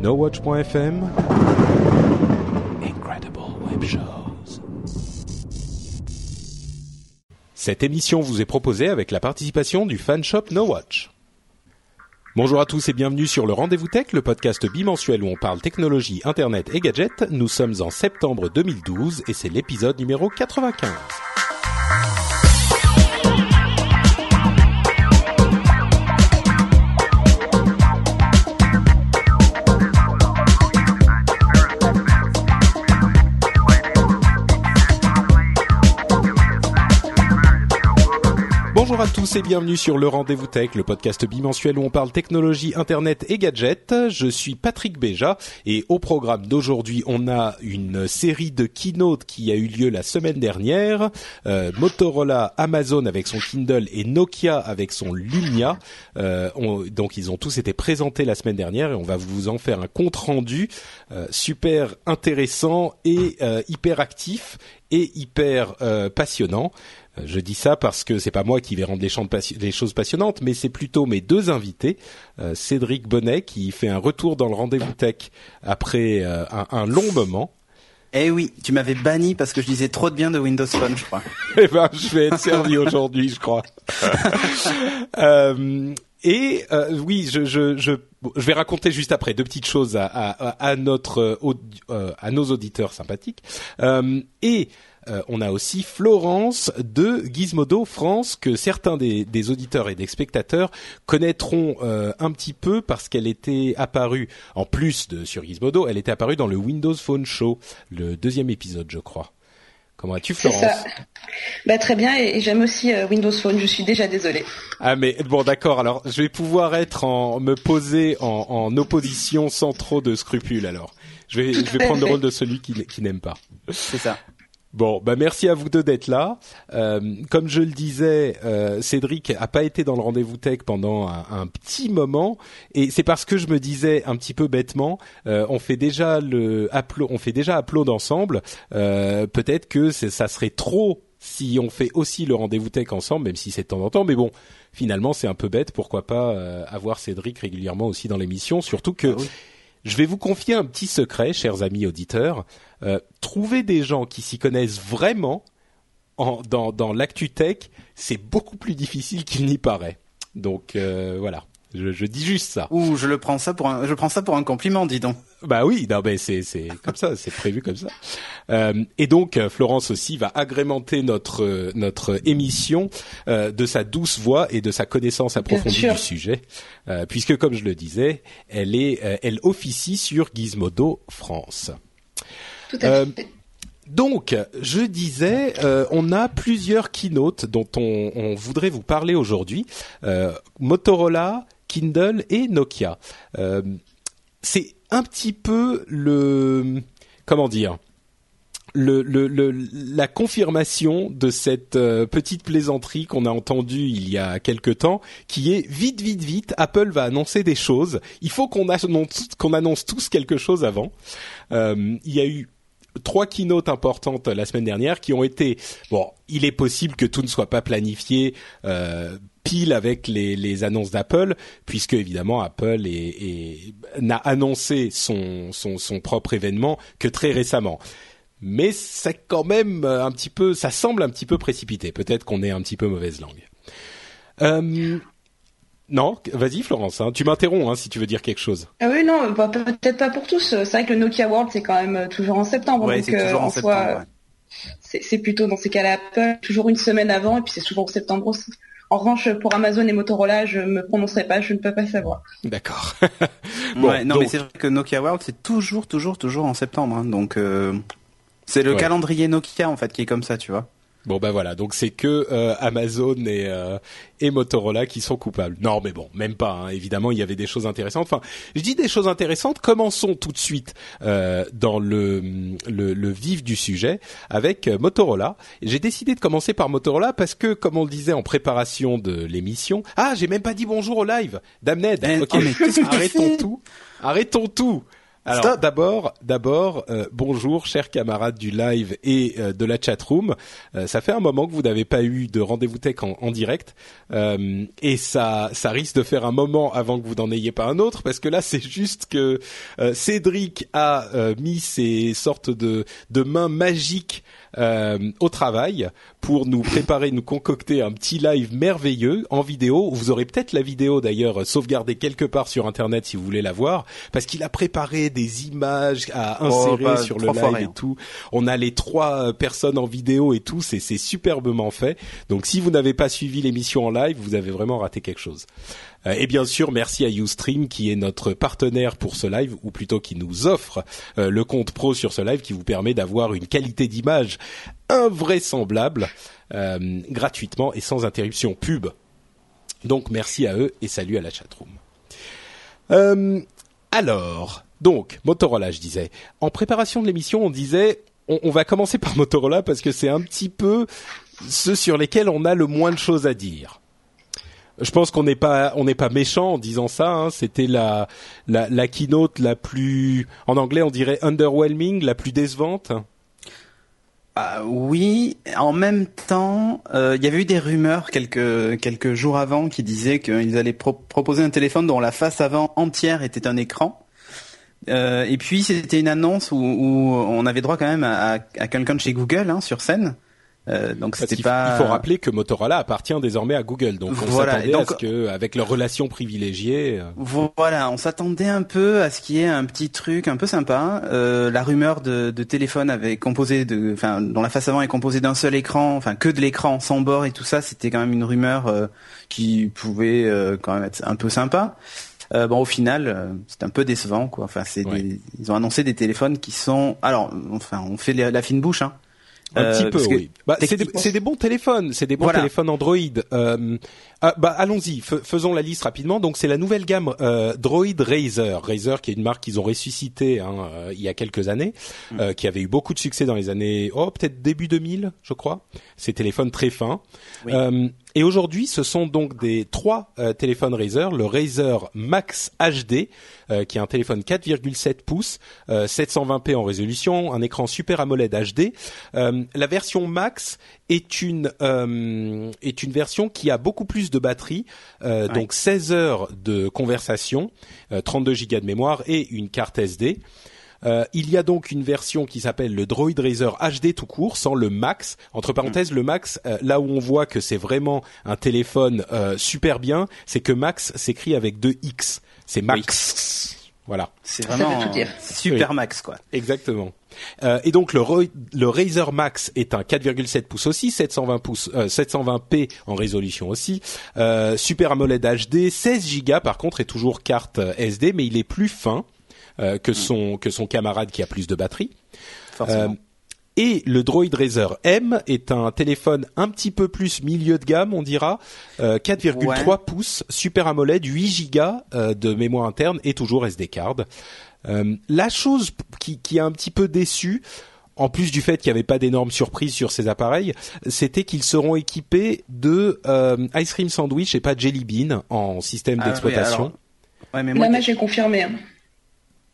NoWatch.fm Incredible Web Shows. Cette émission vous est proposée avec la participation du fan shop NoWatch. Bonjour à tous et bienvenue sur le Rendez-vous Tech, le podcast bimensuel où on parle technologie, internet et gadgets. Nous sommes en septembre 2012 et c'est l'épisode numéro 95. Bonjour à tous et bienvenue sur le Rendez-vous Tech, le podcast bimensuel où on parle technologie, internet et gadgets. Je suis Patrick Béja et au programme d'aujourd'hui, on a une série de keynote qui a eu lieu la semaine dernière. Euh, Motorola, Amazon avec son Kindle et Nokia avec son Lumia. Euh, on- donc ils ont tous été présentés la semaine dernière et on va vous en faire un compte rendu euh, super intéressant et hyper actif et hyper passionnant. Je dis ça parce que c'est pas moi qui vais rendre les, choses passionnantes, mais c'est plutôt mes deux invités, euh, Cédric Bonnet qui fait un retour dans le rendez-vous tech après euh, un, un long moment. Eh oui, tu m'avais banni parce que je disais trop de bien de Windows Phone, je crois. Eh ben, je vais être servi aujourd'hui, je crois. Euh, et euh, oui, je, je, je, je vais raconter juste après deux petites choses à, à, à notre à nos auditeurs sympathiques. Euh, et euh, on a aussi Florence de Gizmodo France que certains des, des auditeurs et des spectateurs connaîtront euh, un petit peu parce qu'elle était apparue en plus de sur Gizmodo, elle était apparue dans le Windows Phone Show, le deuxième épisode, je crois. Comment vas-tu, Florence ça. Bah, très bien, et, et j'aime aussi euh, Windows Phone, je suis déjà désolée. Ah mais bon d'accord alors je vais pouvoir être en me poser en, en opposition sans trop de scrupules alors je vais je vais prendre le rôle de celui qui, qui n'aime pas C'est ça. Bon bah merci à vous deux d'être là. Euh, comme je le disais euh, Cédric a pas été dans le rendez-vous tech pendant un, un petit moment. Et c'est parce que je me disais un petit peu bêtement euh, on fait déjà le upload on fait déjà upload ensemble. Euh, peut-être que ça serait trop si on fait aussi le rendez-vous tech ensemble, même si c'est de temps en temps, mais bon, finalement c'est un peu bête, pourquoi pas euh, avoir Cédric régulièrement aussi dans l'émission, surtout que je vais vous confier un petit secret, chers amis auditeurs, euh, trouver des gens qui s'y connaissent vraiment en, dans, dans l'actu tech, c'est beaucoup plus difficile qu'il n'y paraît. Donc euh, voilà, je, je dis juste ça. Ouh, je le prends ça pour un, je prends ça pour un compliment, dis donc. Bah oui, non, mais c'est c'est comme ça, c'est prévu comme ça. Euh, et donc euh, Florence aussi va agrémenter notre euh, notre émission euh, de sa douce voix et de sa connaissance approfondie du sujet, euh, puisque comme je le disais, elle est euh, elle officie sur Gizmodo France. Tout à Euh, fait. Donc, je disais, euh, on a plusieurs keynotes dont on, on voudrait vous parler aujourd'hui. Euh, Motorola, Kindle et Nokia. Euh, c'est un petit peu le comment dire le, le, le- la confirmation de cette euh, petite plaisanterie qu'on a entendue il y a quelque temps, qui est vite, vite, vite, Apple va annoncer des choses. Il faut qu'on annonce, qu'on annonce tous quelque chose avant. Euh, il y a eu trois keynotes importantes la semaine dernière qui ont été bon il est possible que tout ne soit pas planifié euh, pile avec les, annonces d'Apple puisque évidemment Apple n'a annoncé son, son son propre événement que très récemment. Mais c'est quand même un petit peu ça semble un petit peu précipité. Peut-être qu'on est un petit peu mauvaise langue. Euh, non vas-y Florence hein, tu m'interromps hein, si tu veux dire quelque chose Ah oui, non, bah, peut-être pas pour tous. C'est vrai que le Nokia World, c'est quand même euh, toujours en septembre. Ouais, donc, c'est toujours euh, en soi, septembre. ouais. c'est plutôt dans ces cas-là Apple, toujours une semaine avant, et puis c'est souvent en septembre aussi. En revanche, pour Amazon et Motorola, je me prononcerai pas, je ne peux pas savoir. d'accord Bon, ouais, non, donc- mais c'est vrai que Nokia World, c'est toujours, toujours, toujours en septembre. hein, donc, euh, c'est le Ouais. calendrier Nokia en fait qui est comme ça, tu vois. Bon ben voilà, donc c'est que euh, Amazon et, euh, et Motorola qui sont coupables. Non mais bon, même pas. Hein. Évidemment, il y avait des choses intéressantes. Enfin, je dis des choses intéressantes. Commençons tout de suite euh, dans le, le, le vif du sujet avec Motorola. J'ai décidé de commencer par Motorola parce que, comme on le disait en préparation de l'émission, ah j'ai même pas dit bonjour au live, Damned. Eh, ok, oh, tu arrêtons tout. Arrêtons tout. Alors d'abord, d'abord, euh, bonjour chers camarades du live et euh, de la chatroom. Euh, ça fait un moment que vous n'avez pas eu de rendez-vous tech en, en direct euh, et ça, ça risque de faire un moment avant que vous n'en ayez pas un autre parce que là c'est juste que Cédric a mis ses sortes de, de mains magiques euh, au travail pour nous préparer, nous concocter un petit live merveilleux en vidéo. Vous aurez peut-être la vidéo d'ailleurs sauvegardée quelque part sur internet si vous voulez la voir, parce qu'il a préparé des images à insérer pas sur le live et tout. On a les trois euh, personnes en vidéo et tout, c'est superbement fait. Donc si vous n'avez pas suivi l'émission en live, vous avez vraiment raté quelque chose. Euh, et bien sûr, merci à Ustream qui est notre partenaire pour ce live, ou plutôt qui nous offre euh, le compte pro sur ce live qui vous permet d'avoir une qualité d'image invraisemblable euh, gratuitement et sans interruption pub. Donc merci à eux et salut à la chatroom. Euh, alors, donc Motorola, je disais. En préparation de l'émission, on disait on, on va commencer par Motorola parce que c'est un petit peu ceux sur lesquels on a le moins de choses à dire. Je pense qu'on n'est pas on n'est pas méchant en disant ça. hein. C'était la, la keynote la plus en anglais on dirait underwhelming, la plus décevante. Ah, oui, en même temps, euh, il y avait eu des rumeurs quelques quelques jours avant qui disaient qu'ils allaient pro- proposer un téléphone dont la face avant entière était un écran. Euh, et puis c'était une annonce où, on avait droit quand même à- à quelqu'un de chez Google hein, sur scène. Euh, donc c'était pas. il faut rappeler que Motorola appartient désormais à Google, donc on Voilà, s'attendait donc- à ce que, avec leur relation privilégiée, euh, Voilà, on s'attendait un peu à ce qu'il y ait un petit truc un peu sympa. Euh, la rumeur de, de téléphone avait composé de, enfin, dont la face avant est composée d'un seul écran, enfin que de l'écran sans bord et tout ça, c'était quand même une rumeur euh, qui pouvait euh, quand même être un peu sympa. Euh, bon, au final, euh, c'est un peu décevant, quoi. Enfin, c'est Ouais. des- ils ont annoncé des téléphones qui sont, alors, enfin, on fait la, la fine bouche, hein. Un Euh, petit peu, parce que oui. Bah, c'est des, bons téléphones, c'est des bons Voilà. téléphones Android. Euh, ah, bah, allons-y, faisons la liste rapidement. Donc, c'est la nouvelle gamme euh, Droid Razer. Razer, qui est une marque qu'ils ont ressuscité hein, euh, il y a quelques années, Mm. euh, qui avait eu beaucoup de succès dans les années, oh, peut-être début 2000, je crois. Ces téléphones très fins. Oui. Euh, et aujourd'hui, ce sont donc des trois euh, téléphones Razer, le Razer Max HD, euh, qui est un téléphone 4,7 pouces, euh, 720p en résolution, un écran Super AMOLED HD. Euh, la version Max est une euh, est une version qui a beaucoup plus de batterie, euh, Ouais. donc 16 heures de conversation, euh, 32 Go de mémoire et une carte SD. Euh, il y a donc une version qui s'appelle le Droid Razer HD tout court, sans le Max. Entre parenthèses, le Max, euh, là où on voit que c'est vraiment un téléphone euh, super bien, c'est que Max s'écrit avec deux X. C'est Max. Voilà. C'est Ça vraiment veut tout dire. c'est super max, quoi. Exactement. Euh, et donc le, le Razer Max est un 4,7 pouces aussi, 720 pouces, euh, 720p en résolution aussi, euh, Super AMOLED HD, 16 Go par contre et toujours carte euh, SD, mais il est plus fin euh, que son que son camarade qui a plus de batterie. Forcément. Euh, et le Droid Razer M est un téléphone un petit peu plus milieu de gamme, on dira, euh, 4,3 Ouais. pouces, Super AMOLED, 8 Go euh, de mémoire interne et toujours SD card. Euh, la chose qui, qui a un petit peu déçu, en plus du fait qu'il n'y avait pas d'énormes surprises sur ces appareils, c'était qu'ils seront équipés de euh, Ice Cream Sandwich et pas Jelly Bean en système Ah oui, d'exploitation. alors, Ouais, mais moi, est confirmée. hein.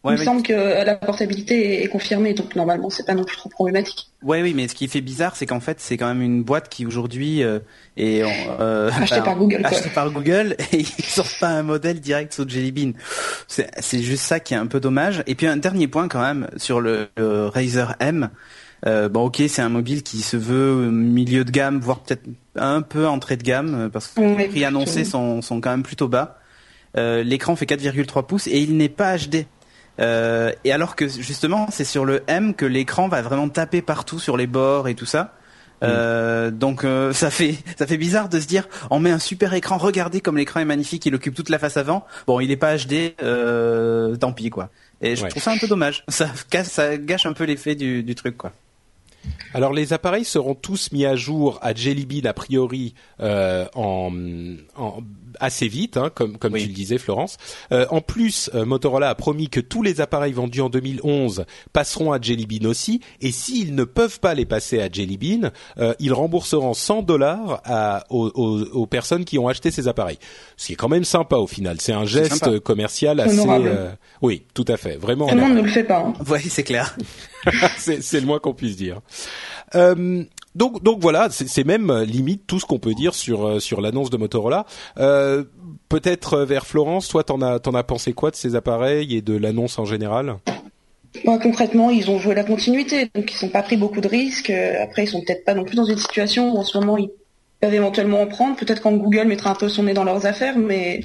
Ouais, Il me mais- semble que la portabilité est confirmée, donc normalement c'est pas non plus trop problématique. Ouais, oui, mais ce qui fait bizarre, c'est qu'en fait, c'est quand même une boîte qui aujourd'hui euh, est euh, Achetée enfin, par Google, achetée par Google et ils sortent pas un modèle direct sous Jelly Bean. C'est juste ça qui est un peu dommage. Et puis un dernier point quand même sur le, le Razer M. Euh, bon, ok, c'est un mobile qui se veut milieu de gamme, voire peut-être un peu entrée de gamme, parce que Oui, les prix annoncés sont, sont quand même plutôt bas. Euh, L'écran fait 4,3 pouces et il n'est pas HD. Euh, et alors que justement, c'est sur le M que l'écran va vraiment taper partout sur les bords et tout ça. Euh, donc euh, ça fait ça fait bizarre de se dire on met un super écran regardez comme l'écran est magnifique il occupe toute la face avant. Bon il est pas HD euh, tant pis quoi. Et je Ouais. trouve ça un peu dommage. Ça casse ça gâche un peu l'effet du, du truc quoi. Alors les appareils seront tous mis à jour à Jelly Bean a priori euh, en, en, assez vite, hein, comme comme tu le disais, Florence. Euh, en plus, euh, Motorola a promis que tous les appareils vendus en 2011 passeront à Jelly Bean aussi, et s'ils ne peuvent pas les passer à Jelly Bean, euh, ils rembourseront 100 dollars aux, aux, aux, personnes qui ont acheté ces appareils. Ce qui est quand même sympa au final. C'est un geste commercial assez. oui, tout à fait. Vraiment. Tout le monde ne le fait pas. Hein. Oui, c'est clair. c'est le moins qu'on puisse dire. Euh, donc, donc voilà, c'est même euh, limite tout ce qu'on peut dire sur euh, sur l'annonce de Motorola. Euh, Peut-être vers Florence, toi, t'en as t'en as pensé quoi de ces appareils et de l'annonce en général? Bah, concrètement, ils ont joué la continuité, donc ils n'ont pas pris beaucoup de risques. Après, ils sont peut-être pas non plus dans une situation où en ce moment ils peuvent éventuellement en prendre. Peut-être quand Google mettra un peu son nez dans leurs affaires, mais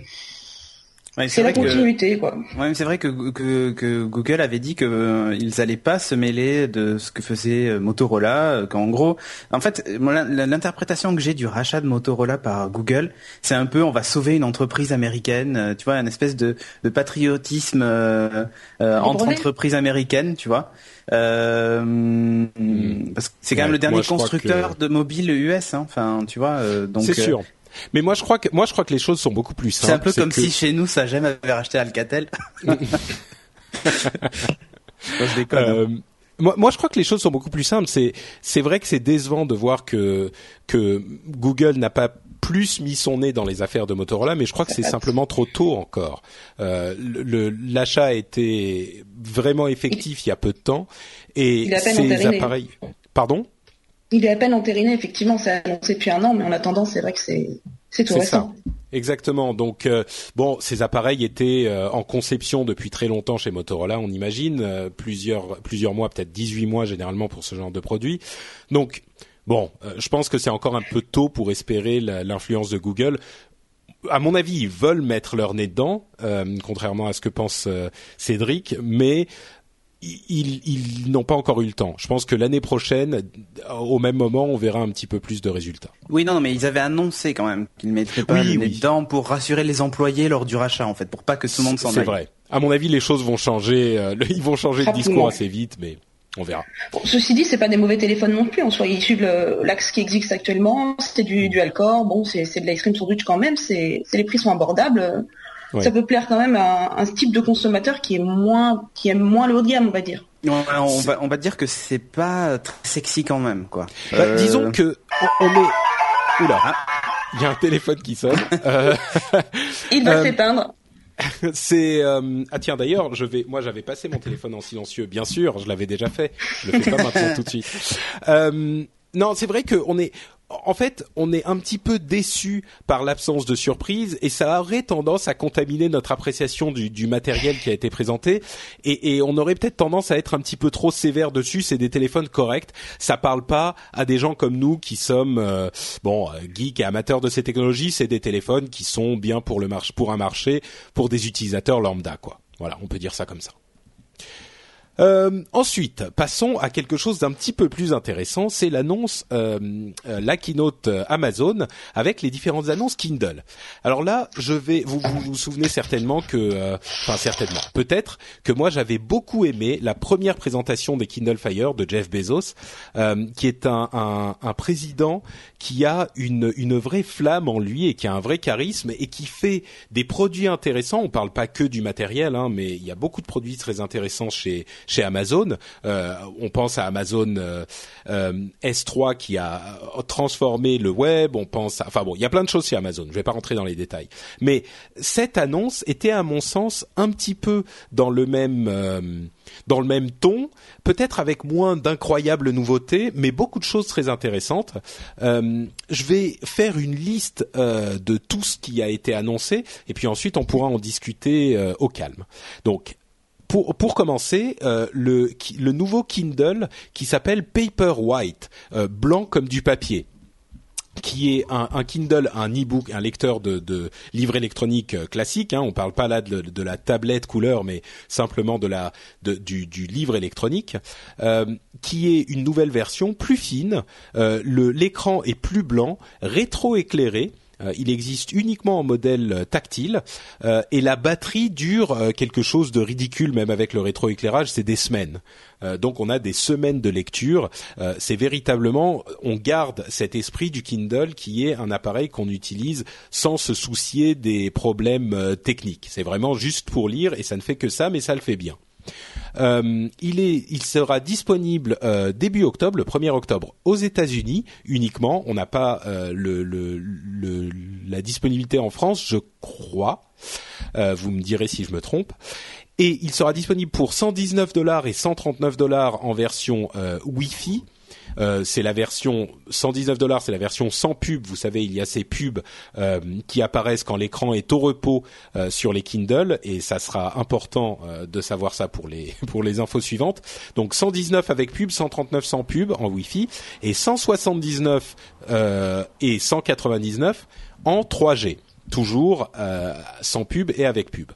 c'est la continuité, quoi. Ouais, c'est vrai que, que, que, Google avait dit que euh, ils allaient pas se mêler de ce que faisait euh, Motorola, euh, qu'en gros, en fait, l'interprétation que j'ai du rachat de Motorola par Google, c'est un peu, on va sauver une entreprise américaine, tu vois, une espèce de, de patriotisme entre entreprises américaines, tu vois. Euh, parce que c'est quand même le dernier constructeur de mobile US, hein. enfin, tu vois. donc c'est sûr. Mais moi je crois que moi je crois que les choses sont beaucoup plus simples. C'est un peu comme si chez nous ça jamais avait racheté Alcatel. moi, je déconne. Hein. Euh, moi, moi, je crois que les choses sont beaucoup plus simples. C'est, c'est vrai que c'est décevant de voir que que Google n'a pas plus mis son nez dans les affaires de Motorola, mais je crois que c'est simplement trop tôt encore. Euh, le, l'achat a été vraiment effectif il y a peu de temps et ces appareils. Pardon? Il est à peine entériné, effectivement, c'est annoncé depuis un an, mais en attendant, c'est vrai que c'est c'est tout récent. Ça. Exactement. Donc euh, bon, ces appareils étaient euh, en conception depuis très longtemps chez Motorola, on imagine, euh, plusieurs plusieurs mois, peut-être 18 mois généralement pour ce genre de produit. Donc bon, je pense que c'est encore un peu tôt pour espérer l'influence de Google. À mon avis, ils veulent mettre leur nez dedans, contrairement à ce que pense Cédric, mais ils, ils n'ont pas encore eu le temps. Je pense que l'année prochaine, au même moment, on verra un petit peu plus de résultats. Oui, non, non mais ils avaient annoncé quand même qu'ils mettraient pas oui, oui. dedans pour rassurer les employés lors du rachat, en fait, pour pas que tout le monde s'en aille. C'est vrai. À mon avis, les choses vont changer. Euh, ils vont changer de discours assez vite, mais on verra. Bon, ceci dit, c'est pas des mauvais téléphones non plus. En soi, ils suivent l'axe qui existe actuellement. C'est du dual core. Bon, c'est de l'ice cream sandwich quand même. C'est les prix sont abordables ça peut plaire quand même à un, type de consommateur qui est moins qui aime moins le haut de gamme, on va dire. on va on va dire que c'est pas très sexy quand même quoi. Bah, euh, disons que on, est oula, ah. il y a un téléphone qui sonne. Euh, il va euh, s'éteindre. C'est ah tiens d'ailleurs je vais moi j'avais passé mon téléphone en silencieux bien sûr je l'avais déjà fait je le fais pas maintenant tout de suite non c'est vrai qu'on est en fait, on est un petit peu déçu par l'absence de surprise et ça aurait tendance à contaminer notre appréciation du, matériel qui a été présenté et, on aurait peut-être tendance à être un petit peu trop sévère dessus. C'est des téléphones corrects, ça parle pas à des gens comme nous qui sommes euh, bon euh, geeks et amateurs de ces technologies. C'est des téléphones qui sont bien pour le marché, pour un marché, pour des utilisateurs lambda quoi. Voilà, on peut dire ça comme ça. Euh, ensuite, passons à quelque chose d'un petit peu plus intéressant, c'est l'annonce, euh, euh la keynote euh, Amazon avec les différentes annonces Kindle. Alors là, je vais, vous vous, vous souvenez certainement que, enfin certainement, peut-être que moi j'avais beaucoup aimé la première présentation des Kindle Fire de Jeff Bezos, qui est un, un, un président qui a une, une vraie flamme en lui et qui a un vrai charisme et qui fait des produits intéressants. On parle pas que du matériel, hein, mais il y a beaucoup de produits très intéressants chez chez Amazon. Euh, on pense à Amazon euh, euh, S3 qui a transformé le web. On pense, à, enfin bon, il y a plein de choses chez Amazon. Je vais pas rentrer dans les détails, mais cette annonce était à mon sens un petit peu dans le même dans le même ton, peut-être avec moins d'incroyables nouveautés, mais beaucoup de choses très intéressantes. Euh, je vais faire une liste euh, de tout ce qui a été annoncé, et puis ensuite on pourra en discuter euh, au calme. Donc pour, pour commencer, euh, le, le nouveau Kindle qui s'appelle Paperwhite, euh, blanc comme du papier qui est un, Kindle, un e-book, un lecteur de, de livres électroniques euh, classique. Hein, on parle pas là de, la tablette couleur, mais simplement de la de, du, livre électronique, euh, qui est une nouvelle version plus fine. Euh, l'écran est plus blanc, rétro-éclairé il existe uniquement en modèle tactile et la batterie dure quelque chose de ridicule même avec le rétroéclairage, c'est des semaines. donc on a des semaines de lecture. c'est véritablement, on garde cet esprit du Kindle qui est un appareil qu'on utilise sans se soucier des problèmes techniques. C'est vraiment juste pour lire et ça ne fait que ça, mais ça le fait bien. Euh, il, est, il sera disponible euh, début octobre, le 1er octobre, aux États-Unis uniquement. On n'a pas euh, le, le, la disponibilité en France, je crois. vous me direz si je me trompe. Et il sera disponible pour 119 dollars et 139 dollars en version Wi-Fi euh, c'est la version 119 dollars, c'est la version sans pub. Vous savez, il y a ces pubs euh, qui apparaissent quand l'écran est au repos euh, sur les Kindle, et ça sera important de savoir ça pour les pour les infos suivantes. Donc 119 avec pub, 139 sans pub en Wi-Fi, et 179 et 199 en 3G, toujours sans pub et avec pub.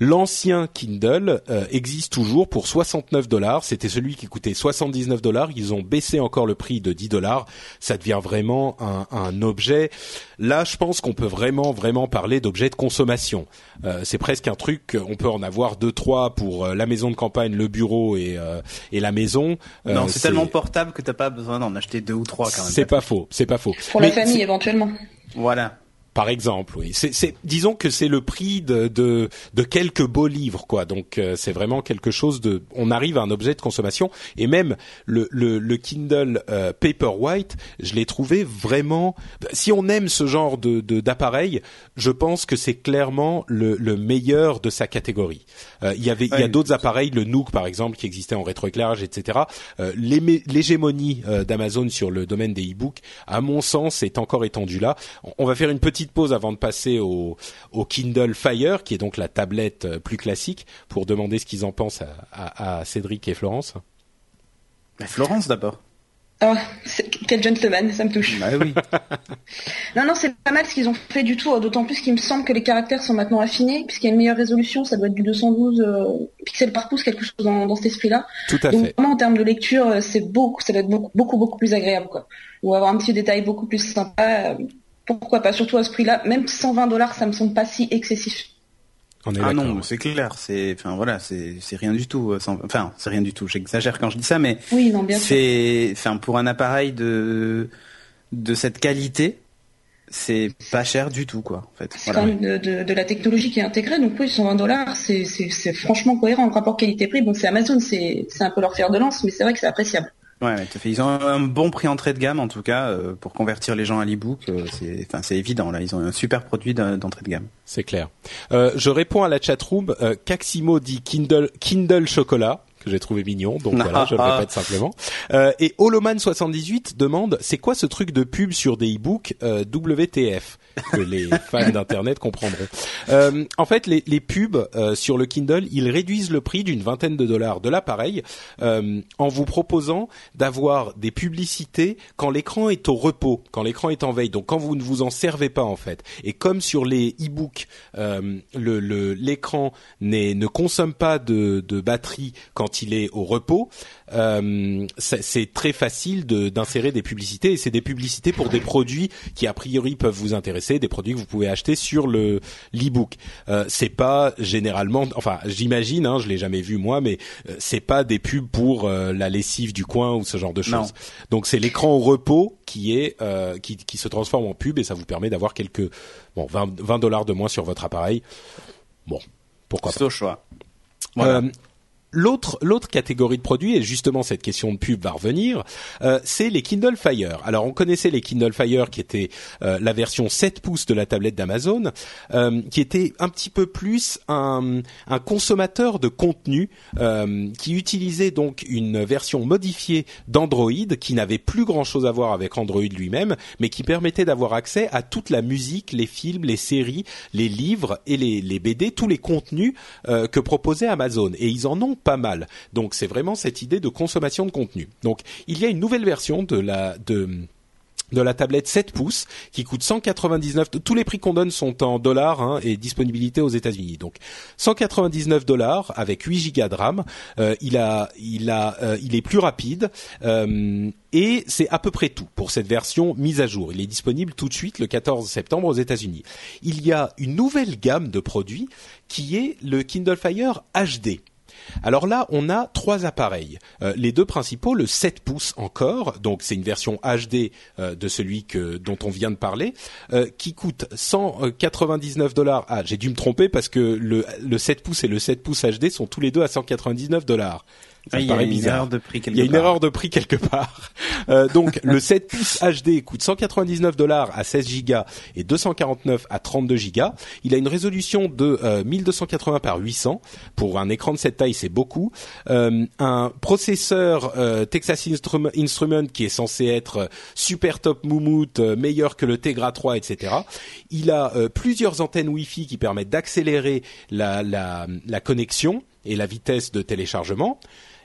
L'ancien Kindle euh, existe toujours pour 69 dollars. C'était celui qui coûtait 79 dollars. Ils ont baissé encore le prix de 10 dollars. Ça devient vraiment un, un objet. Là, je pense qu'on peut vraiment, vraiment parler d'objet de consommation. Euh, c'est presque un truc. On peut en avoir deux, trois pour euh, la maison de campagne, le bureau et, et la maison. non, c'est tellement portable que t'as pas besoin d'en acheter deux ou trois quand même. C'est pas faux. C'est pas faux. Pour la famille éventuellement. Voilà. Par exemple, oui. C'est, disons que c'est le prix de, de, de, quelques beaux livres, quoi. Donc euh, c'est vraiment quelque chose de. On arrive à un objet de consommation et même le, le, le Kindle euh, Paperwhite, je l'ai trouvé vraiment. Si on aime ce genre de, d'appareil, je pense que c'est clairement le, le meilleur de sa catégorie. Euh, il y avait, il y a d'autres appareils, le Nook par exemple, qui existait en rétroéclairage, etc. Euh, l'hégémonie d'Amazon sur le domaine des e-books, à mon sens, est encore étendue là. On va faire une petite pause avant de passer au, Kindle Fire, qui est donc la tablette euh, plus classique, pour demander ce qu'ils en pensent à, Cédric et Florence. Florence d'abord. Oh, quel gentleman, ça me touche. Bah oui. non, non, c'est pas mal ce qu'ils ont fait du tout, d'autant plus qu'il me semble que les caractères sont maintenant affinés, puisqu'il y a une meilleure résolution, ça doit être du 212 euh, pixels par pouce, quelque chose dans, cet esprit-là. Tout à Donc, fait. Vraiment, en termes de lecture, euh, c'est beaucoup, ça doit être beaucoup, beaucoup, beaucoup plus agréable, quoi. Ou avoir un petit détail beaucoup plus sympa pourquoi pas, surtout à ce prix-là. Même 120 dollars, ça me semble pas si excessif. On est ah non, c'est clair, c'est, enfin voilà, c'est, c'est rien du tout. Euh, enfin, c'est rien du tout. J'exagère quand je dis ça, mais oui, non, bien c'est, enfin, pour un appareil de de cette qualité, c'est pas cher du tout, quoi. En fait, c'est quand même de, de, la technologie qui est intégrée, donc oui, 120 dollars, c'est, franchement cohérent. Le rapport qualité-prix, bon, c'est Amazon, c'est, c'est un peu leur fer de lance, mais c'est vrai que c'est appréciable. Ouais, fait. Ils ont un bon prix entrée de gamme en tout cas euh, pour convertir les gens à l'e-book. Euh, c'est, enfin, c'est évident là. Ils ont un super produit d'entrée de gamme. C'est clair. Euh, je réponds à la chatroom. Euh, Caximo dit Kindle Kindle chocolat que j'ai trouvé mignon, donc voilà, je le répète simplement. Euh, et Holoman78 demande, c'est quoi ce truc de pub sur des e-books euh, WTF que les fans d'internet comprendront. Euh, en fait, les, les pubs euh, sur le Kindle, ils réduisent le prix d'une vingtaine de dollars de l'appareil euh, en vous proposant d'avoir des publicités quand l'écran est au repos, quand l'écran est en veille, donc quand vous ne vous en servez pas en fait. Et comme sur les e-books, euh, le l'écran ne consomme pas de, de batterie quand il est au repos, euh, c'est très facile d'insérer des publicités et c'est des publicités pour des produits qui a priori peuvent vous intéresser, des produits que vous pouvez acheter sur le l'e-book. Euh, c'est pas généralement, enfin j'imagine, hein, je l'ai jamais vu moi, mais euh, c'est pas des pubs pour euh, la lessive du coin ou ce genre de choses. Donc c'est l'écran au repos qui est qui, qui se transforme en pub et ça vous permet d'avoir quelques bon 20 dollars de moins sur votre appareil. Bon, pourquoi pas. C'est au choix. Voilà. L'autre l'autre catégorie de produits et justement cette question de pub va revenir, euh, c'est les Kindle Fire. Alors on connaissait les Kindle Fire qui étaient euh, la version 7 pouces de la tablette d'Amazon, euh, qui était un petit peu plus un, un consommateur de contenu euh, qui utilisait donc une version modifiée d'Android qui n'avait plus grand chose à voir avec Android lui-même, mais qui permettait d'avoir accès à toute la musique, les films, les séries, les livres et les, les BD, tous les contenus euh, que proposait Amazon. Et ils en ont pas mal. Donc c'est vraiment cette idée de consommation de contenu. Donc il y a une nouvelle version de la de la tablette 7 pouces qui coûte 199 tous les prix qu'on donne sont en dollars hein, et disponibilité aux États-Unis donc 199 dollars avec 8 gigas de RAM euh, il a il a euh, il est plus rapide euh, et c'est à peu près tout pour cette version mise à jour il est disponible tout de suite le 14 septembre aux États-Unis il y a une nouvelle gamme de produits qui est le Kindle Fire HD alors là, on a trois appareils. Euh, les deux principaux, le 7 pouces encore, donc c'est une version HD euh, de celui que dont on vient de parler, euh, qui coûte 199 dollars. Ah, j'ai dû me tromper parce que le, le 7 pouces et le 7 pouces HD sont tous les deux à 199 dollars. Ça il y a une erreur de prix quelque Il y a une erreur de prix quelque part. Euh, donc le 7 pouces HD coûte 199 dollars à 16 gigas et 249 à 32 gigas. Il a une résolution de euh, 1280 par 800 pour un écran de cette taille, c'est beaucoup. Euh, un processeur euh, Texas Instrument qui est censé être super top moumoute, euh, meilleur que le Tegra 3, etc. Il a euh, plusieurs antennes Wi-Fi qui permettent d'accélérer la, la, la connexion et la vitesse de téléchargement.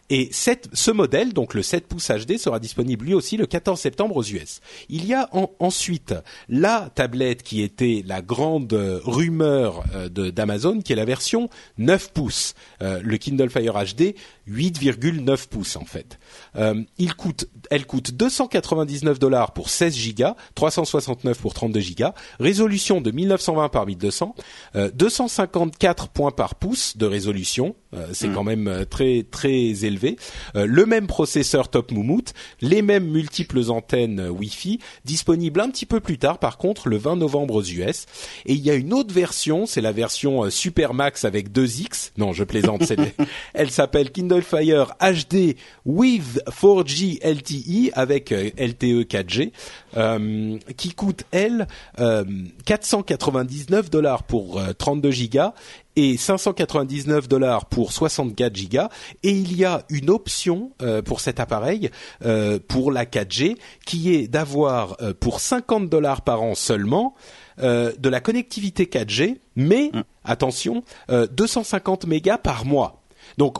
Et cette, ce modèle, donc le 7 pouces HD, sera disponible lui aussi le 14 septembre aux US. Il y a en, ensuite la tablette qui était la grande rumeur euh, d'Amazon, qui est la version 9 pouces, euh, le Kindle Fire HD 8,9 pouces en fait. Euh, il coûte, elle coûte 299 dollars pour 16 gigas, 369 pour 32 gigas, résolution de 1920 par 1200, euh, 254 points par pouce de résolution, euh, c'est mmh. quand même très très élevé. le même processeur Top Moumout, les mêmes multiples antennes Wi-Fi, disponibles un petit peu plus tard par contre le 20 novembre aux US. Et il y a une autre version, c'est la version Super Max avec 2X. Non, je plaisante, elle s'appelle Kindle Fire HD with 4G LTE avec euh, LTE 4G euh, qui coûte elle euh, 499 dollars pour 32 euh, gigas et 599 dollars pour 64 gigas et il y a une option euh, pour cet appareil euh, pour la 4G qui est d'avoir pour 50 dollars par an seulement de la connectivité 4G mais mm. attention 250 mégas par mois donc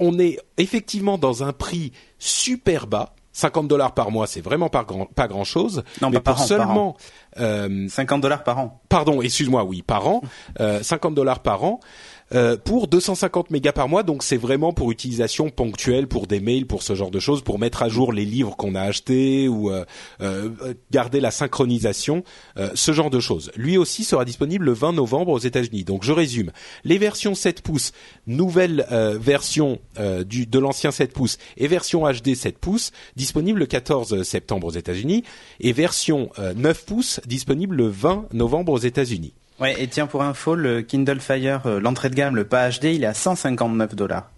on, est effectivement dans un prix super bas. 50 dollars par mois, c'est vraiment pas grand, pas grand chose. Non, mais pour par seulement par euh, 50 dollars par an. Pardon, excuse-moi, oui, par an, euh, 50 dollars par an. Euh, pour 250 mégas par mois. Donc c'est vraiment pour utilisation ponctuelle, pour des mails, pour ce genre de choses, pour mettre à jour les livres qu'on a achetés ou euh, euh, garder la synchronisation, ce genre de choses. Lui aussi sera disponible le 20 novembre aux États-Unis. Donc je résume les versions 7 pouces, nouvelle version de l'ancien 7 pouces et version HD 7 pouces disponible le 14 septembre aux États-Unis et version 9 pouces disponible le 20 novembre aux États-Unis. Ouais, et tiens, pour info, le Kindle Fire, euh, l'entrée de gamme, le pas HD, il est à 159 dollars.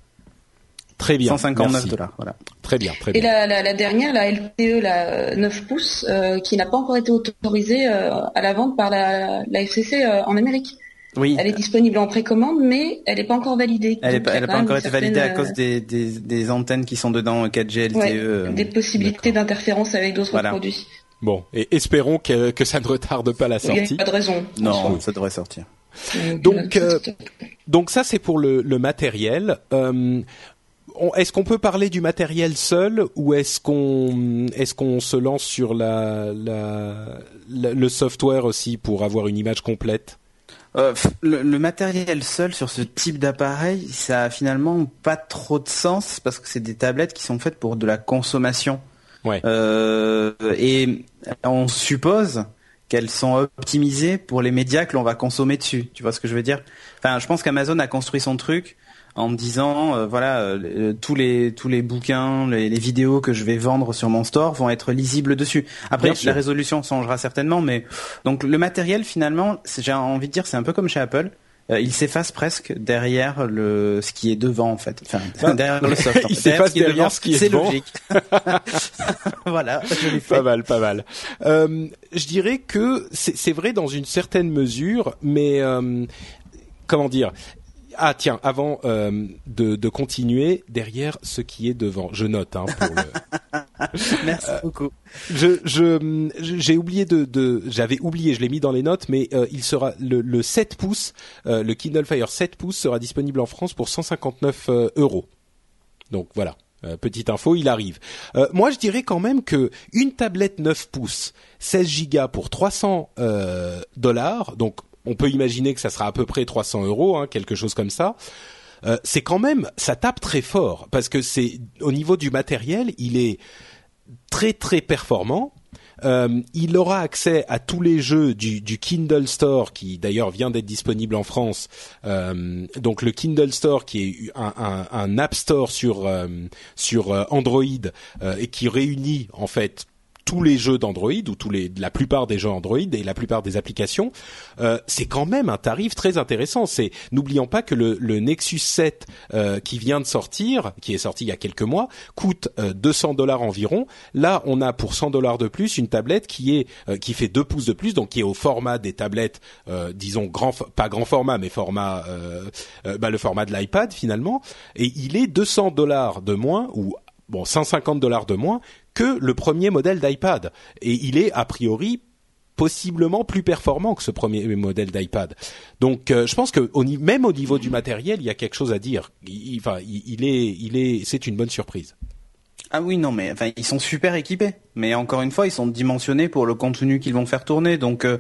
Très bien. 159 dollars, voilà. Très bien, très bien. Et la, la, la dernière, la LTE, la 9 pouces, euh, qui n'a pas encore été autorisée euh, à la vente par la, la FCC euh, en Amérique. Oui. Elle est disponible en précommande, mais elle n'est pas encore validée. Elle n'a pas, encore été validée à cause des, des, des, antennes qui sont dedans 4G, LTE. Ouais, des possibilités d'interférence avec d'autres voilà. produits. Bon, et espérons que, que ça ne retarde pas la sortie. Il n'y a pas de raison. Non, ça devrait sortir. Donc, euh, donc ça c'est pour le, le matériel. Euh, est-ce qu'on peut parler du matériel seul ou est-ce qu'on est-ce qu'on se lance sur la, la, la, le software aussi pour avoir une image complète? Euh, le, le, matériel seul sur ce type d'appareil, ça a finalement pas trop de sens parce que c'est des tablettes qui sont faites pour de la consommation. Ouais. Euh, et on suppose qu'elles sont optimisées pour les médias que l'on va consommer dessus. Tu vois ce que je veux dire? Enfin, je pense qu'Amazon a construit son truc en me disant euh, voilà euh, tous les tous les bouquins, les, les, vidéos que je vais vendre sur mon store vont être lisibles dessus. Après la résolution changera certainement, mais donc le matériel finalement, j'ai envie de dire c'est un peu comme chez Apple. Euh, il s'efface presque derrière le ce qui est devant en fait. Enfin, bah, derrière le soft. il s'efface derrière, derrière, ce qui est, C'est logique. voilà, je l'ai fait. Pas mal, pas mal. Euh, je dirais que c'est vrai dans une certaine mesure, mais euh, comment dire ah tiens, avant euh, de, de, continuer, derrière ce qui est devant, je note. Hein, pour le... Merci euh, beaucoup. Je j'ai oublié de, de j'avais oublié, je l'ai mis dans les notes, mais euh, il sera le, le 7 pouces, le Kindle Fire 7 pouces sera disponible en France pour 159 euros. Donc voilà. petite info, il arrive. moi, je dirais quand même que une tablette 9 pouces, 16 Go pour 300 dollars, donc on peut imaginer que ça sera à peu près 300 euros, hein, quelque chose comme ça. Euh, c'est quand même, ça tape très fort parce que c'est au niveau du matériel, il est très très performant. Euh, il aura accès à tous les jeux du, du Kindle Store, qui d'ailleurs vient d'être disponible en France. Euh, donc le Kindle Store, qui est un, un, un App Store sur sur Android et qui réunit en fait tous les jeux d'Android ou tous les la plupart des jeux Android et la plupart des applications, euh, c'est quand même un tarif très intéressant. C'est n'oublions pas que le, le Nexus 7 euh, qui vient de sortir, qui est sorti il y a quelques mois, coûte 200 euh, dollars environ. Là, on a pour 100 dollars de plus une tablette qui est euh, qui fait 2 pouces de plus, donc qui est au format des tablettes, disons grand pas grand format, mais format bah, le format de l'iPad finalement. Et il est 200 dollars de moins ou bon 150 dollars de moins que le premier modèle d'iPad. Et il est a priori possiblement plus performant que ce premier modèle d'iPad. Donc, euh, je pense que même au niveau du matériel, il y a quelque chose à dire. Il, enfin, il, est, il est, c'est une bonne surprise. Ah oui, non, mais enfin, ils sont super équipés. Mais encore une fois, ils sont dimensionnés pour le contenu qu'ils vont faire tourner. Donc, euh,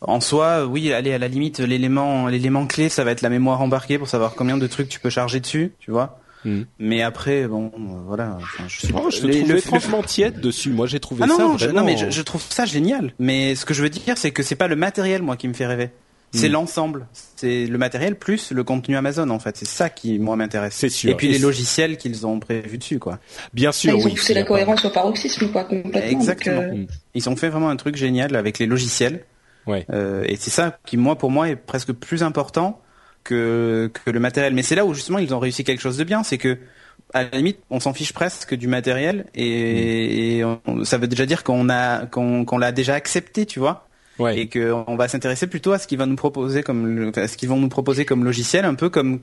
en soi, oui, allez, à la limite, l'élément, l'élément clé, ça va être la mémoire embarquée pour savoir combien de trucs tu peux charger dessus, tu vois. Mm. Mais après, bon, voilà. je, suis, oh, je le, franchement tiède dessus. Moi, j'ai trouvé ah non, ça non, vraiment... non, mais je, trouve ça génial. Mais ce que je veux dire, c'est que c'est pas le matériel, moi, qui me fait rêver. C'est mm. l'ensemble. C'est le matériel plus le contenu Amazon, en fait. C'est ça qui, moi, m'intéresse. C'est sûr. Et puis les logiciels qu'ils ont prévus dessus, quoi. Bien sûr. Ah, ils ont poussé la cohérence au paroxysme, quoi, complètement. Exactement. Euh. Ils ont fait vraiment un truc génial avec les logiciels. Ouais. Euh, et c'est ça qui, moi, pour moi, est presque plus important que, que le matériel. Mais c'est là où, justement, ils ont réussi quelque chose de bien. C'est que, à la limite, on s'en fiche presque du matériel et, ça veut déjà dire qu'on a qu'on l'a déjà accepté, tu vois. Ouais. Et qu'on va s'intéresser plutôt à ce qu'ils vont nous proposer comme ce qu'ils vont nous proposer comme logiciel, un peu comme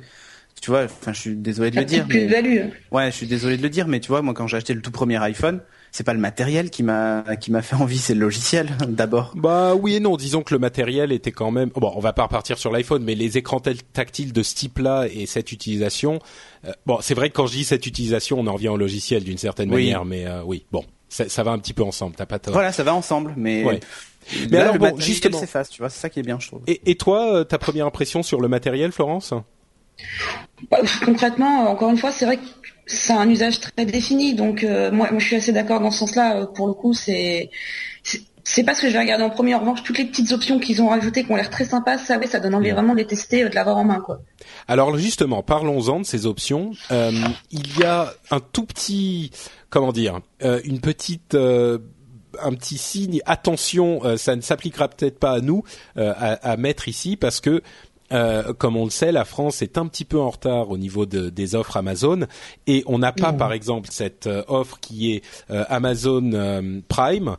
tu vois. Enfin, je suis désolé de le dire. Mais, ouais, je suis désolé de le dire, mais tu vois, moi, quand j'ai acheté le tout premier iPhone, c'est pas le matériel qui m'a qui m'a fait envie, c'est le logiciel d'abord. Bah oui et non, disons que le matériel était quand même bon, on va pas repartir sur l'iPhone mais les écrans tactiles de ce type-là et cette utilisation euh, bon, c'est vrai que quand je dis cette utilisation, on en revient au logiciel d'une certaine manière mais euh, oui, bon, ça, ça, va un petit peu ensemble, t'as pas tort. Voilà, ça va ensemble mais ouais. Mais alors bon, justement, s'efface, tu vois, c'est ça qui est bien, je trouve. Et, et toi, euh, ta première impression sur le matériel, Florence? Bah, Concrètement, encore une fois, c'est vrai que c'est un usage très défini. Donc euh, moi, moi, je suis assez d'accord dans ce sens-là. Euh, pour le coup, c'est c'est pas ce que je vais regarder en premier. En revanche, toutes les petites options qu'ils ont rajoutées, qui ont l'air très sympas, ça, ça donne envie vraiment de les tester, euh, de l'avoir en main, quoi. Alors justement, parlons-en de ces options. Euh, il y a un tout petit, comment dire, euh, une petite un petit signe attention ça ne s'appliquera peut-être pas à nous à, à, mettre ici parce que euh, comme on le sait, la France est un petit peu en retard au niveau de, des offres Amazon et on n'a pas, mmh. par exemple, cette euh, offre qui est euh, Amazon Prime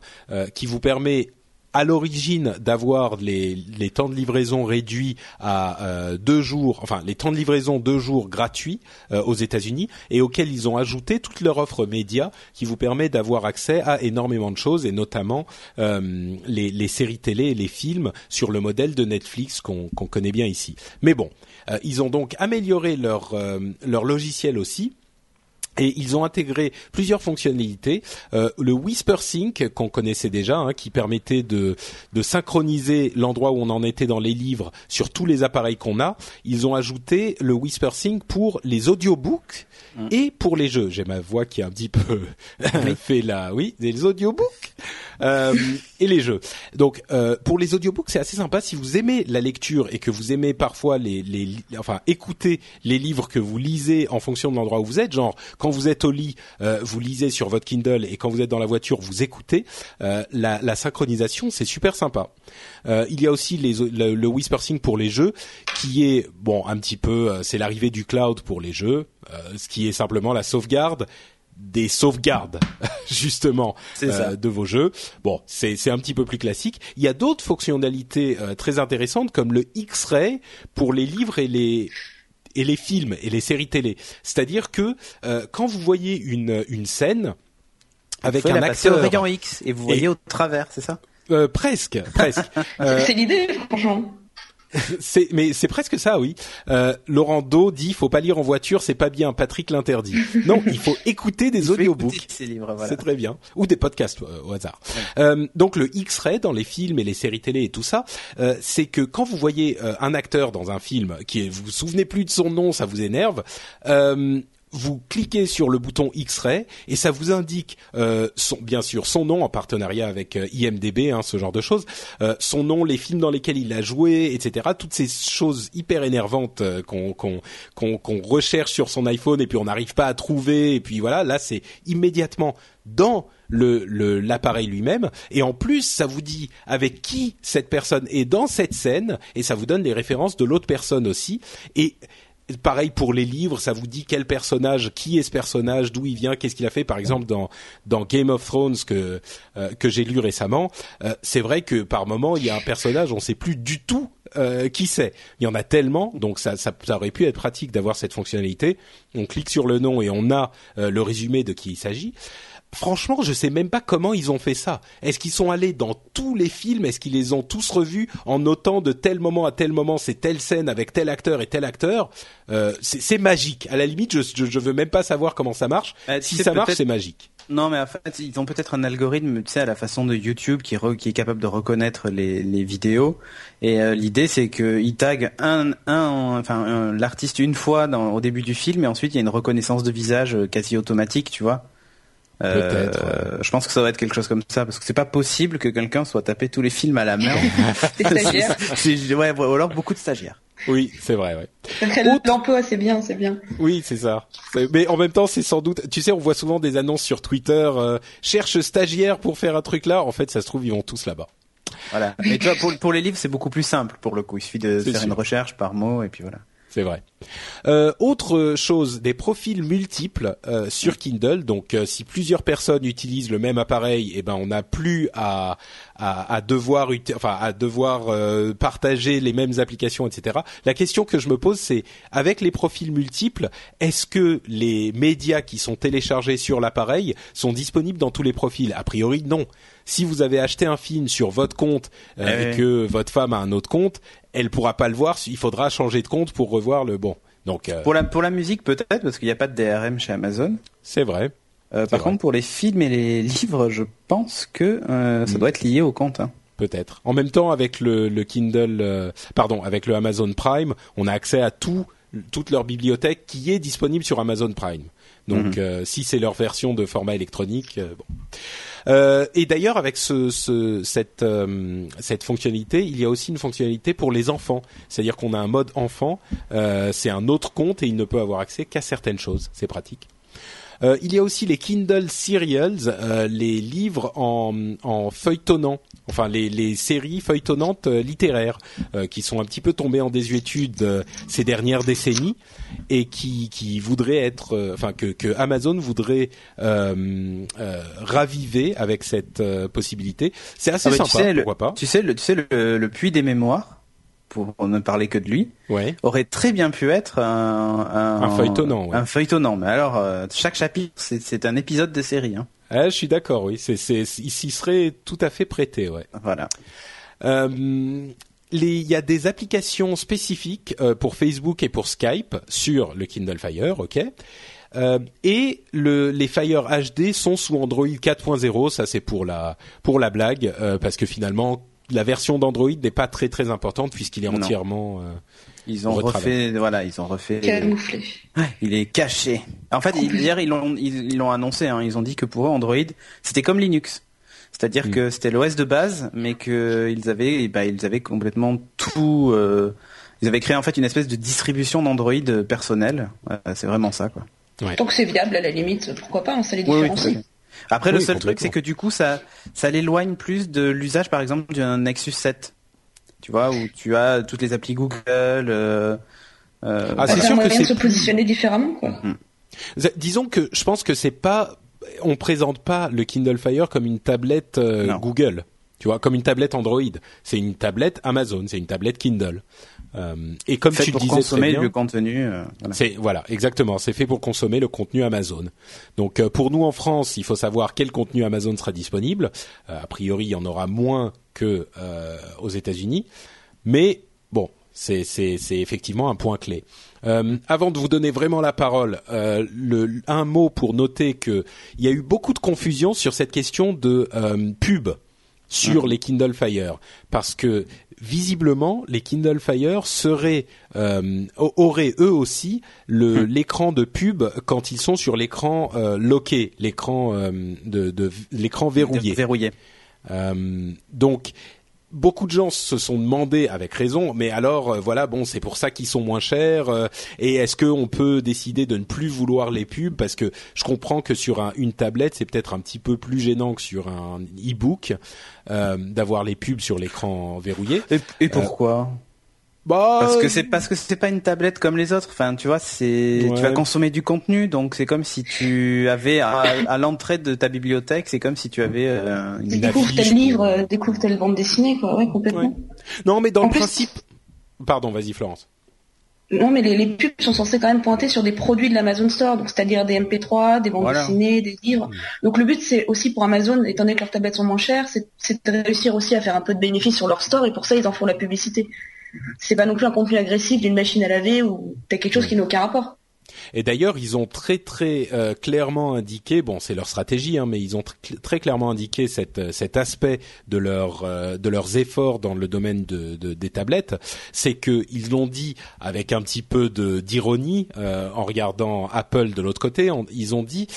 qui vous permet à l'origine d'avoir les, les, temps de livraison réduits à euh, deux jours, enfin les temps de livraison deux jours gratuits euh, aux États-Unis, et auxquels ils ont ajouté toute leur offre média qui vous permet d'avoir accès à énormément de choses, et notamment euh, les, séries télé et les films sur le modèle de Netflix qu'on connaît bien ici. Mais bon, ils ont donc amélioré leur, leur logiciel aussi et ils ont intégré plusieurs fonctionnalités. Euh, le Whisper Sync qu'on connaissait déjà, hein, qui permettait de, de synchroniser l'endroit où on en était dans les livres sur tous les appareils qu'on a. Ils ont ajouté le Whisper Sync pour les audiobooks mm. et pour les jeux. J'ai ma voix qui a un petit peu fait la, oui, les audiobooks et les jeux. Donc euh, pour les audiobooks, c'est assez sympa. Si vous aimez la lecture et que vous aimez parfois les, les, enfin écouter les livres que vous lisez en fonction de l'endroit où vous êtes, genre quand vous êtes au lit, euh, vous lisez sur votre Kindle et quand vous êtes dans la voiture, vous écoutez. Euh, la, la, synchronisation, c'est super sympa. Euh, il y a aussi les, le, le pour les jeux, qui est bon un petit peu, euh, c'est l'arrivée du cloud pour les jeux, euh, ce qui est simplement la sauvegarde des sauvegardes justement euh, de vos jeux. Bon, c'est c'est un petit peu plus classique. Il y a d'autres fonctionnalités euh, très intéressantes comme le X-ray pour les livres et les et les films et les séries télé. C'est-à-dire que euh, quand vous voyez une, une scène avec un acteur, au rayon X et vous voyez au travers, c'est ça? Euh, Presque, presque. c'est l'idée, franchement. c'est mais c'est presque ça, oui. Euh, Laurent Do dit faut pas lire en voiture, c'est pas bien. Patrick l'interdit. non, il faut écouter des audiobooks. Voilà. C'est très bien. Ou des podcasts euh, au hasard. Euh, donc le X-ray dans les films et les séries télé et tout ça, euh, c'est que quand vous voyez euh, un acteur dans un film qui est, vous vous souvenez plus de son nom, ça vous énerve. Vous cliquez sur le bouton X-ray et ça vous indique euh, son, bien sûr son nom en partenariat avec euh, IMDb, hein, ce genre de choses, euh, son nom, les films dans lesquels il a joué, etc. Toutes ces choses hyper énervantes euh, qu'on qu'on qu'on qu'on recherche sur son iPhone et puis on n'arrive pas à trouver et puis voilà, là c'est immédiatement dans le- l'appareil lui-même et en plus ça vous dit avec qui cette personne est dans cette scène et ça vous donne les références de l'autre personne aussi et Pareil pour les livres, ça vous dit quel personnage, qui est ce personnage, d'où il vient, qu'est-ce qu'il a fait. Par exemple, dans Game of Thrones que euh, que j'ai lu récemment, euh, c'est vrai que par moment il y a un personnage, on sait plus du tout euh, qui c'est. Il y en a tellement, donc ça, ça ça aurait pu être pratique d'avoir cette fonctionnalité. On clique sur le nom et on a euh, le résumé de qui il s'agit. Franchement, je sais même pas comment ils ont fait ça. Est-ce qu'ils sont allés dans tous les films? Est-ce qu'ils les ont tous revus en notant de tel moment à tel moment c'est telle scène avec tel acteur et tel acteur? Euh, C'est magique. À la limite, je, je je veux même pas savoir comment ça marche. Euh, si ça marche, c'est magique. Non, mais en fait, ils ont peut-être un algorithme, tu sais, à la façon de YouTube qui, re- qui est capable de reconnaître les, les vidéos. Et euh, l'idée, c'est qu'ils taguent un, un, enfin, un- l'artiste une fois dans, au début du film, et ensuite il y a une reconnaissance de visage quasi automatique, tu vois. Euh, je pense que ça va être quelque chose comme ça, parce que c'est pas possible que quelqu'un soit tapé tous les films à la main. Des stagiaires. C'est- ouais, ou alors beaucoup de stagiaires. Oui, c'est vrai. Ouais. Autre- l'emploi, c'est bien, c'est bien. Oui, c'est ça. C'est- Mais en même temps, c'est sans doute. Tu sais, on voit souvent des annonces sur Twitter. euh, cherche stagiaire pour faire un truc là. En fait, ça se trouve, ils vont tous là-bas. Voilà. Mais tu vois, pour, pour les livres, c'est beaucoup plus simple pour le coup. Il suffit de C'est faire sûr. une recherche par mot, et puis voilà. C'est vrai. Euh, autre chose, des profils multiples euh, sur Kindle. Donc, euh, si plusieurs personnes utilisent le même appareil, eh ben, on n'a plus à, à, à devoir, enfin, à devoir euh, partager les mêmes applications, etc. La question que je me pose, c'est avec les profils multiples, est-ce que les médias qui sont téléchargés sur l'appareil sont disponibles dans tous les profils? A priori, non. Si vous avez acheté un film sur votre compte euh, Eh et que votre femme a un autre compte, elle pourra pas le voir. Il faudra changer de compte pour revoir le bon. Donc euh, Pour la, pour la musique, peut-être, parce qu'il n'y a pas de DRM chez Amazon. c'est vrai. Euh, par vrai. contre, pour les films et les livres, je pense que euh, ça Mm. doit être lié au compte. Hein. Peut-être. En même temps, avec le, le Kindle, euh, pardon, avec le Amazon Prime, on a accès à tout, toute leur bibliothèque qui est disponible sur Amazon Prime. Donc, Mhm. euh, si c'est leur version de format électronique, euh, bon. Euh, et d'ailleurs, avec ce, ce, cette, euh, cette fonctionnalité, il y a aussi une fonctionnalité pour les enfants. C'est-à-dire qu'on a un mode enfant, euh, c'est un autre compte et il ne peut avoir accès qu'à certaines choses. C'est pratique. Euh, il y a aussi les Kindle Serials, euh, les livres en, en feuilletonnant, enfin les, les séries feuilletonnantes euh, littéraires euh, qui sont un petit peu tombées en désuétude euh, ces dernières décennies et qui, qui voudraient être, enfin que, que Amazon voudrait euh, euh, raviver avec cette euh, possibilité. C'est assez Ah bah, sympa, tu sais, le, pourquoi pas Tu sais, le, tu sais le, le puits des mémoires, pour ne parler que de lui, Ouais. aurait très bien pu être un, un, Un feuilletonnant, ouais. Un feuilletonnant. Mais alors, euh, chaque chapitre, c'est un épisode de série. Hein. Ah, je suis d'accord, oui. C'est, c'est, il s'y serait tout à fait prêté, ouais. Voilà. Euh, il y a des applications spécifiques euh, pour Facebook et pour Skype sur le Kindle Fire, ok. Euh, et le, les Fire HD sont sous Android 4.0, ça c'est pour la pour la blague, parce que finalement la version d'Android n'est pas très très importante puisqu'il est entièrement. euh, Ils ont refait, voilà, ils ont refait. Camouflé. Il est caché. En fait, ils- hier ils l'ont ils ils l'ont annoncé. Hein, ils ont dit que pour eux Android, c'était comme Linux. C'est-à-dire Mm. que c'était l'OS de base, mais que ils avaient, bah, ils avaient complètement tout. euh, ils avaient créé en fait une espèce de distribution d'Android personnelle. Ouais, c'est vraiment ça, quoi. Tant que c'est viable, à la limite, pourquoi pas, hein, ça les Oui, oui, Après, le seul truc, c'est que du coup, ça, ça l'éloigne plus de l'usage, par exemple, d'un Nexus 7. Tu vois, où tu as toutes les applis Google. Euh, euh, Ah, Bah, c'est un sûr que moyen de c'est- se positionner différemment, quoi. Z- Disons que je pense que c'est pas, on présente pas le Kindle Fire comme une tablette euh. Google, tu vois, comme une tablette Android. C'est une tablette Amazon, c'est une tablette Kindle. Euh, et comme fait tu pour disais consommer très bien, le contenu. euh, voilà. c'est voilà exactement, c'est fait pour consommer le contenu Amazon. Donc euh, pour nous en France, il faut savoir quel contenu Amazon sera disponible. A priori, il y en aura moins que aux États-Unis, mais bon, c'est effectivement un point clé. Euh, avant de vous donner vraiment la parole, euh, le, un mot pour noter que il y a eu beaucoup de confusion sur cette question de euh, pub sur les Kindle Fire parce que visiblement les Kindle Fire seraient euh, auraient eux aussi le l'écran de pub quand ils sont sur l'écran euh, loqué, l'écran euh, de, de l'écran verrouillé. Verrouillé. Donc beaucoup de gens se sont demandé avec raison, mais alors euh, voilà, bon, c'est pour ça qu'ils sont moins chers. euh, et est-ce qu'on peut décider de ne plus vouloir les pubs? Parce que je comprends que sur un- une tablette, c'est peut-être un petit peu plus gênant que sur un e-book euh, d'avoir les pubs sur l'écran verrouillé. Et, et pourquoi? Bah, Parce que c'est parce que c'est pas une tablette comme les autres. Enfin, tu vois, c'est Ouais. tu vas consommer du contenu, donc c'est comme si tu avais à, à l'entrée de ta bibliothèque, c'est comme si tu avais euh, une Une découvre affiche tel livre, pour- euh, découvre telle bande dessinée, quoi. Ouais, complètement. Ouais. non, mais dans En le plus- principe. Pardon, vas-y Florence. Non, mais les, les pubs sont censés quand même pointer sur des produits de l'Amazon Store, donc c'est-à-dire des MP3, des bandes Voilà. dessinées, des livres. Donc le but, c'est aussi pour Amazon, étant donné que leurs tablettes sont moins chères, c'est c'est de réussir aussi à faire un peu de bénéfice sur leur store, et pour ça, ils en font la publicité. C'est pas non plus un contenu agressif d'une machine à laver ou t'as quelque chose qui n'a aucun rapport. Et d'ailleurs, ils ont très très euh, clairement indiqué, bon, c'est leur stratégie, hein, mais ils ont tr- très clairement indiqué cette, euh, cet aspect de leur euh, de leurs efforts dans le domaine de, de- des tablettes, c'est que ils l'ont dit avec un petit peu de d'ironie euh, en regardant Apple de l'autre côté. on- ils ont dit,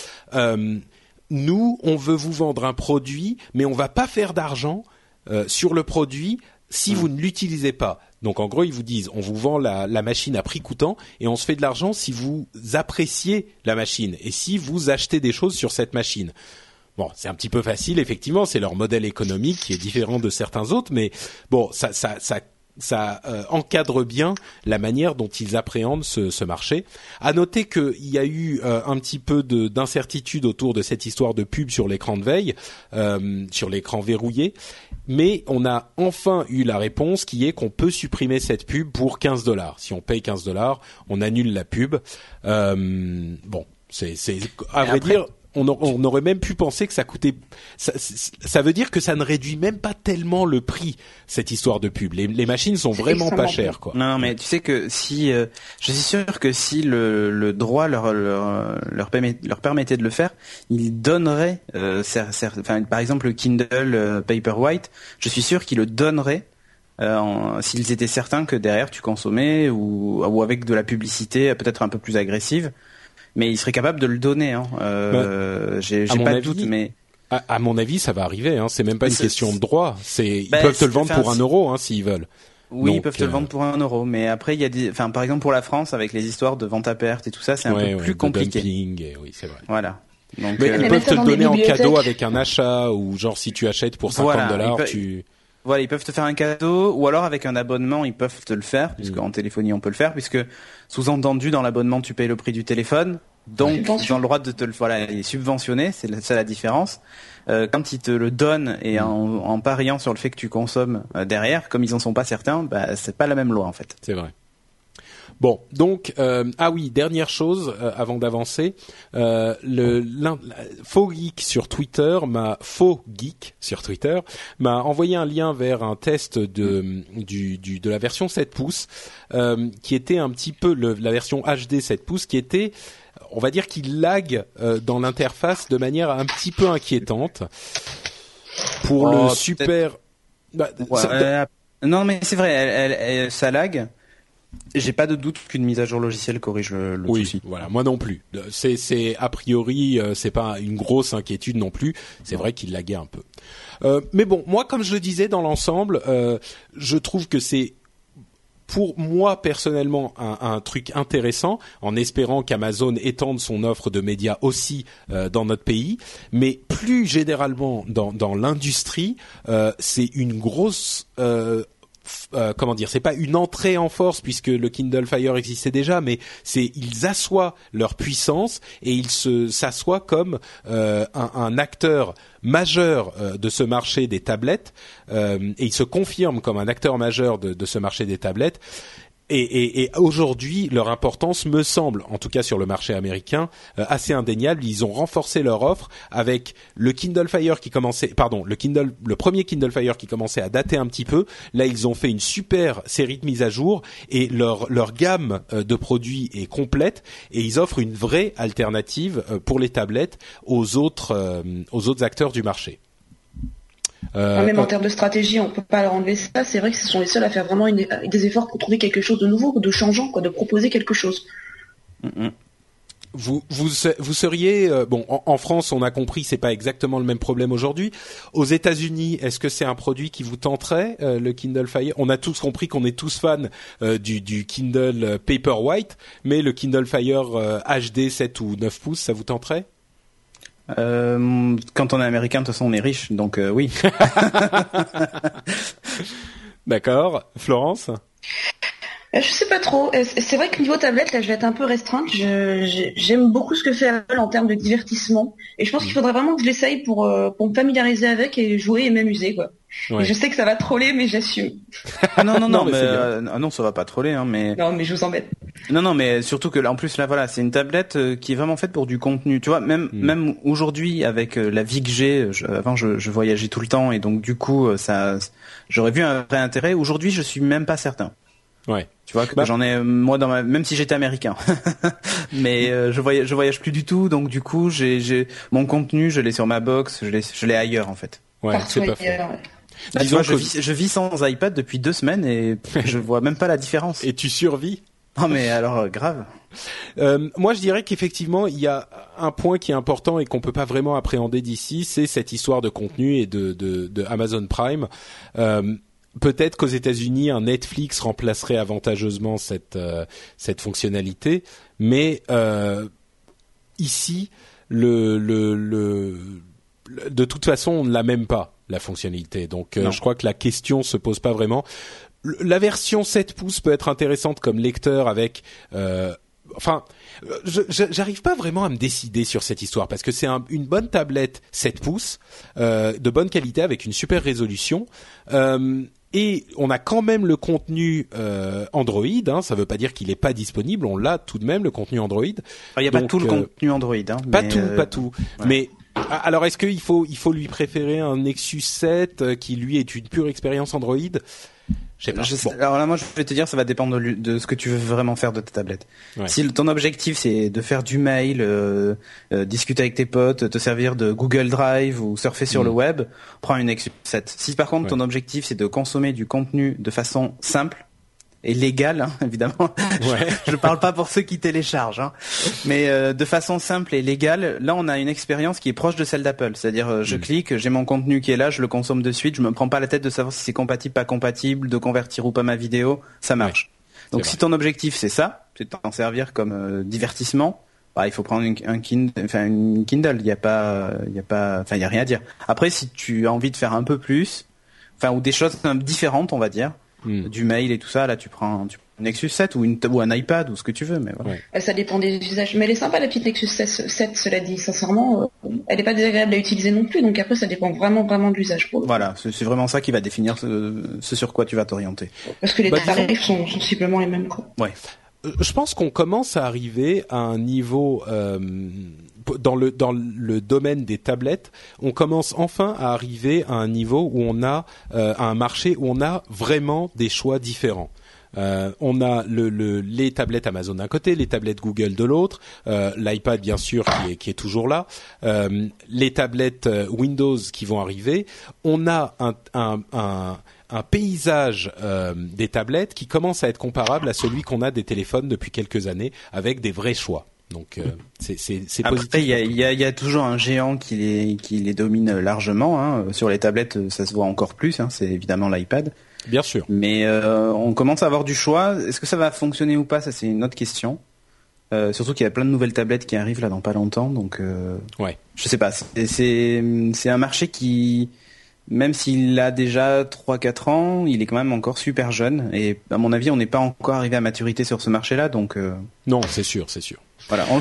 nous, on veut vous vendre un produit, mais on va pas faire d'argent sur le produit si vous ne l'utilisez pas. Donc en gros, ils vous disent, on vous vend la, la machine à prix coûtant et on se fait de l'argent si vous appréciez la machine et si vous achetez des choses sur cette machine. Bon, c'est un petit peu facile, effectivement, c'est leur modèle économique qui est différent de certains autres, mais bon, ça, ça, ça, ça euh, encadre bien la manière dont ils appréhendent ce, ce marché. À noter qu'il y a eu euh, un petit peu de- d'incertitude autour de cette histoire de pub sur l'écran de veille, euh, sur l'écran verrouillé, mais on a enfin eu la réponse qui est qu'on peut supprimer cette pub pour 15 dollars. Si on paye 15 dollars, on annule la pub. Euh, bon, c'est, c'est à vrai après- dire. On, a- on aurait même pu penser que ça coûtait. Ça, veut dire que ça ne réduit même pas tellement le prix cette histoire de pub. Les, les machines sont vraiment pas chères, quoi. Non, mais tu sais que si, euh, je suis sûr que si le, le droit leur leur leur, permet- leur permettait de le faire, ils donneraient, euh, cer- cer- enfin, par exemple le Kindle euh, Paperwhite, je suis sûr qu'ils le donneraient euh, en- s'ils étaient certains que derrière tu consommais ou ou avec de la publicité peut-être un peu plus agressive, mais ils seraient capables de le donner. Hein. Euh, j'ai à j'ai pas de doute, mais À, à mon avis, ça va arriver. Hein. C'est même pas une question de droit. C'est ils Bah, peuvent te le vendre pour un euro hein, s'ils veulent. Oui, ils peuvent te le euh, vendre pour un euro, mais après il y a des, enfin par exemple pour la France avec les histoires de vente à perte et tout ça, c'est un Ouais, peu ouais, plus compliqué. dumping, et oui, c'est vrai. Voilà. Donc Mais euh, ils peuvent te le donner en cadeau avec un achat ou genre si tu achètes pour 50 Voilà, dollars, tu. Voilà, ils peuvent te faire un cadeau ou alors avec un abonnement, ils peuvent te le faire puisque Mm. en téléphonie on peut le faire puisque sous-entendu dans l'abonnement tu payes le prix du téléphone. Donc ils ont le droit de te le voilà, il est subventionné, c'est ça la différence. Euh, quand ils te le donnent et en, en pariant sur le fait que tu consommes euh, derrière, comme ils en sont pas certains, bah c'est pas la même loi en fait. C'est vrai. Bon, donc euh, ah oui, dernière chose euh, avant d'avancer, euh, le l'un- faux geek sur Twitter m'a faux geek sur Twitter m'a envoyé un lien vers un test de du, du de la version 7 pouces euh, qui était un petit peu le, la version HD 7 pouces qui était on va dire qu'il lag euh, dans l'interface de manière un petit peu inquiétante pour Oh, le super bah, Ouais, ça- non mais c'est vrai, elle, elle- elle- ça lag. J'ai pas de doute qu'une mise à jour logicielle corrige le, le oui, souci. voilà, moi non plus. Euh, C'est, a priori, euh, c'est pas une grosse inquiétude non plus. C'est vrai qu'il laguait un peu. Euh, mais bon, moi, comme je le disais dans l'ensemble, euh, je trouve que c'est pour moi personnellement un, un truc intéressant, en espérant qu'Amazon étende son offre de médias aussi euh, dans notre pays, mais plus généralement dans, dans l'industrie, euh, c'est une grosse euh, euh, comment dire, c'est pas une entrée en force puisque le Kindle Fire existait déjà, mais c'est ils assoient leur puissance et ils se s'assoient comme euh, un, acteur majeur euh, de ce marché des tablettes euh, et ils se confirment comme un acteur majeur de ce marché des tablettes et, aujourd'hui, leur importance me semble, en tout cas sur le marché américain, euh, assez indéniable. Ils ont renforcé leur offre avec le Kindle Fire qui commençait, pardon, le Kindle, le premier Kindle Fire qui commençait à dater un petit peu. Là, ils ont fait une super série de mises à jour et leur leur gamme euh, de produits est complète et ils offrent une vraie alternative euh, pour les tablettes aux autres aux autres acteurs du marché. Euh, même en termes de stratégie, on peut pas leur enlever ça. C'est vrai que ce sont les seuls à faire vraiment des efforts pour trouver quelque chose de nouveau, de changeant, quoi, de proposer quelque chose. Vous, vous, vous seriez euh, bon en, France, on a compris, c'est pas exactement le même problème aujourd'hui. Aux États-Unis, est-ce que c'est un produit qui vous tenterait euh, le Kindle Fire? On a tous compris qu'on est tous fans du, du, Kindle Paperwhite, mais le Kindle Fire HD 7 ou 9 pouces, ça vous tenterait? Euh, quand on est américain, de toute façon, on est riche, donc euh, oui. D'accord. Florence? Euh, je sais pas trop. C'est vrai que niveau tablette, là, je vais être un peu restreinte. J'aime beaucoup ce que fait Apple en termes de divertissement. Et je pense qu'il faudrait vraiment que je l'essaye pour, pour me familiariser avec et jouer et m'amuser, quoi. Je sais que ça va troller, mais j'assume. non, non, non, mais, non, ça va pas troller, hein, mais. Non, mais je vous embête. Non, non, mais surtout que là, en plus là, voilà, c'est une tablette euh, qui est vraiment faite pour du contenu. Tu vois, même mm. même aujourd'hui avec euh, la vie que j'ai, avant je, je, voyageais tout le temps et donc du coup euh, ça, j'aurais vu un vrai intérêt. Aujourd'hui, je suis même pas certain. Ouais. Tu vois que bah. j'en ai moi dans ma, même si j'étais américain, mais je voyage je voyage plus du tout, donc du coup j'ai j'ai mon contenu, je l'ai sur ma box, je l'ai je l'ai ailleurs en fait. Ouais, c'est pas faux. Je, vis, je vis sans iPad depuis deux semaines et je vois même pas la différence. Et tu survis non mais alors euh, grave. Euh, moi, je dirais qu'effectivement, il y a un point qui est important et qu'on peut pas vraiment appréhender d'ici, c'est cette histoire de contenu et de, de, de Amazon Prime. Euh, Peut-être qu'aux États-Unis, un Netflix remplacerait avantageusement cette euh, cette fonctionnalité, mais ici, le, le, le, de toute façon, on ne l'a même pas la fonctionnalité. Donc, euh, je crois que la question se pose pas vraiment la version 7 pouces peut être intéressante comme lecteur avec euh, enfin j'arrive pas vraiment à me décider sur cette histoire parce que c'est une bonne tablette 7 pouces euh, de bonne qualité avec une super résolution euh, et on a quand même le contenu Android, hein, ça veut pas dire qu'il est pas disponible, on l'a tout de même le contenu Android. Il n'y a pas tout le contenu Android, hein, pas tout, pas tout. Mais alors est-ce qu'il faut il faut lui préférer un Nexus 7 qui lui est une pure expérience Android? Alors là, moi, je vais te dire, ça va dépendre de, ce que tu veux vraiment faire de ta tablette. Si ton objectif c'est de faire du mail, euh, euh, discuter avec tes potes, te servir de Google Drive ou surfer sur le mm. web, prends une Nexus 7. Si par contre ton objectif c'est de consommer du contenu de façon simple, et légal, hein, évidemment. Ouais. je parle pas pour ceux qui téléchargent, hein. mais euh, de façon simple et légale. Là, on a une expérience qui est proche de celle d'Apple, c'est-à-dire euh, je mm. clique, j'ai mon contenu qui est là, je le consomme de suite, je me prends pas la tête de savoir si c'est compatible, pas compatible, de convertir ou pas ma vidéo, ça marche. Donc si ton objectif c'est ça, c'est de t'en servir comme euh, divertissement, bah, il faut prendre une, un Kindle, enfin une Kindle. Il y a pas, il y a pas, enfin il y a rien à dire. Après, si tu as envie de faire un peu plus, enfin ou des choses différentes, on va dire Hmm. du mail et tout ça, là tu prends, tu un Nexus 7 ou, une, ou un iPad ou ce que tu veux. Mais voilà. Ça dépend des usages. Mais elle est sympa la petite Nexus 7, cela dit. Sincèrement, euh, elle n'est pas désagréable à utiliser non plus. Donc après, ça dépend vraiment vraiment de l'usage. Voilà, c'est vraiment ça qui va définir ce, sur quoi tu vas t'orienter. Parce que les bah, tarifs sont sensiblement les mêmes. Quoi. Ouais. Euh, je pense qu'on commence à arriver à un niveau euh, dans le dans domaine des tablettes, on commence enfin à arriver à un niveau où on a euh, un marché où on a vraiment des choix différents. Euh, on a le, le, les tablettes Amazon d'un côté, les tablettes Google de l'autre, euh, l'iPad bien sûr qui est, toujours là, euh, les tablettes Windows qui vont arriver. On a un, paysage des tablettes qui commence à être comparable à celui qu'on a des téléphones depuis quelques années, avec des vrais choix. Donc euh, c'est c'est positif. il y a, y, a, y a, toujours un géant qui les qui les domine largement. Hein. Sur les tablettes, ça se voit encore plus. Hein. C'est évidemment l'iPad. Bien sûr. Mais euh, on commence à avoir du choix. Est-ce que ça va fonctionner ou pas? Ça c'est une autre question. Euh, surtout qu'il y a plein de nouvelles tablettes qui arrivent là dans pas longtemps. Donc euh, ouais. Je sais pas. C'est c'est un marché qui même s'il a déjà 3-4 ans, il est quand même encore super jeune. Et à mon avis, on n'est pas encore arrivé à maturité sur ce marché-là. Donc euh, non, c'est sûr, c'est sûr. Voilà, on,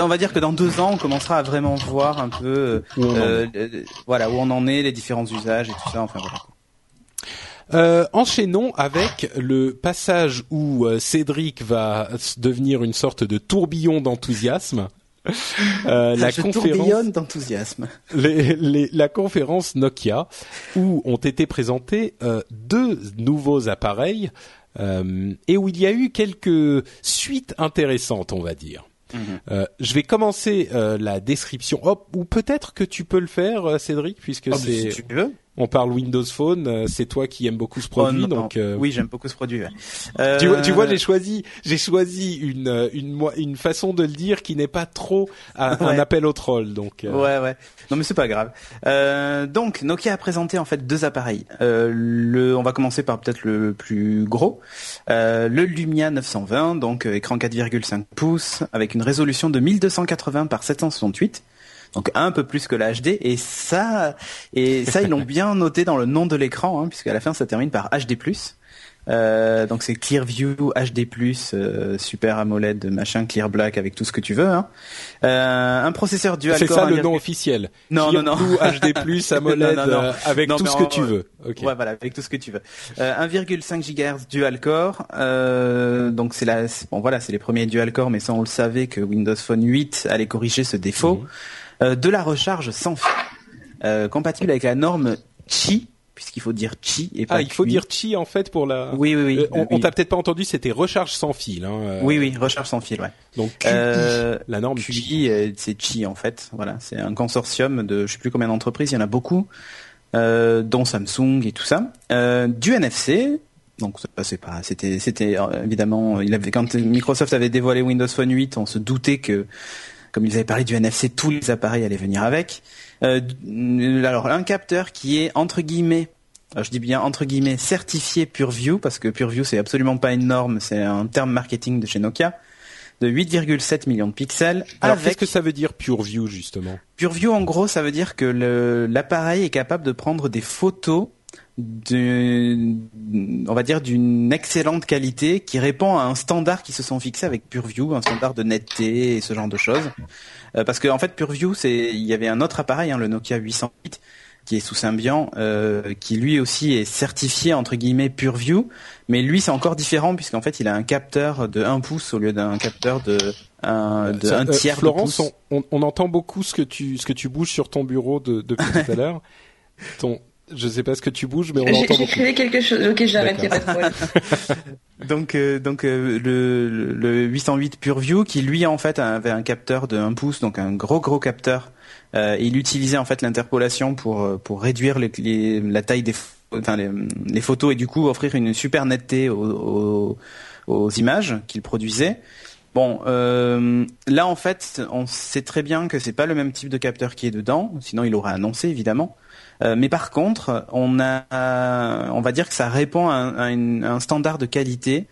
on, va dire que dans deux ans, on commencera à vraiment voir un peu, euh, euh, voilà, où on en est, les différents usages et tout ça. Enfin voilà. Euh, enchaînons avec le passage où euh, Cédric va devenir une sorte de tourbillon d'enthousiasme. Euh, la Je conférence d'enthousiasme. la conférence Nokia où ont été présentés euh, deux nouveaux appareils euh, et où il y a eu quelques suites intéressantes, on va dire. Mhm. Euh, je vais commencer euh, la description. Oh, ou peut-être que tu peux le faire, Cédric, puisque oh, c'est. Si tu veux on parle Windows Phone. Euh, c'est toi qui aimes beaucoup ce oh, produit, donc euh, oui, j'aime beaucoup ce produit. Euh... Tu, vois, tu vois, j'ai choisi, j'ai choisi une une une façon de le dire qui n'est pas trop un, appel au troll, donc. Euh. Ouais, ouais. Non, mais c'est pas grave. donc, Nokia a présenté en fait deux appareils. le, on va commencer par peut-être le plus gros, le Lumia 920, donc écran 4,5 pouces avec une résolution de 1280 par 768 donc un peu plus que la HD et ça et ça ils l'ont bien noté dans le nom de l'écran hein, puisqu'à la fin ça termine par HD+. Euh, donc c'est Clearview HD+, euh, Super AMOLED, machin, Clear Black avec tout ce que tu veux. Hein. Euh, un processeur dual core. C'est ça le nom officiel. Non non non. HD+, AMOLED, euh, avec tout ce que tu veux. Okay. Ouais voilà, avec tout ce que tu veux. 1,5 GHz dual core. donc c'est la, bon voilà, c'est les premiers dual core, mais ça on le savait que Windows Phone 8 allait corriger ce défaut. Mhm. Euh, de la recharge sans fil, euh, compatible avec la norme Qi, puisqu'il faut dire Qi et pas Ah, il faut dire Qi en fait pour la. Oui, oui, oui. Euh, on, t'a peut-être pas entendu, c'était recharge sans fil. Hein, Oui, oui, recharge sans fil, ouais. Donc la norme QI, c'est Qi en fait. Voilà, c'est un consortium de je sais plus combien d'entreprises, il y en a beaucoup, dont Samsung et tout ça. du NFC, donc c'est pas, c'était, c'était évidemment, il avait quand Microsoft avait dévoilé Windows Phone 8, on se doutait que comme ils avaient parlé du NFC, tous les appareils allaient venir avec. Euh, alors un capteur qui est entre guillemets je dis bien entre guillemets certifié PureView parce que PureView c'est absolument pas une norme, c'est un terme marketing de chez Nokia de 8,7 millions de pixels. Alors qu'est-ce que ça veut dire PureView justement? PureView en gros ça veut dire que l'appareil est capable de prendre des photos on va dire d'une excellente qualité qui répond à un standard qui se sont fixés avec PureView, un standard de netteté et ce genre de choses. Euh, parce qu'en en fait PureView, c'est il y avait un autre appareil, hein, le Nokia 808 qui est sous Symbian, euh, qui lui aussi est certifié entre guillemets PureView, mais lui c'est encore différent puisqu'en fait il a un capteur de 1 pouce au lieu d'un capteur de un, de un euh, tiers Florence, de pouce. On, on, entend beaucoup ce que tu ce que tu bouges sur ton bureau de, depuis tout à l'heure. Ton je sais pas ce que tu bouges, mais on entend beaucoup. J'écrivais quelque chose. Ok, j'arrête, il a pas de problème. donc, euh, donc euh, le, le 808 PureView, qui lui en fait avait un capteur de 1 pouce, donc un gros gros capteur. Euh, il utilisait en fait l'interpolation pour pour réduire les, la taille des enfin les, les, photos et du coup offrir une super netteté aux, aux, aux images qu'il produisait. Bon, euh, là en fait, on sait très bien que c'est pas le même type de capteur qui est dedans, sinon il aurait annoncé évidemment. Euh, mais par contre, on a, on va dire que ça répond à un, standard de qualité.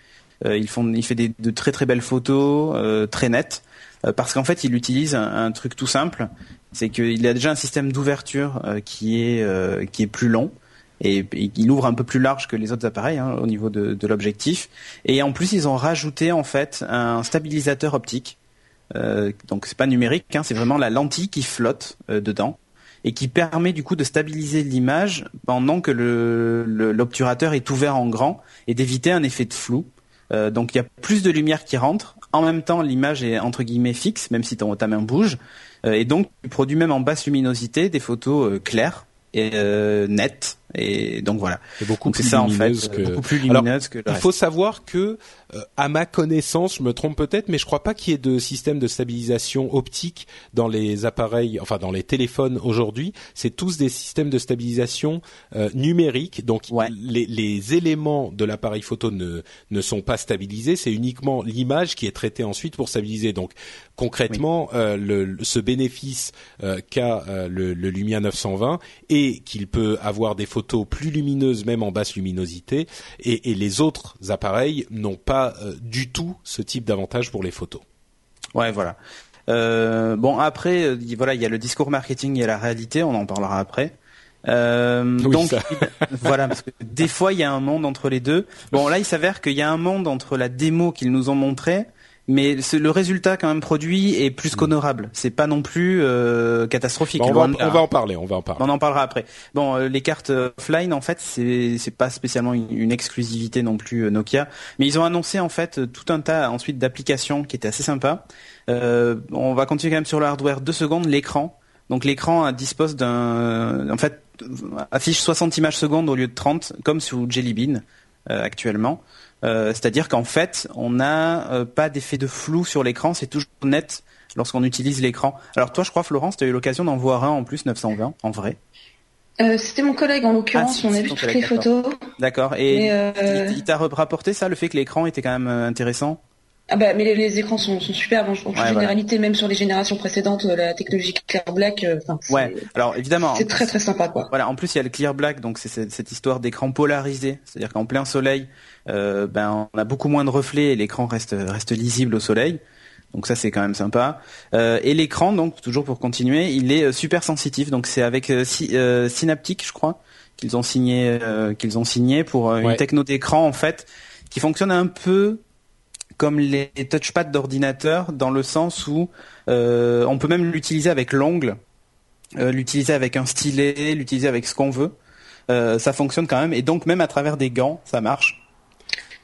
Euh, il fait de très très belles photos, euh, très nettes, parce qu'en fait, il utilise un, truc tout simple, c'est qu'il a déjà un système d'ouverture qui est qui est plus long et, il ouvre un peu plus large que les autres appareils hein, au niveau de, de l'objectif. Et en plus, ils ont rajouté en fait un stabilisateur optique. Euh, donc c'est pas numérique, hein, c'est vraiment la lentille qui flotte dedans et qui permet du coup de stabiliser l'image pendant que l'obturateur est ouvert en grand et d'éviter un effet de flou. Euh, donc il y a plus de lumière qui rentre. En même temps, l'image est entre guillemets fixe, même si ton, ta main bouge. Euh, et donc tu produis même en basse luminosité des photos euh, claires et nettes et donc voilà. C'est beaucoup, plus ça, en fait, que... beaucoup plus lumineuse que le Il faut savoir que, euh, à ma connaissance, je me trompe peut-être, mais je crois pas qu'il y ait de système de stabilisation optique dans les appareils, enfin dans les téléphones aujourd'hui. C'est tous des systèmes de stabilisation euh, numériques. Donc les, les, éléments de l'appareil photo ne ne sont pas stabilisés. C'est uniquement l'image qui est traitée ensuite pour stabiliser. Donc concrètement, euh, le, ce bénéfice qu'a le, le Lumia 920 et qu'il peut avoir des photos plus lumineuses même en basse luminosité et, les autres appareils n'ont pas euh, du tout ce type d'avantage pour les photos. Ouais, voilà. Euh, bon après, euh, voilà, il y a le discours marketing et la réalité, on en parlera après. donc voilà, parce que des fois il y a un monde entre les deux. Bon là, il s'avère qu'il y a un monde entre la démo qu'ils nous ont montrée, mais le résultat quand même produit est plus mm. qu'honorable. C'est pas non plus euh, catastrophique. on, va, en parler, on va en parler. On en parlera après. Bon, euh, les cartes offline, en fait, c'est c'est pas spécialement une, exclusivité non plus euh, Nokia, mais ils ont annoncé en fait tout un tas ensuite d'applications qui étaient assez sympas. on va continuer quand même sur le hardware. Deux secondes, l'écran. Donc l'écran dispose d'un, en fait, affiche 60 images secondes au lieu de 30, comme sous Jelly Bean actuellement. Euh, c'est-à-dire qu'en fait, on n'a euh, pas d'effet de flou sur l'écran, c'est toujours net lorsqu'on utilise l'écran. Alors toi, je crois, Florence, tu as eu l'occasion d'en voir un en plus 920, en vrai? Euh, c'était mon collègue en l'occurrence, ah, on a vu toutes les photos. D'accord. Et il, t'a rapporté ça, le fait que l'écran était quand même intéressant? Ah bah mais les, écrans sont, sont superbes en, généralité même sur les générations précédentes la technologie Clear Black ouais alors évidemment c'est très très sympa quoi voilà en plus il y a le Clear Black donc c'est cette histoire d'écran polarisé c'est-à-dire qu'en plein soleil euh, ben on a beaucoup moins de reflets et l'écran reste reste lisible au soleil. Donc ça c'est quand même sympa. Euh, et l'écran donc toujours pour continuer, il est euh, super sensitif. Donc c'est avec Synaptic je crois qu'ils ont signé qu'ils ont signé pour une techno d'écran en fait qui fonctionne un peu comme les touchpads d'ordinateur dans le sens où on peut même l'utiliser avec l'ongle, l'utiliser avec un stylet, l'utiliser avec ce qu'on veut. ça fonctionne quand même et donc même à travers des gants ça marche.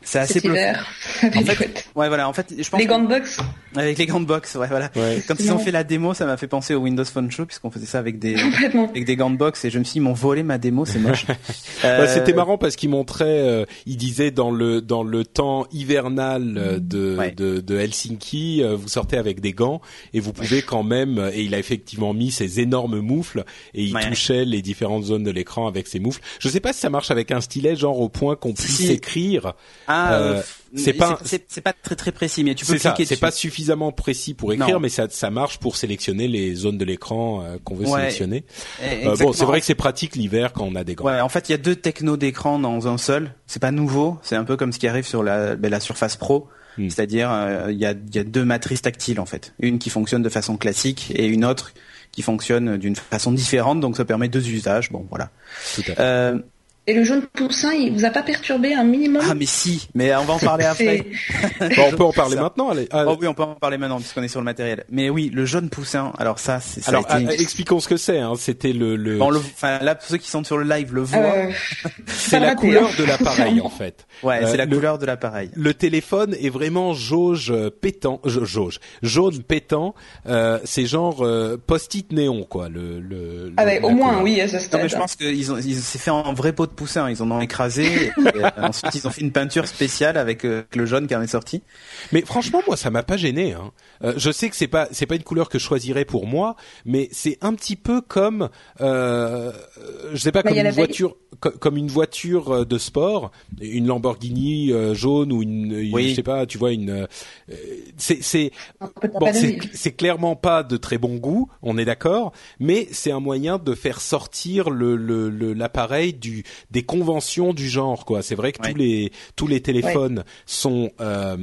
C'est assez. En fait, ouais, voilà. En fait, je pense les gants de box. Avec les gants de box, ouais, voilà. Quand ils ont fait la démo, ça m'a fait penser au Windows Phone Show puisqu'on faisait ça avec des avec des gants de box et je me suis dit, ils m'ont volé ma démo, c'est moche. euh... C'était marrant parce qu'ils montraient, euh, ils disaient dans le dans le temps hivernal euh, de de, de, Helsinki, euh, vous sortez avec des gants et vous pouvez quand même. Et il a effectivement mis ces énormes moufles et il touchait les différentes zones de l'écran avec ces moufles. Je sais pas si ça marche avec un stylet, genre au point qu'on puisse écrire. Ah, euh, c'est pas c'est pas très très précis, mais tu peux cliquer C'est pas suffisamment précis pour écrire, mais ça ça marche pour sélectionner les zones de l'écran euh, qu'on veut sélectionner. Euh, bon, c'est vrai que c'est pratique l'hiver quand on a des gants. Ouais, en fait, il y a deux technos d'écran dans un seul. C'est pas nouveau. C'est un peu comme ce qui arrive sur la ben, la Surface Pro. Hmm. C'est-à-dire, il y, a, y a deux matrices tactiles en fait, une qui fonctionne de façon classique et une autre qui fonctionne d'une façon différente, donc ça permet deux usages. Bon, voilà. Tout à fait. Euh, et le jaune poussin, il vous a pas perturbé un minimum Ah mais si, mais on va en parler après. bon, on peut en parler maintenant, allez. Oh oui, on peut en parler maintenant puisqu'on est sur le matériel. Mais oui, le jaune poussin. Alors ça, c'est. Alors été... expliquons ce que c'est. Hein. C'était le. le... Bon, le... Enfin, là, pour ceux qui sont sur le live, le voient. Euh, c'est la couleur de l'appareil en fait. Ouais, c'est la couleur de l'appareil. Le téléphone est vraiment jauge pétant, jauge, jaune pétant. Euh, c'est genre euh, post-it néon quoi. Le. le ah ouais, au moins oui, à ce stade. Non, mais je pense qu'ils ont, ils s'est fait en vrai pot de poussin. Ils en ont écrasé. et, euh, ensuite, ils ont fait une peinture spéciale avec euh, le jaune qui en est sorti. Mais franchement, moi, ça m'a pas gêné. Hein. Euh, je sais que c'est pas c'est pas une couleur que je choisirais pour moi, mais c'est un petit peu comme euh, je sais pas bah, comme une voiture comme une voiture de sport, une Lamborghini jaune ou une, je sais pas, tu vois une c'est c'est bon c'est clairement pas de très bon goût, on est d'accord, mais c'est un moyen de faire sortir le l'appareil le, du des conventions du genre quoi. C'est vrai que tous les tous les téléphones sont euh,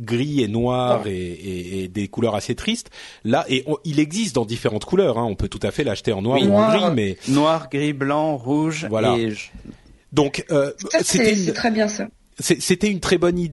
gris et noirs et, et, et, des couleurs assez tristes. Là, et il existe dans différentes couleurs. Hein. On peut tout à fait l'acheter en noir ou en gris, mais noir, gris, blanc, rouge. Voilà. Et... Donc euh, c'était une... très bien ça. C'était une très bonne idée.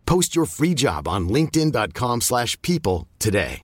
Post your free job on linkedin.com/people today.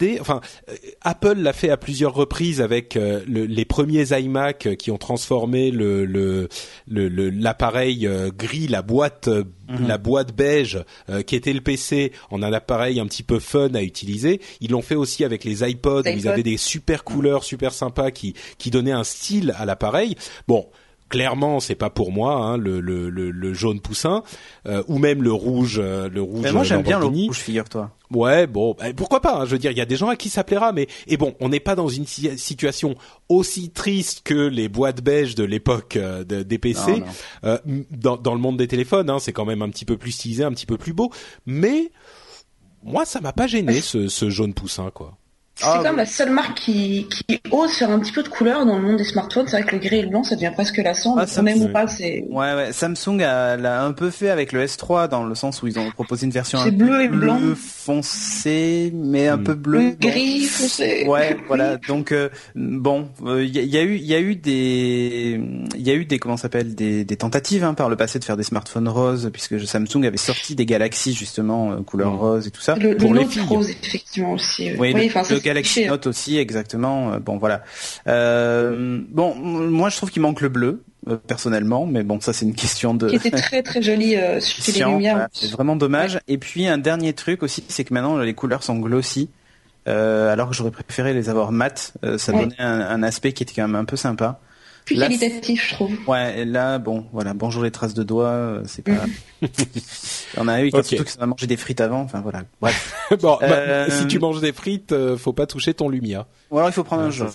idée. Enfin, euh, Apple l'a fait à plusieurs reprises avec euh, les premiers iMac qui ont transformé le l'appareil gris, la boîte mhm. la boîte beige qui était le PC en un appareil un petit peu fun à utiliser. Ils l'ont fait aussi avec les iPods. Où ils avaient des super couleurs super sympas qui qui donnaient un style à l'appareil. Bon clairement c'est pas pour moi hein, le, le, le, jaune poussin euh, ou même le rouge euh, le rouge mais moi j'aime bien le rouge figure-toi. Ouais bon bah, pourquoi pas hein, je veux dire il y a des gens à qui ça plaira mais et bon on n'est pas dans une situation aussi triste que les boîtes beige de l'époque euh, des PC dans, dans le monde des téléphones hein, c'est quand même un petit peu plus stylisé un petit peu plus beau mais moi ça m'a pas gêné ce, ce jaune poussin quoi c'est ah, quand même la seule marque qui, qui ose faire un petit peu de couleur dans le monde des smartphones. C'est vrai que le gris et le blanc, ça devient presque lassant. Ah, même ou pas, c'est. Ouais, ouais. Samsung l'a un peu fait avec le S3 dans le sens où ils ont proposé une version un bleu et blanc. foncé, mais un hmm. peu bleu. Gris foncé. Ouais, voilà. Donc euh, bon, il euh, y, a eu, il y a eu des, il y a eu des comment s'appelle des, des tentatives hein, par le passé de faire des smartphones roses, puisque Samsung avait sorti des Galaxy justement euh, couleur hmm. rose et tout ça. Le, pour le les rose effectivement aussi. Oui, oui Galaxy Note aussi, exactement. Euh, bon, voilà. Euh, bon, moi, je trouve qu'il manque le bleu euh, personnellement, mais bon, ça c'est une question de. Qui était très très joli euh, sur les lumières. c'est vraiment dommage. Et puis un dernier truc aussi, c'est que maintenant les couleurs sont glossy. Euh, alors que j'aurais préféré les avoir mat, ça donnait un, un, aspect qui était quand même un peu sympa plus qualitatif, je trouve. Ouais, et là, bon, voilà, bonjour les traces de doigts, euh, c'est pas. On a eu okay. surtout que ça a mangé des frites avant, enfin voilà. Bref. bon, bah, euh... si tu manges des frites, euh, faut pas toucher ton Lumia. Ou alors il faut prendre un jeu.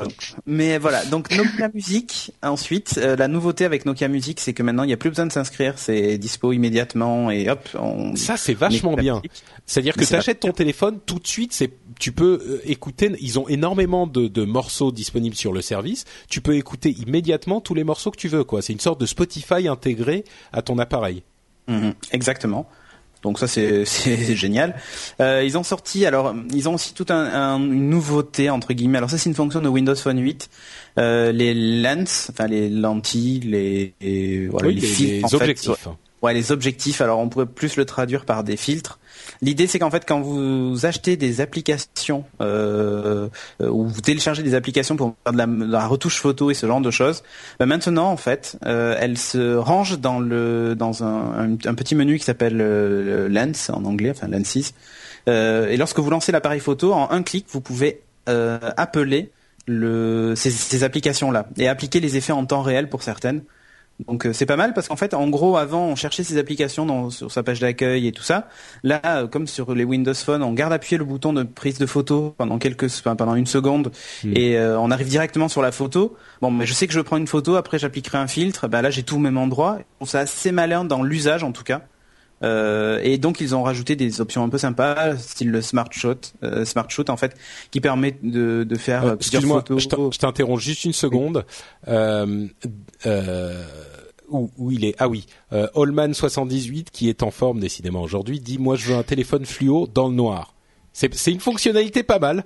Mais voilà, donc Nokia Music. Ensuite, euh, la nouveauté avec Nokia Music, c'est que maintenant il n'y a plus besoin de s'inscrire, c'est dispo immédiatement et hop. On... Ça c'est vachement bien. C'est-à-dire que tu achètes ton téléphone tout de suite, c'est tu peux euh, écouter. Ils ont énormément de, de, morceaux disponibles sur le service. Tu peux écouter immédiatement tous les morceaux que tu veux. Quoi, c'est une sorte de Spotify intégré à ton appareil. Mhm, exactement. Donc ça c'est génial. Euh, ils ont sorti alors ils ont aussi toute un, une nouveauté entre guillemets. Alors ça c'est une fonction de Windows Phone 8. Euh, les lens, enfin les lentilles, les, les, voilà, les, les, objectifs. ouais, les objectifs. Alors on pourrait plus le traduire par des filtres. L'idée, c'est qu'en fait, quand vous achetez des applications euh, euh, ou vous téléchargez des applications pour faire de la, retouche photo et ce genre de choses, bah maintenant, en fait, euh, elles se rangent dans le dans un, petit menu qui s'appelle euh, Lens en anglais, enfin Lenses. Euh, et lorsque vous lancez l'appareil photo, en un clic, vous pouvez appeler le, ces, ces applications-là et appliquer les effets en temps réel pour certaines. Donc euh, c'est pas mal parce qu'en fait, en gros, avant, on cherchait ces applications dans, sur sa page d'accueil et tout ça. Là, euh, comme sur les Windows Phone, on garde appuyé le bouton de prise de photo pendant quelques, pendant une seconde hmm. et euh, on arrive directement sur la photo. Bon, mais je sais que je prends une photo, après j'appliquerai un filtre. Bah là, j'ai tout au même endroit. C'est assez malin dans l'usage en tout cas. Euh, et donc ils ont rajouté des options un peu sympas, style le Smart Shot, euh, Smart Shot en fait, qui permet de, de faire euh, plusieurs photos. Je t'interromps juste une seconde. Euh, euh, où, où, il est? Ah oui, euh, Allman 78 qui est en forme décidément aujourd'hui dit moi je veux un téléphone fluo dans le noir. C'est une fonctionnalité pas mal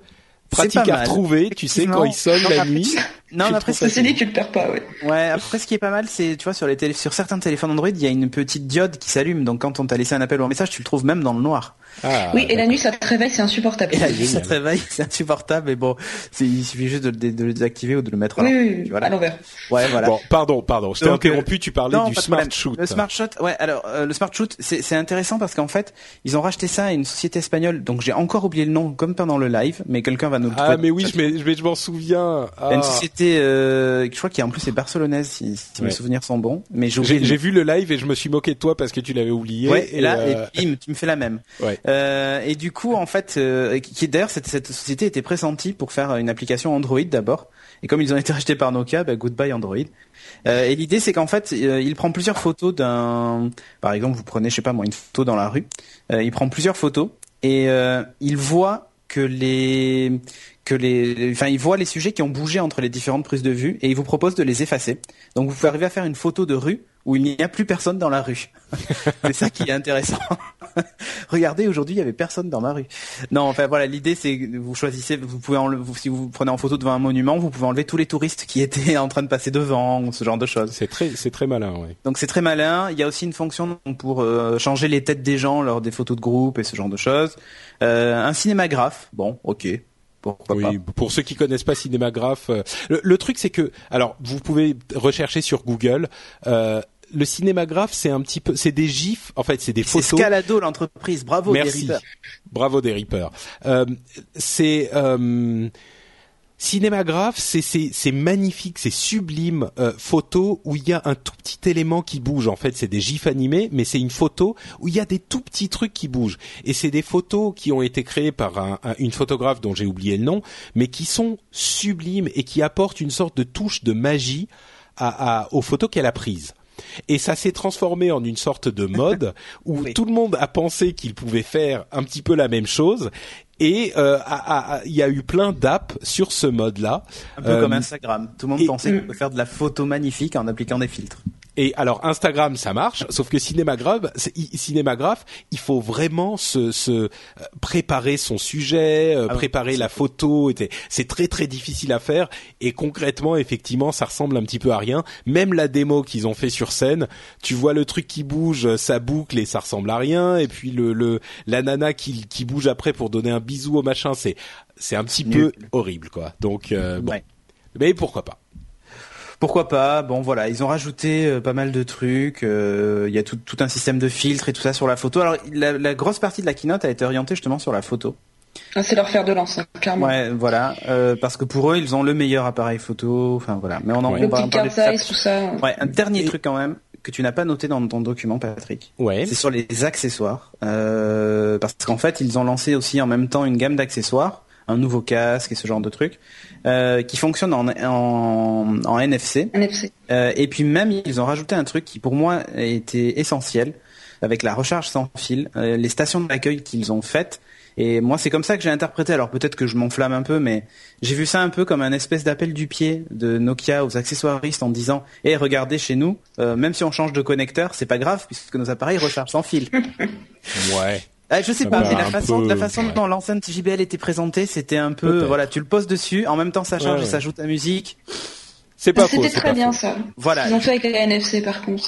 pratique à retrouver, tu sais, quand il sonne la nuit. Non, mais après, dit, tu le perds pas, ouais. Ouais, après, ce qui est pas mal, c'est, tu vois, sur les télé sur certains téléphones Android, il y a une petite diode qui s'allume. Donc, quand on t'a laissé un appel ou un message, tu le trouves même dans le noir. Ah, oui, et la nuit, ça te réveille, c'est insupportable. Et la nuit, ça te réveille, c'est insupportable. Mais bon, il suffit juste de, de, le désactiver ou de le mettre oui, oui, voilà. à l'envers. Ouais, voilà. Bon, pardon, pardon. Je t'ai interrompu, tu parlais du Smart Shoot. Le Smart Shoot, ouais, alors, euh, le Smart Shoot, c'est intéressant parce qu'en fait, ils ont racheté ça à une société espagnole. Donc, j'ai encore oublié le nom, comme pendant le live, mais quelqu'un va nous le Ah, mais oui, je, je, je m'en souviens. Ah. Une société, euh, je crois qui en plus est barcelonaise, si, si mes souvenirs sont bons. Mais j'ai vu le live et je me suis moqué de toi parce que tu l'avais oublié. Ouais, et, là, et euh, bim, tu me fais la même. Ouais. Euh, et du coup, en fait, qui d'ailleurs cette, cette société était pressentie pour faire une application Android d'abord. Et comme ils ont été rachetés par Nokia, bah, goodbye Android. Et l'idée, c'est qu'en fait, il prend plusieurs photos d'un, par exemple, vous prenez, je sais pas moi, une photo dans la rue. Il prend plusieurs photos et il voit que les que les, enfin, il voit les sujets qui ont bougé entre les différentes prises de vue et il vous propose de les effacer. Donc, vous pouvez arriver à faire une photo de rue où il n'y a plus personne dans la rue. c'est ça qui est intéressant. Regardez, aujourd'hui, il y avait personne dans ma rue. Non, enfin voilà, l'idée c'est que vous choisissez, vous pouvez enlever, si vous prenez en photo devant un monument, vous pouvez enlever tous les touristes qui étaient en train de passer devant, ou ce genre de choses. C'est très, c'est très malin, oui. Donc c'est très malin. Il y a aussi une fonction pour euh, changer les têtes des gens lors des photos de groupe et ce genre de choses. Euh, un cinémagraphe, bon, ok, oui, pour ceux qui connaissent pas Cinémagraphe, euh, le, truc c'est que, alors vous pouvez rechercher sur Google. Euh, le cinémagraphe, c'est un petit peu, c'est des gifs. En fait, c'est des photos. C'est Scalado l'entreprise. Bravo Merci. des Bravo des Reapers. Euh, c'est euh, Cinémagraphe, c'est c'est magnifique, c'est sublime euh, photo où il y a un tout petit élément qui bouge. En fait, c'est des gifs animés, mais c'est une photo où il y a des tout petits trucs qui bougent. Et c'est des photos qui ont été créées par un, une photographe dont j'ai oublié le nom, mais qui sont sublimes et qui apportent une sorte de touche de magie à, aux photos qu'elle a prises. Et ça s'est transformé en une sorte de mode où tout le monde a pensé qu'il pouvait faire un petit peu la même chose et euh, il y a eu plein d'apps sur ce mode-là. Un peu comme euh, Instagram. Tout le monde pensait qu'on pouvait faire de la photo magnifique en appliquant des filtres. Et alors Instagram ça marche, sauf que Cinémagraphe, Cinémagraphe, il faut vraiment se, se euh, préparer son sujet, euh, ah préparer la photo. C'est très très difficile à faire. Et concrètement, effectivement, ça ressemble un petit peu à rien. Même la démo qu'ils ont fait sur scène, tu vois le truc qui bouge, ça boucle et ça ressemble à rien. Et puis le, le la nana qui, qui bouge après pour donner un bisou au machin, c'est c'est un petit peu horrible quoi. Donc euh, bon. Mais pourquoi pas pourquoi pas Bon voilà, ils ont rajouté euh, pas mal de trucs. Euh, il y a tout, un système de filtres et tout ça sur la photo. Alors la, grosse partie de la keynote a été orientée justement sur la photo. Ah, c'est leur faire de lance, hein, clairement. Ouais, voilà, euh, parce que pour eux, ils ont le meilleur appareil photo. Enfin voilà, mais on en, on va en parler tout ça. Ouais, un dernier truc quand même que tu n'as pas noté dans ton document, Patrick. Ouais. C'est sur les accessoires, parce qu'en fait, ils ont lancé aussi en même temps une gamme d'accessoires un nouveau casque et ce genre de trucs, euh, qui fonctionne en, en, en NFC. NFC. Euh, et puis même, ils ont rajouté un truc qui pour moi était essentiel, avec la recharge sans fil, euh, les stations d'accueil qu'ils ont faites. Et moi, c'est comme ça que j'ai interprété. Alors peut-être que je m'enflamme un peu, mais j'ai vu ça un peu comme un espèce d'appel du pied de Nokia aux accessoiristes en disant "Eh, regardez chez nous, euh, même si on change de connecteur, c'est pas grave puisque nos appareils rechargent sans fil." ouais. Ah, je sais pas, mais la façon, la façon dont l'enceinte JBL était présentée, c'était un peu, voilà, tu le poses dessus, en même temps ça charge et ça ajoute la musique. C'est pas C'était très bien ça. Voilà. Ils ont fait avec la NFC par contre.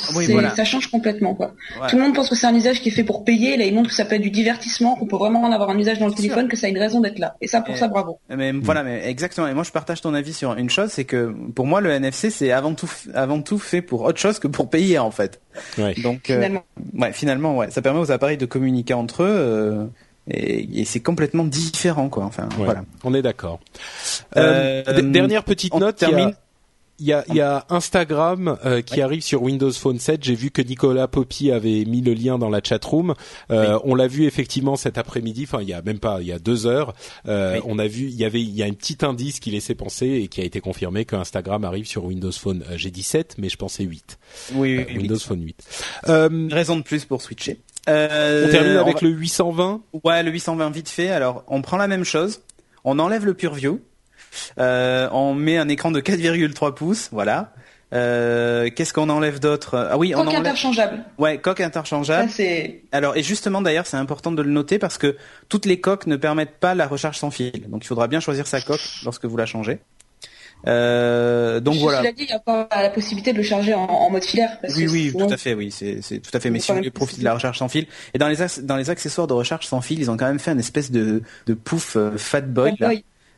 Ça change complètement quoi. Tout le monde pense que c'est un usage qui est fait pour payer. Là, ils montrent que ça peut être du divertissement, qu'on peut vraiment en avoir un usage dans le téléphone, que ça a une raison d'être là. Et ça, pour ça, bravo. Mais voilà, mais exactement. Et moi, je partage ton avis sur une chose, c'est que pour moi, le NFC, c'est avant tout, avant tout fait pour autre chose que pour payer en fait. Ouais. Donc, euh, finalement. ouais, finalement, ouais, ça permet aux appareils de communiquer entre eux. Euh, et, c'est complètement différent quoi enfin voilà on est d'accord euh, dernière petite note termine il y a, y a Instagram euh, qui arrive sur Windows Phone 7. J'ai vu que Nicolas Poppy avait mis le lien dans la chat room. Euh, On l'a vu effectivement cet après-midi. Enfin, il y a même pas, il y a deux heures. Euh, On a vu, il y avait, il y a un petit indice qui laissait penser et qui a été confirmé que Instagram arrive sur Windows Phone. Euh, j'ai dit 7, mais je pensais 8. Oui, oui Windows Phone 8. Raison de plus pour switcher. on termine avec le 820. Ouais, le 820 vite fait. Alors, on prend la même chose. On enlève le PureView euh, on met un écran de 4,3 pouces, voilà. Euh, qu'est-ce qu'on enlève d'autre? Ah oui, on enlève... interchangeable. Ouais, coque interchangeable. Alors et justement d'ailleurs, c'est important de le noter parce que toutes les coques ne permettent pas la recharge sans fil. Donc il faudra bien choisir sa coque lorsque vous la changez. Euh, donc voilà. Cela dit, il n'y a pas la possibilité de le charger en, mode filaire. oui, oui, tout à fait, oui, c'est tout à fait. Mais si vous voulez profiter de la recharge sans fil, et dans les dans les accessoires de recharge sans fil, ils ont quand même fait une espèce de de pouf euh, fat boy, là,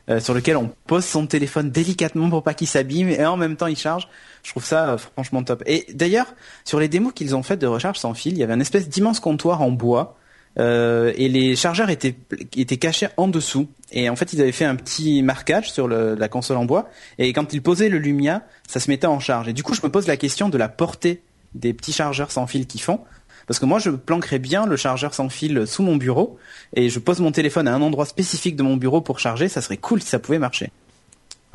euh, sur lequel on pose son téléphone délicatement pour pas qu'il s'abîme et en même temps il charge. Je trouve ça euh, franchement top. Et d'ailleurs, sur les démos qu'ils ont faites de recharge sans fil, il y avait un espèce d'immense comptoir en bois euh, et les chargeurs étaient cachés en dessous. Et en fait, ils avaient fait un petit marquage sur la console en bois. Et quand ils posaient le Lumia, ça se mettait en charge. Et du coup, je me pose la question de la portée des petits chargeurs sans fil qu'ils font. Parce que moi, je planquerais bien le chargeur sans fil sous mon bureau et je pose mon téléphone à un endroit spécifique de mon bureau pour charger. Ça serait cool si ça pouvait marcher.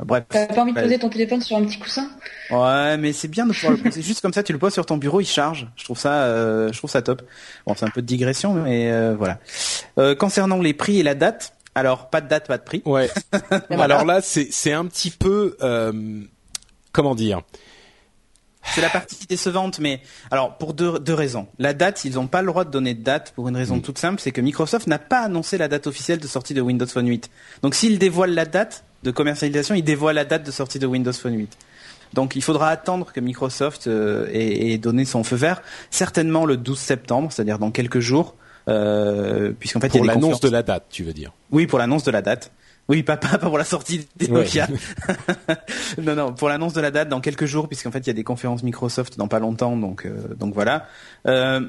Bref. T'as pas envie de poser ton téléphone sur un petit coussin? Ouais, mais c'est bien de pouvoir le poser. Juste comme ça, tu le poses sur ton bureau, il charge. Je trouve ça, euh, je trouve ça top. Bon, c'est un peu de digression, mais euh, voilà. Euh, concernant les prix et la date, alors pas de date, pas de prix. Ouais. alors là, c'est c'est un petit peu, comment dire? C'est la partie décevante, mais alors pour deux, deux raisons. La date, ils n'ont pas le droit de donner de date pour une raison toute simple, c'est que Microsoft n'a pas annoncé la date officielle de sortie de Windows Phone 8. Donc s'ils dévoilent la date de commercialisation, ils dévoilent la date de sortie de Windows Phone 8. Donc il faudra attendre que Microsoft euh, ait, donné son feu vert, certainement le 12 septembre, c'est-à-dire dans quelques jours, euh, puisqu'en fait pour l'annonce de la date, tu veux dire? Oui, pour l'annonce de la date. Oui, pas, pas, pour la sortie des Nokia. non, non, pour l'annonce de la date dans quelques jours, puisqu'en fait il y a des conférences Microsoft dans pas longtemps, donc euh, donc voilà. Euh,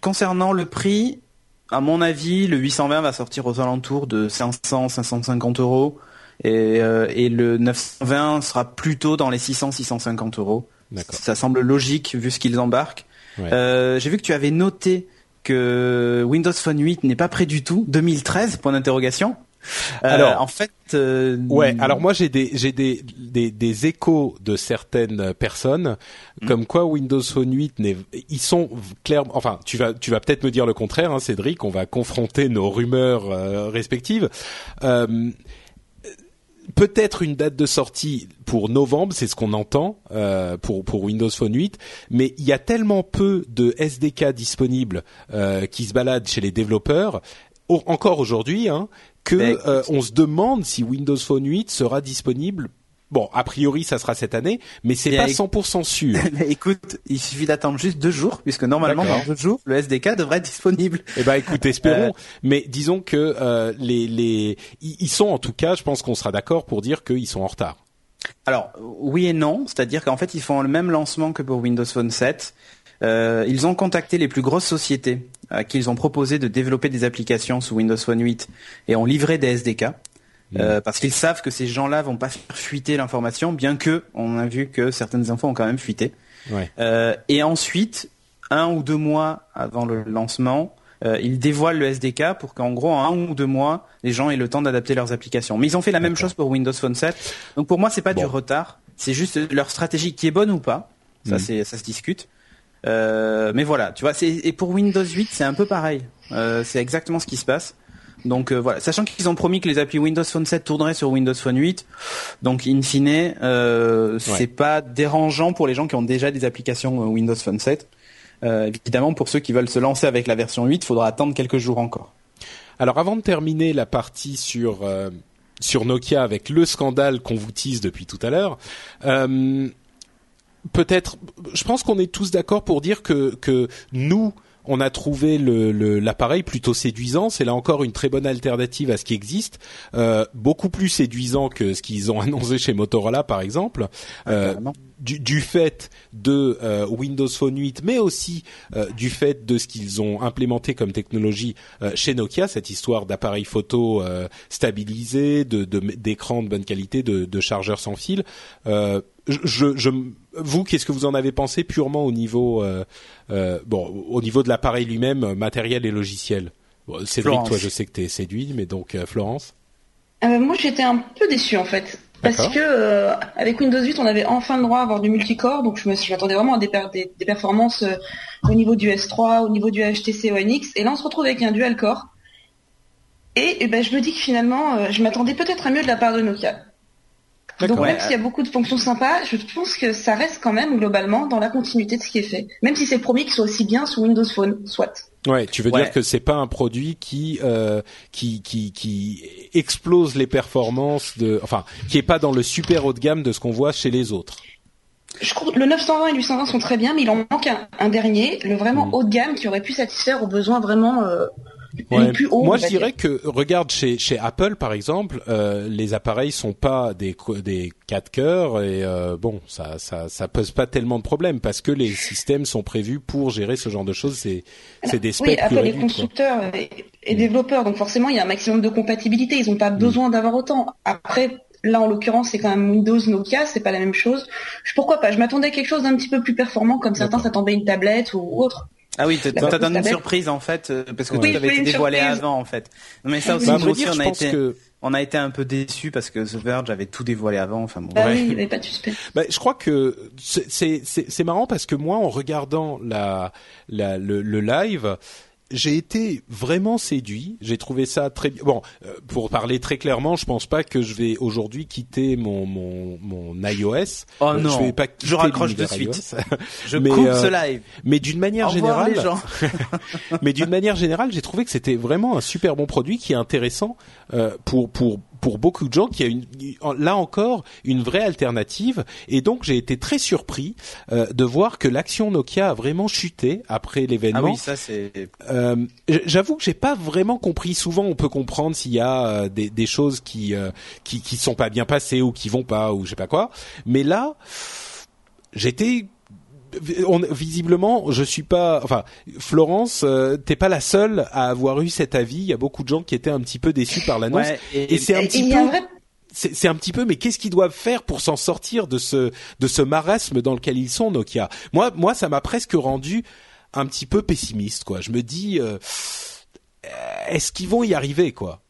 concernant le prix, à mon avis, le 820 va sortir aux alentours de 500, 550 euros, et, euh, et le 920 sera plutôt dans les 600, 650 euros. Ça semble logique vu ce qu'ils embarquent. J'ai vu que tu avais noté que Windows Phone 8 n'est pas prêt du tout. 2013 point d'interrogation. Euh, alors, en fait, euh, ouais. Alors moi, j'ai des j'ai des, des, des échos de certaines personnes, hmm. comme quoi Windows Phone 8 n'est, ils sont clairement. Enfin, tu vas tu vas peut-être me dire le contraire, hein, Cédric. On va confronter nos rumeurs euh, respectives. Euh, peut-être une date de sortie pour novembre, c'est ce qu'on entend euh, pour pour Windows Phone 8, mais il y a tellement peu de SDK disponibles euh, qui se baladent chez les développeurs encore aujourd'hui hein, que euh, on se demande si Windows Phone 8 sera disponible Bon, a priori, ça sera cette année, mais c'est pas 100% sûr. écoute, il suffit d'attendre juste deux jours, puisque normalement, dans deux jours, le SDK devrait être disponible. Eh ben, écoute, espérons. Euh. Mais disons que euh, les, les, ils sont en tout cas, je pense qu'on sera d'accord pour dire qu'ils sont en retard. Alors, oui et non, c'est-à-dire qu'en fait, ils font le même lancement que pour Windows Phone 7. Euh, ils ont contacté les plus grosses sociétés à qui ils ont proposé de développer des applications sous Windows Phone 8 et ont livré des SDK. Euh, parce qu'ils savent que ces gens-là vont pas faire fuiter l'information, bien que on a vu que certaines infos ont quand même fuité. Euh, et ensuite, un ou deux mois avant le lancement, euh, ils dévoilent le SDK pour qu'en gros, en un ou deux mois, les gens aient le temps d'adapter leurs applications. Mais ils ont fait la même chose pour Windows Phone 7. Donc pour moi, c'est pas du retard, c'est juste leur stratégie qui est bonne ou pas. Ça, mm. c'est ça se discute. Euh, mais voilà, tu vois, et pour Windows 8, c'est un peu pareil. Euh, c'est exactement ce qui se passe. Donc euh, voilà, sachant qu'ils ont promis que les applis Windows Phone 7 tourneraient sur Windows Phone 8, donc in fine, euh, c'est pas dérangeant pour les gens qui ont déjà des applications euh, Windows Phone 7. Euh, évidemment, pour ceux qui veulent se lancer avec la version 8, il faudra attendre quelques jours encore. Alors avant de terminer la partie sur sur Nokia avec le scandale qu'on vous tease depuis tout à l'heure, peut-être, je pense qu'on est tous d'accord pour dire que que nous on a trouvé l'appareil le, plutôt séduisant. C'est là encore une très bonne alternative à ce qui existe, euh, beaucoup plus séduisant que ce qu'ils ont annoncé chez Motorola, par exemple. Euh, du, du, fait de euh, Windows Phone 8, mais aussi euh, du fait de ce qu'ils ont implémenté comme technologie euh, chez Nokia, cette histoire d'appareil photo stabilisé, de d'écran de, bonne qualité, de, de chargeur sans fil. Je, je, vous, qu'est-ce que vous en avez pensé purement au niveau, bon, au niveau de l'appareil lui-même, matériel et logiciel? Cédric, toi, je sais que tu es séduit, mais donc Florence? moi, j'étais un peu déçu en fait. Parce que euh, avec Windows 8, on avait enfin le droit à avoir du multicore, donc je m'attendais vraiment à des, des, performances euh, au niveau du S3, au niveau du HTC One X, et là on se retrouve avec un dual core. Et, eh ben, je me dis que finalement, euh, je m'attendais peut-être à mieux de la part de Nokia. Donc même s'il y a beaucoup de fonctions sympas, je pense que ça reste quand même globalement dans la continuité de ce qui est fait. Même si c'est promis qu'il soit aussi bien sous Windows Phone, soit. Ouais, tu veux dire que c'est pas un produit qui euh, qui qui qui explose les performances de, enfin, qui est pas dans le super haut de gamme de ce qu'on voit chez les autres. Je crois que le 920 et le 820 sont très bien, mais il en manque un, dernier, le vraiment mm. haut de gamme qui aurait pu satisfaire aux besoins vraiment euh, moi, je dirais que regarde chez chez Apple par exemple, euh, les appareils sont pas des des 4 cœurs et euh, bon, ça ça ça pose pas tellement de problèmes parce que les systèmes sont prévus pour gérer ce genre de choses. C'est c'est des specs oui, Apple est constructeur et, mm. développeur, donc forcément il y a un maximum de compatibilité. Ils ont pas mm. besoin d'avoir autant. Après, là en l'occurrence c'est quand même Windows Nokia, c'est pas la même chose. Pourquoi pas? Je m'attendais à quelque chose d'un petit peu plus performant, comme certains s'attendaient une tablette ou autre. Ah oui, t'as donné une surprise en fait euh, parce que tout avait été dévoilé avant en fait. mais ça aussi, aussi on a été que... on a été un peu déçus parce que The Verge avait tout dévoilé avant. Enfin bon. Bah oui, il n'y avait pas de suspense. Bah, je crois que c'est c'est marrant parce que moi en regardant la, la le, le live j'ai été vraiment séduit. J'ai trouvé ça très bon. Euh, pour parler très clairement, je pense pas que je vais aujourd'hui quitter mon mon mon iOS. Oh euh, non. Je vais pas je raccroche de suite. je mais, coupe ce euh, live. Mais d'une manière générale, mais d'une manière générale, j'ai trouvé que c'était vraiment un super bon produit qui est intéressant pour pour pour beaucoup de gens qu'il y a une, là encore une vraie alternative. Et donc j'ai été très surpris euh, de voir que l'action Nokia a vraiment chuté après l'événement. Ah oui, ça c'est. Euh, J'avoue que j'ai pas vraiment compris. Souvent, on peut comprendre s'il y a euh, des, des, choses qui, euh, qui qui sont pas bien passées ou qui vont pas ou je sais pas quoi. Mais là, j'étais on, visiblement, je suis pas. Enfin, Florence, euh, t'es pas la seule à avoir eu cet avis. Il y a beaucoup de gens qui étaient un petit peu déçus par l'annonce. et, c'est un petit peu. C'est un petit peu, mais qu'est-ce qu'ils doivent faire pour s'en sortir de ce de ce marasme dans lequel ils sont, Nokia? Moi, moi, ça m'a presque rendu un petit peu pessimiste, quoi. Je me dis, euh, est-ce qu'ils vont y arriver, quoi?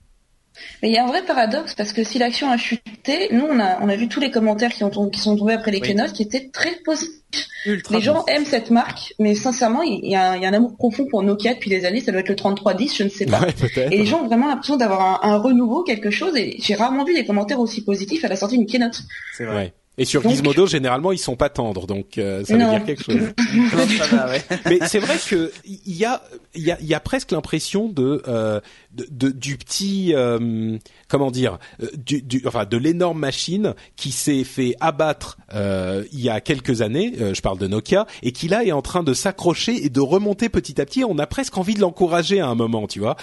Mais il y a un vrai paradoxe parce que si l'action a chuté, nous on a, on a vu tous les commentaires qui, ont, qui sont tombés après les keynotes qui étaient très positifs. les gens aiment cette marque, mais sincèrement, il y, a, il y, a, un amour profond pour Nokia depuis des années. Ça doit être le 3310, je ne sais pas. et les gens ont vraiment l'impression d'avoir un, un, renouveau, quelque chose. Et j'ai rarement vu des commentaires aussi positifs à la sortie d'une keynote. C'est vrai. Et sur Gizmodo, généralement, ils sont pas tendres, donc euh, ça veut dire quelque chose. Mais c'est vrai que il y a, il y a, y a presque l'impression de, euh, de, du petit, euh, comment dire, euh, du, du, enfin de l'énorme machine qui s'est fait abattre euh, il y a quelques années. je parle de Nokia et qui là est en train de s'accrocher et de remonter petit à petit. On a presque envie de l'encourager à un moment, tu vois.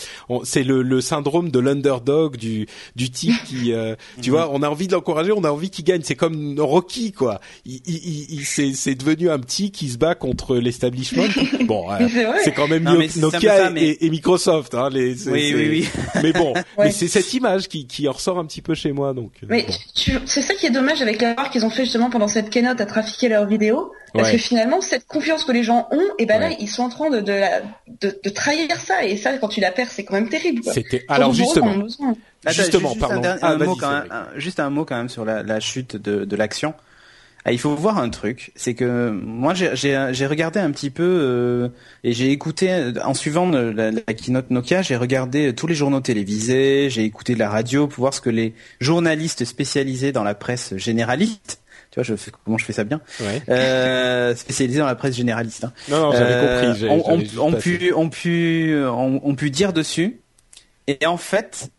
C'est le, le syndrome de l'underdog du du type qui, tu vois, on a envie de l'encourager, on a envie qu'il gagne. C'est comme Rocky quoi. Il, il, il c'est devenu un petit qui se bat contre l'establishment. Bon, euh, c'est quand même Nokia et, et, Microsoft. Hein, les, oui, oui, oui. Mais bon, mais c'est cette image qui, qui ressort un petit peu chez moi. Donc. Euh, mais c'est ça qui est dommage avec l'erreur qu'ils ont fait justement pendant cette keynote à trafiquer leurs vidéos. Parce que finalement, cette confiance que les gens ont, et ben là, ils sont en train de, de, de, de, trahir ça. Et ça, quand tu la perds, c'est quand même terrible. C'était alors justement. Justement, juste pardon. Un, ah, mot quand même, juste un mot quand même sur la, la chute de, de l'action. Ah, il faut voir un truc, c'est que moi j'ai regardé un petit peu euh, et j'ai écouté en suivant la, la keynote Nokia, j'ai regardé tous les journaux télévisés, j'ai écouté la radio pour voir ce que les journalistes spécialisés dans la presse généraliste tu vois, je fais, comment je fais ça bien ouais. euh, Spécialisé dans la presse généraliste. Hein. Non, non, j'avais euh, compris. On, on, on pu, on pu, on, on pu dire dessus. Et en fait,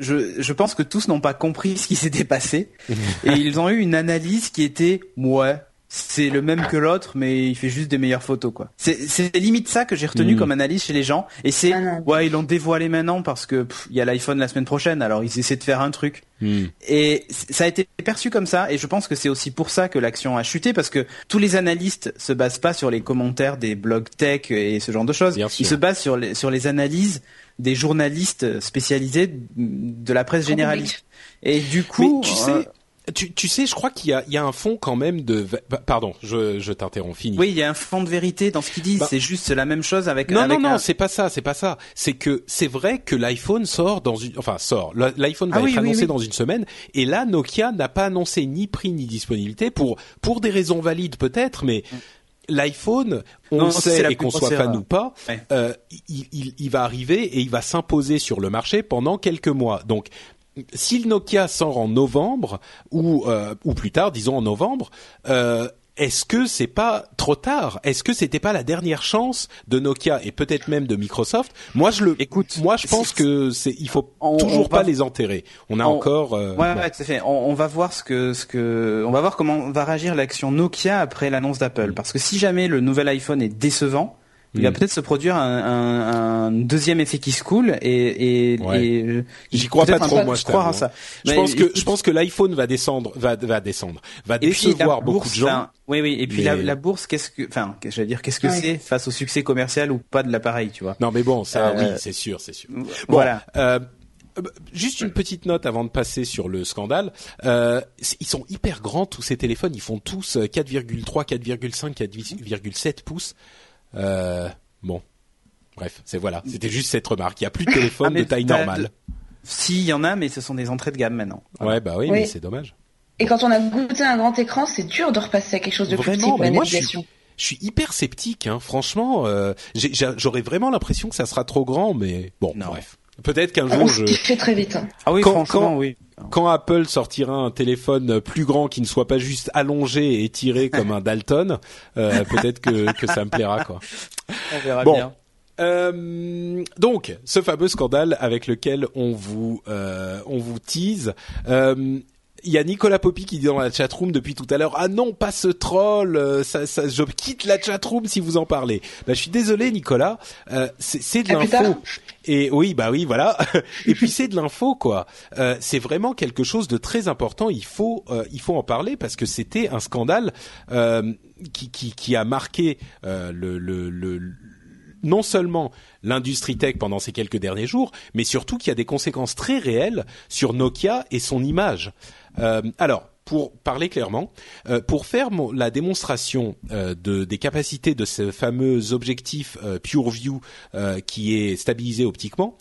je, je pense que tous n'ont pas compris ce qui s'était passé et ils ont eu une analyse qui était ouais c'est le même que l'autre mais il fait juste des meilleures photos quoi. C'est limite ça que j'ai retenu mm. comme analyse chez les gens et c'est ah ouais ils l'ont dévoilé maintenant parce que il y a l'iPhone la semaine prochaine alors ils essaient de faire un truc mm. et ça a été perçu comme ça et je pense que c'est aussi pour ça que l'action a chuté parce que tous les analystes se basent pas sur les commentaires des blogs tech et ce genre de choses ils se basent sur les sur les analyses des journalistes spécialisés de la presse généraliste. Et du coup, tu sais, tu, tu, sais, je crois qu'il y a, il y a un fond quand même de. Bah, pardon, je, je t'interromps. Fini. Oui, il y a un fond de vérité dans ce qu'ils disent. Bah c'est juste la même chose avec. Non, avec non, non, c'est pas ça, c'est pas ça. C'est que c'est vrai que l'iPhone sort dans une, enfin sort. L'iPhone ah va être annoncé dans une semaine, et là Nokia n'a pas annoncé ni prix ni disponibilité pour pour des raisons valides peut-être, mais. Mm l'iPhone, on le sait et qu'on soit fan ou pas, euh, il, il, il, va arriver et il va s'imposer sur le marché pendant quelques mois. Donc si le Nokia sort en novembre ou euh, ou plus tard, disons en novembre, euh, est-ce que c'est pas trop tard? Est-ce que c'était pas la dernière chance de Nokia et peut-être même de Microsoft? Moi, je le. Écoute, moi, je pense que c'est. Il faut toujours pas les enterrer. On a encore. Euh, ouais, ouais, tout à fait. On, va voir ce que ce que. On va voir comment va réagir l'action Nokia après l'annonce d'Apple. Mm. Parce que si jamais le nouvel iPhone est décevant, il va peut-être se produire un, un, un, deuxième effet qui se coule et, et, et j'y crois pas trop moi je crois à ça. Je pense que je pense que l'iPhone va descendre va va descendre va décevoir beaucoup de gens. oui oui et puis la, la, bourse qu'est-ce que enfin j'allais dire qu'est-ce que c'est face au succès commercial ou pas de l'appareil tu vois? Non mais bon ça oui euh, c'est sûr c'est sûr. voilà. Euh, Juste une petite note avant de passer sur le scandale. Euh, ils sont hyper grands tous ces téléphones. Ils font tous 4,3, 4,5, 4,7 pouces. Euh, bon, bref, c'est voilà. C'était juste cette remarque. Il y a plus de téléphone ah, de taille normale. Si, il y en a, mais ce sont des entrées de gamme maintenant. Ouais, bah oui, mais c'est dommage. Et quand on a goûté un grand écran, c'est dur de repasser à quelque chose de plus petit pour moi, je suis, je suis hyper sceptique. Hein. Franchement, euh, j'aurais vraiment l'impression que ça sera trop grand, mais bon, bref. Peut-être qu'un jour je. fait très vite. Hein. Ah oui, franchement, oui quand Apple sortira un téléphone plus grand qui ne soit pas juste allongé et tiré comme un Dalton, euh, peut-être que, que ça me plaira quoi. On verra bien. Euh, donc, ce fameux scandale avec lequel on vous euh, on vous tease. Euh, il y a Nicolas Poppy qui dit dans la chatroom depuis tout à l'heure ah non pas ce troll euh, ça, ça, je quitte la chatroom si vous en parlez bah, je suis désolé Nicolas euh, c'est de l'info. et oui bah oui voilà. Et puis c'est de l'info quoi. Euh, c'est vraiment quelque chose de très important. Il faut euh, il faut en parler parce que c'était un scandale euh, qui, qui, qui a marqué le, le, le non seulement l'industrie tech pendant ces quelques derniers jours, mais surtout qui a des conséquences très réelles sur Nokia et son image. Euh, alors, pour parler clairement, euh, pour faire la démonstration euh, de, des capacités de ce fameux objectif PureView qui est stabilisé optiquement,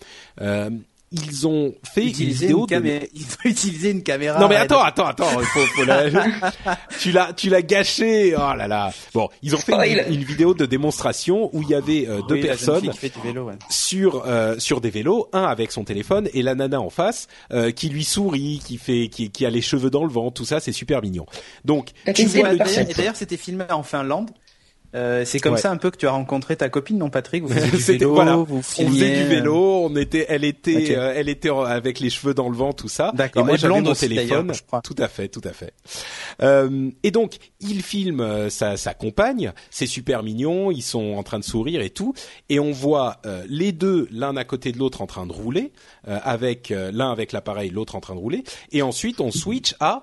ils ont fait une vidéo de... ils ont utilisé une caméra non mais attends attends attends faut, faut la... tu l'as tu l'as gâché. Oh là là. Bon ils ont fait une, vidéo de démonstration où il y avait euh, deux personnes vélo, ouais. sur euh, sur des vélos un avec son téléphone et la nana en face euh, qui lui sourit qui fait qui, qui a les cheveux dans le vent tout ça c'est super mignon. Donc tu vois le et d'ailleurs c'était filmé en Finlande euh, c'est comme ça un peu que tu as rencontré ta copine, non Patrick? Vous faisiez du vélo, voilà. vous on faisait du vélo, on était, elle était, euh, elle était avec les cheveux dans le vent, tout ça. D'accord. Et moi j'avais mon téléphone. Je crois. Tout à fait, tout à fait. Euh, et donc il filme euh, sa, sa compagne, c'est super mignon, ils sont en train de sourire et tout, et on voit les deux l'un à côté de l'autre en train de rouler, avec l'un avec l'appareil, l'autre en train de rouler, et ensuite on switch à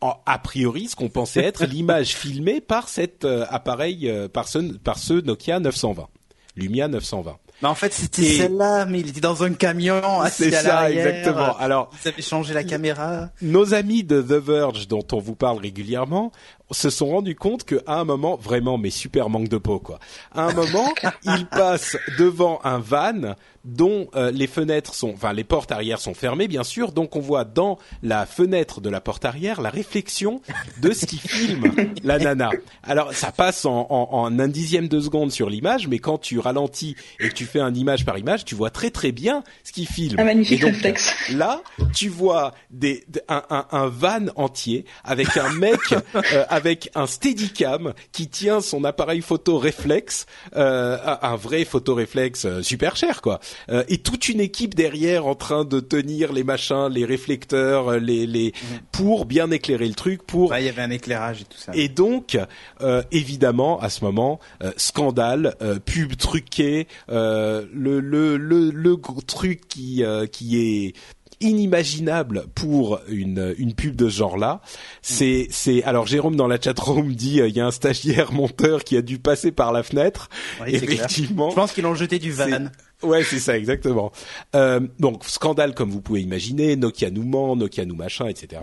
a priori ce qu'on pensait être l'image filmée par cet euh, appareil, euh, par ce, par ce Nokia 920, Lumia 920. Mais en fait, c'était celle-là, mais il était dans un camion assis à ça, exactement. Alors, vous avez changé la caméra. Nos amis de The Verge, dont on vous parle régulièrement, se sont rendus compte qu'à un moment, vraiment, mais super manque de peau, quoi. À un moment, ils passent devant un van dont euh, les fenêtres sont, enfin les portes arrière sont fermées bien sûr, donc on voit dans la fenêtre de la porte arrière la réflexion de ce qui filme la nana. Alors ça passe en, en, un dixième de seconde sur l'image, mais quand tu ralentis et que tu fais un image par image, tu vois très très bien ce qui filme. Un magnifique réflexe. Là, tu vois des, un, un, un, van entier avec un mec euh, avec un Steadicam qui tient son appareil photo réflexe, euh, un vrai photo réflexe euh, super cher quoi. Euh, et toute une équipe derrière en train de tenir les machins, les réflecteurs, euh, les les mhm. pour bien éclairer le truc. Pour il y avait un éclairage et tout ça. Et donc euh, évidemment à ce moment scandale, pub truqué, le le le le truc qui qui est inimaginable pour une, une pub de ce genre-là. C'est, c'est alors Jérôme dans la chatroom dit il y a un stagiaire monteur qui a dû passer par la fenêtre. Effectivement, je pense qu'ils l'ont jeté du van. Ouais, c'est ça, exactement. Euh, donc, scandale comme vous pouvez imaginer, Nokia nous ment, Nokia nous machin, etc.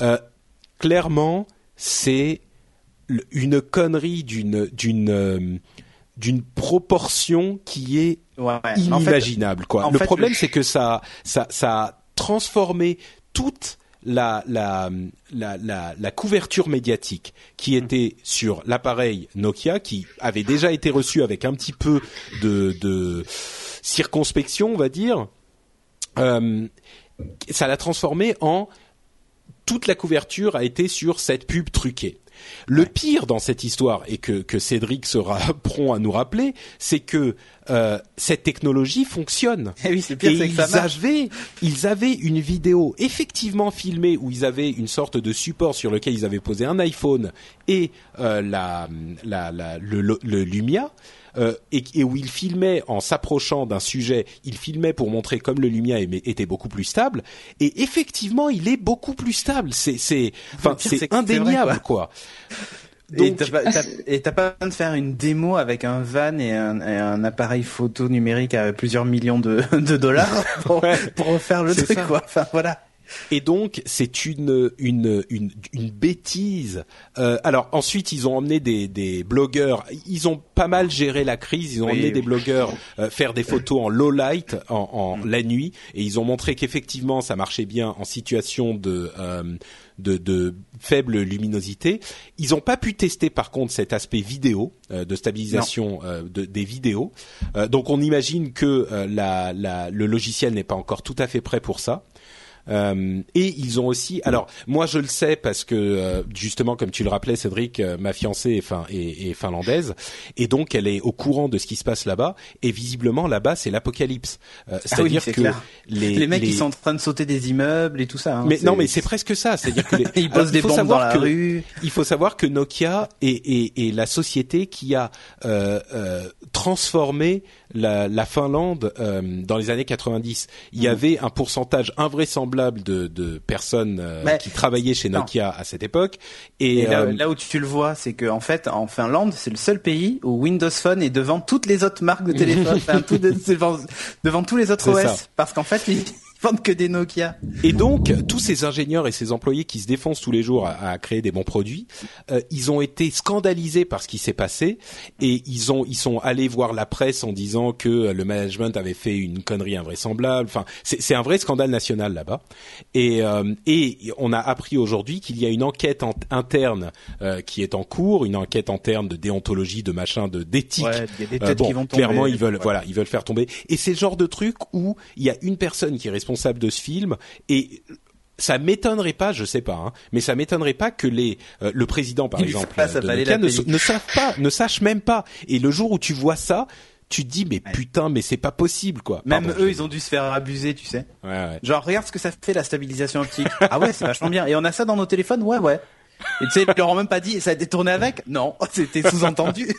Euh, clairement, c'est une connerie d'une d'une euh, d'une proportion qui est inimaginable. quoi. le problème, c'est que ça ça ça a transformé toute la, la, la, la, couverture médiatique qui mm. était sur l'appareil Nokia, qui avait déjà été reçu avec un petit peu de, de circonspection, on va dire, euh, ça l'a transformé en toute la couverture a été sur cette pub truquée. Le pire dans cette histoire, et que, que Cédric sera prompt à nous rappeler, c'est que euh, cette technologie fonctionne. Eh oui, pire, et ils avaient, ils avaient une vidéo effectivement filmée où ils avaient une sorte de support sur lequel ils avaient posé un iPhone et euh, la, la, la, le, le Lumia euh, et, et, où il filmait en s'approchant d'un sujet, il filmait pour montrer comme le lumière était beaucoup plus stable. Et effectivement, il est beaucoup plus stable. C'est, c'est, enfin, c'est indéniable, quoi. Donc, et t'as pas, besoin de faire une démo avec un van et un, et un, appareil photo numérique à plusieurs millions de, de dollars pour, pour faire le truc, quoi. Enfin, voilà. Et donc c'est une, une une une bêtise. Euh, alors ensuite ils ont emmené des des blogueurs. Ils ont pas mal géré la crise. Ils ont emmené des blogueurs euh, faire des photos en low light en, en mm. la nuit et ils ont montré qu'effectivement ça marchait bien en situation de euh, de, de, faible luminosité. Ils n'ont pas pu tester par contre cet aspect vidéo euh, de stabilisation euh, de, des vidéos. Euh, donc on imagine que la, la, le logiciel n'est pas encore tout à fait prêt pour ça. Euh, et ils ont aussi, alors moi je le sais parce que euh, justement comme tu le rappelais Cédric, euh, ma fiancée est, fin, est, est, finlandaise et donc elle est au courant de ce qui se passe là-bas et visiblement là-bas c'est l'apocalypse. Ah C'est-à-dire que les, les mecs ils sont en train de sauter des immeubles et tout ça. Hein, mais non mais c'est presque ça, c'est-à-dire que les, ils posent des bombes dans la que, rue. Il faut savoir que Nokia est, est, est la société qui a transformé la, la Finlande euh, dans les années 90. Il y mmh. avait un pourcentage invraisemblable de, de personnes euh, qui travaillaient chez Nokia à cette époque. Et, là, euh, là, où tu le vois, c'est que en fait, en Finlande, c'est le seul pays où Windows Phone est devant toutes les autres marques de téléphone, enfin, tout devant, devant, tous les autres OS, ça. parce qu'en fait, vendent que des Nokia. Et donc, tous ces ingénieurs et ces employés qui se défoncent tous les jours à, à créer des bons produits, euh, ils ont été scandalisés par ce qui s'est passé et ils ont, ils sont allés voir la presse en disant que le management avait fait une connerie invraisemblable. Enfin, c'est un vrai scandale national là-bas. Et, euh, et on a appris aujourd'hui qu'il y a une enquête en, interne euh, qui est en cours, une enquête interne de déontologie, de machin, de d'éthique. Ouais, euh, bon, qui vont tomber, clairement, ils veulent, ouais. voilà, ils veulent faire tomber. Et c'est le genre de truc où il y a une personne qui est responsable responsable de ce film et ça m'étonnerait pas, je sais pas, hein, mais ça m'étonnerait pas que les euh, le président par Il exemple pas, de Nokia ne, ne savent pas, ne sache même pas. Et le jour où tu vois ça, tu te dis mais ouais. putain mais c'est pas possible quoi. Même Pardon, eux ils ont dû se faire abuser tu sais. Ouais, ouais. Genre regarde ce que ça fait la stabilisation optique. ah ouais c'est vachement bien. Et on a ça dans nos téléphones? Ouais ouais. Et tu sais ils leur ont même pas dit ça a été tourné avec? Non c'était sous-entendu.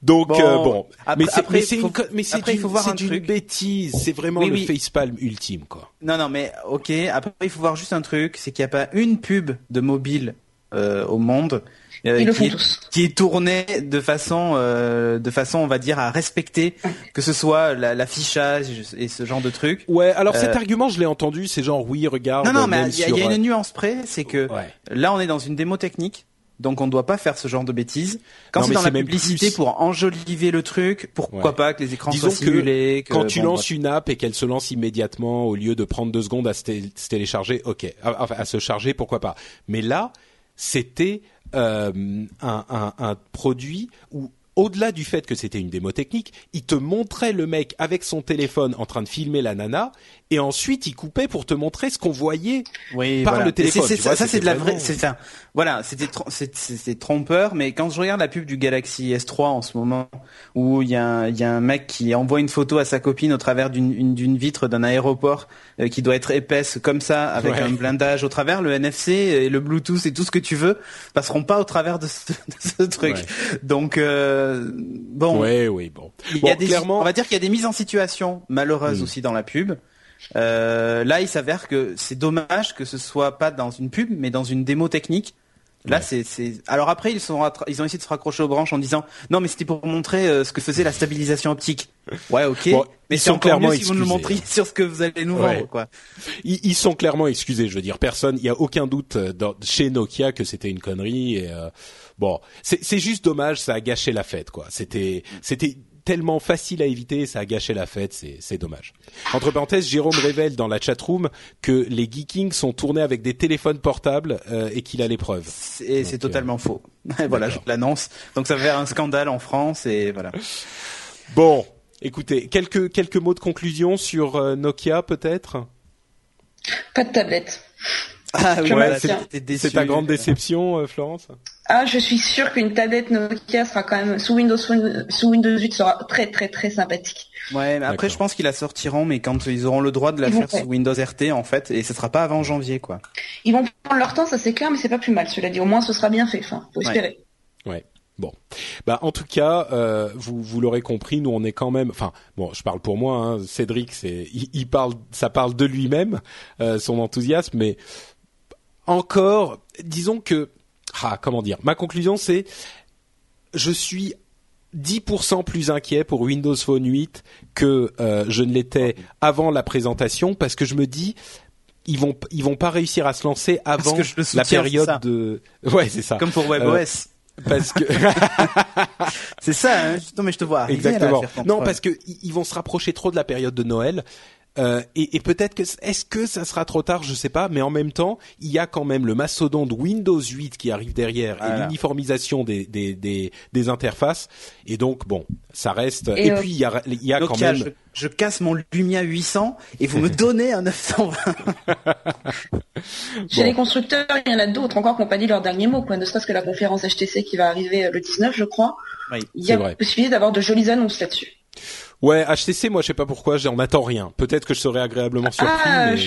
Donc bon, euh, bon, après, mais c'est après, mais c'est faut, une, mais c'est après, il faut voir un une truc. bêtise, c'est vraiment Oui, le oui. facepalm ultime quoi. Non non mais ok après il faut voir juste un truc c'est qu'il n'y a pas une pub de mobile euh, au monde euh, qui, est, qui, est, tournée de façon, euh, de façon, on va dire, à respecter que ce soit l'affichage la, et ce genre de trucs. Ouais, alors cet argument, je l'ai entendu, c'est genre oui, regarde. Non, non, mais il y, a une nuance près, c'est que ouais. là, on est dans une démo technique. Donc on ne doit pas faire ce genre de bêtises. Quand c'est dans la publicité plus... pour enjoliver le truc, pourquoi ouais. pas que les écrans Disons soient simulés que, que quand tu bon, lances une app et qu'elle se lance immédiatement au lieu de prendre deux secondes à se, se télécharger, ok, à, à, se charger, pourquoi pas. Mais là, c'était euh, un, un, un, produit où au-delà du fait que c'était une démo technique, il te montrait le mec avec son téléphone en train de filmer la nana et ensuite il coupait pour te montrer ce qu'on voyait oui, par voilà. le téléphone. C'est, vois, ça, c'est de la vraie. C'est ça. Voilà, c'était c'était trompeur, mais quand je regarde la pub du Galaxy S3 en ce moment, où il y a un, il y a un mec qui envoie une photo à sa copine au travers d'une d'une vitre d'un aéroport euh, qui doit être épaisse comme ça, avec ouais. un blindage au travers, le NFC et le Bluetooth et tout ce que tu veux passeront pas au travers de ce, de ce truc. Ouais. Donc euh, bon. Oui, oui, bon. Il bon, y a des, clairement... on va dire qu'il y a des mises en situation malheureuses Mm. aussi dans la pub. Euh, là, il s'avère que c'est dommage que ce soit pas dans une pub, mais dans une démo technique. Là, ouais. c'est, alors après ils sont ils ont essayé de se raccrocher aux branches en disant non mais c'était pour montrer euh, ce que faisait la stabilisation optique. Ouais, ok. Bon, mais ils sont clairement mieux excusés. si vous nous montriez sur ce que vous allez nous ouais. vendre, quoi. Ils, ils, sont clairement excusés. Je veux dire, personne, il y a aucun doute dans, chez Nokia que c'était une connerie. Et euh, bon, c'est juste dommage, ça a gâché la fête, quoi. C'était, c'était tellement facile à éviter, ça a gâché la fête, c'est dommage. Entre parenthèses, Jérôme révèle dans la chatroom que les Geekings sont tournés avec des téléphones portables euh, et qu'il a les preuves. Et c'est totalement euh... faux. voilà, je l'annonce. Donc ça va faire un scandale en France et voilà. Bon, écoutez, quelques quelques mots de conclusion sur euh, Nokia peut-être? Pas de tablette. Ah oui, ouais, c'est ta grande déception, euh, Florence? Ah, je suis sûre qu'une tablette Nokia sera quand même sous Windows sous Windows 8 sera très très très sympathique. Ouais, mais après je pense qu'ils la sortiront, mais quand ils auront le droit de la ils faire sous Windows RT en fait, et ce sera pas avant janvier quoi. Ils vont prendre leur temps, ça c'est clair, mais c'est pas plus mal. Cela dit, au moins ce sera bien fait. Enfin, faut espérer. Ouais. ouais. Bon, bah en tout cas, euh, vous vous l'aurez compris, nous on est quand même, enfin bon, je parle pour moi, hein, Cédric, c'est, il, il, parle, ça parle de lui-même, euh, son enthousiasme, mais encore, disons que, ah, comment dire, ma conclusion c'est, je suis 10% plus inquiet pour Windows Phone 8 que euh, je ne l'étais avant la présentation parce que je me dis ils vont ils vont pas réussir à se lancer avant la période de ouais c'est ça. Comme pour WebOS euh, parce que c'est ça hein. Non mais je te vois exactement. là, non parce que ils vont se rapprocher trop de la période de Noël Euh, et, et peut-être que est-ce que ça sera trop tard, je sais pas, mais en même temps, il y a quand même le mastodonte Windows 8 qui arrive derrière et l'uniformisation des, des, des, des, interfaces. Et donc bon, ça reste. Et, puis il y a, il y a quand même. Je, casse mon Lumia 800 et vous me donnez un 920. Chez les constructeurs, il y en a d'autres encore qui n'ont pas dit leur dernier mot, quoi. Ne serait-ce que la conférence HTC qui va arriver le 19, je crois. Oui, il y a possibilité d'avoir de jolies annonces là-dessus. Ouais, HTC, moi je sais pas pourquoi, j'en attends rien. Peut-être que je serais agréablement surpris. Ah, mais...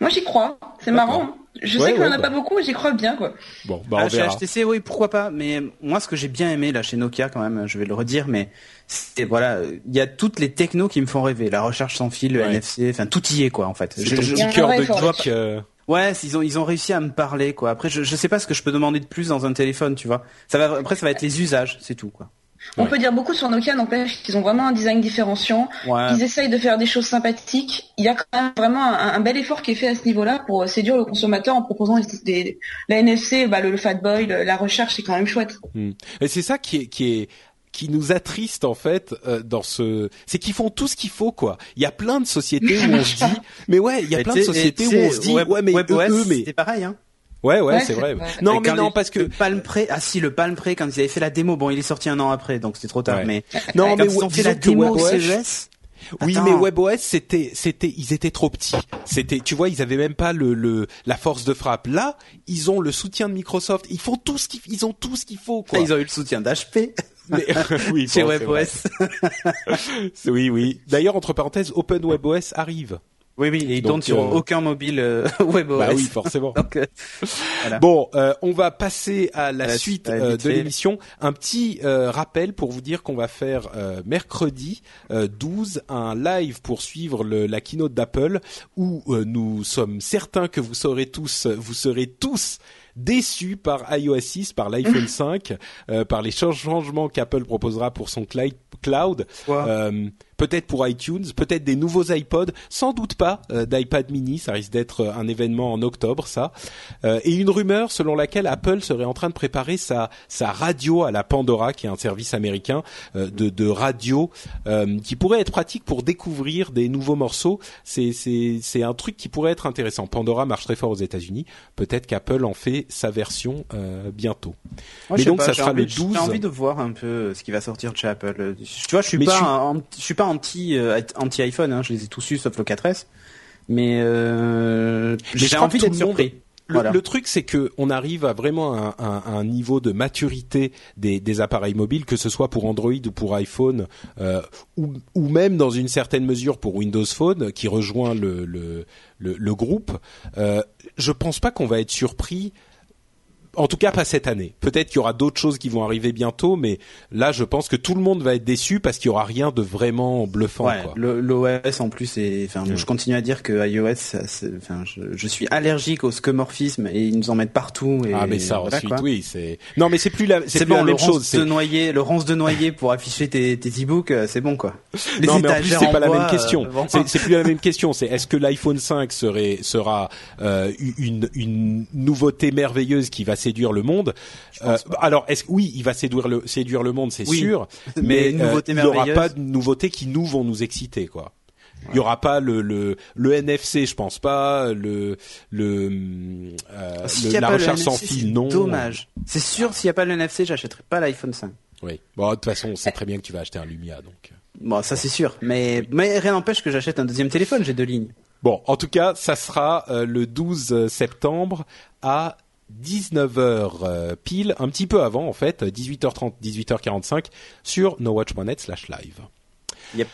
Moi j'y crois, c'est marrant. Je sais qu'il n'y en a pas beaucoup, j'y crois bien quoi. Bon, bah on ah, verra. Chez HTC, oui, pourquoi pas. Mais moi, ce que j'ai bien aimé là chez Nokia, quand même, je vais le redire, mais c'est voilà, il y a toutes les technos qui me font rêver. La recherche sans fil, le NFC, enfin tout y est quoi en fait. C'est je, petit cœur de Ouais, ils ont ils ont réussi à me parler quoi. Après, je je sais pas ce que je peux demander de plus dans un téléphone, tu vois. Ça va après, ça va être les usages, c'est tout quoi. On peut dire beaucoup sur Nokia, n'empêche qu'ils ont vraiment un design différenciant. Ils essayent de faire des choses sympathiques. Il y a quand même vraiment un, bel effort qui est fait à ce niveau-là pour séduire le consommateur en proposant des, la NFC, bah, le, le Fatboy, la recherche, c'est quand même chouette. Hmm. Et c'est ça qui est, qui est qui nous attriste en fait euh, dans ce c'est qu'ils font tout ce qu'il faut quoi. Il y a plein de sociétés où on se dit mais ouais, il y a plein de sociétés où on se dit ouais mais eux, mais c'est pareil hein. Ouais, ouais, c'est vrai. Non, mais non, parce que le Palm Pre, ah si, le Palm Pre, quand ils avaient fait la démo, bon, il est sorti un an après, donc c'était trop tard. Mais non, mais ils ont fait la démo CES. Oui, mais WebOS, c'était, c'était, ils étaient trop petits. C'était, tu vois, ils avaient même pas le, le, la force de frappe. Là, ils ont le soutien de Microsoft. Ils font tout ce qu'ils, ils ont tout ce qu'il faut. Quoi. Ils ont eu le soutien d'HP. Mais, oui, chez WebOS. oui, oui. D'ailleurs, entre parenthèses, OpenWebOS arrive. Oui, oui, et il tourne sur euh, aucun mobile euh, WebOS. Bah oui, forcément. Donc, euh, voilà. Bon, on va passer à la, suite de l'émission. Un petit rappel pour vous dire qu'on va faire mercredi 12 un live pour suivre le, la keynote d'Apple où nous sommes certains que vous saurez tous, vous serez tous déçus par iOS 6, par l'iPhone 5, par les changements qu'Apple proposera pour son cloud peut-être pour iTunes, peut-être des nouveaux iPods, sans doute pas euh, d'iPad mini, ça risque d'être euh, un événement en octobre ça. Euh, et une rumeur selon laquelle Apple serait en train de préparer sa sa radio à la Pandora qui est un service américain de de radio qui pourrait être pratique pour découvrir des nouveaux morceaux. C'est c'est c'est un truc qui pourrait être intéressant. Pandora marche très fort aux États-Unis, peut-être qu'Apple en fait sa version bientôt. Mais donc ça sera le 12. J'ai envie de voir un peu ce qui va sortir de chez Apple. Tu vois, je suis pas je suis pas anti euh, anti iPhone, hein, je les ai tous eu sauf le 4S. Mais, euh, j'ai envie d'être surpris. Le, truc, c'est que on arrive à vraiment un, un, un niveau de maturité des, des, appareils mobiles, que ce soit pour Android ou pour iPhone, euh, ou, ou, même dans une certaine mesure pour Windows Phone, qui rejoint le, le, le, le groupe. Euh, je pense pas qu'on va être surpris en tout cas pas cette année. Peut-être qu'il y aura d'autres choses qui vont arriver bientôt, mais là je pense que tout le monde va être déçu parce qu'il y aura rien de vraiment bluffant. Ouais, l'OS en plus, et enfin, je continue à dire que iOS, enfin, je, suis allergique au scomorphisme et ils nous en mettent partout. Et ah mais ça ensuite, oui, c'est. Non mais c'est plus la, c'est bon, la même chose. De noyer, le ronce de noyer pour afficher tes, tes e-books, euh, c'est bon quoi. Les non mais en plus c'est pas la même question. Euh, c'est plus la même question. C'est est-ce que l'iPhone 5 serait sera euh, une une nouveauté merveilleuse qui va séduire le monde. Euh, alors, est-ce oui, il va séduire le séduire le monde, c'est sûr, mais, euh, il n'y aura pas de nouveautés qui nous vont nous exciter, quoi. Il y aura pas le, le le NFC, je pense pas. Le le, euh, la recherche sans fil, non. Dommage. C'est sûr, s'il n'y a pas le NFC, j'achèterai pas l'iPhone 5. Oui. Bon, de toute façon, on sait très bien que tu vas acheter un Lumia, donc. Bon, ça c'est sûr. Mais mais rien n'empêche que j'achète un deuxième téléphone. J'ai deux lignes. Bon, en tout cas, ça sera le 12 septembre à 19h euh, pile, un petit peu avant en fait, 18h30, 18h45 sur nowatch.net slash live. Yep.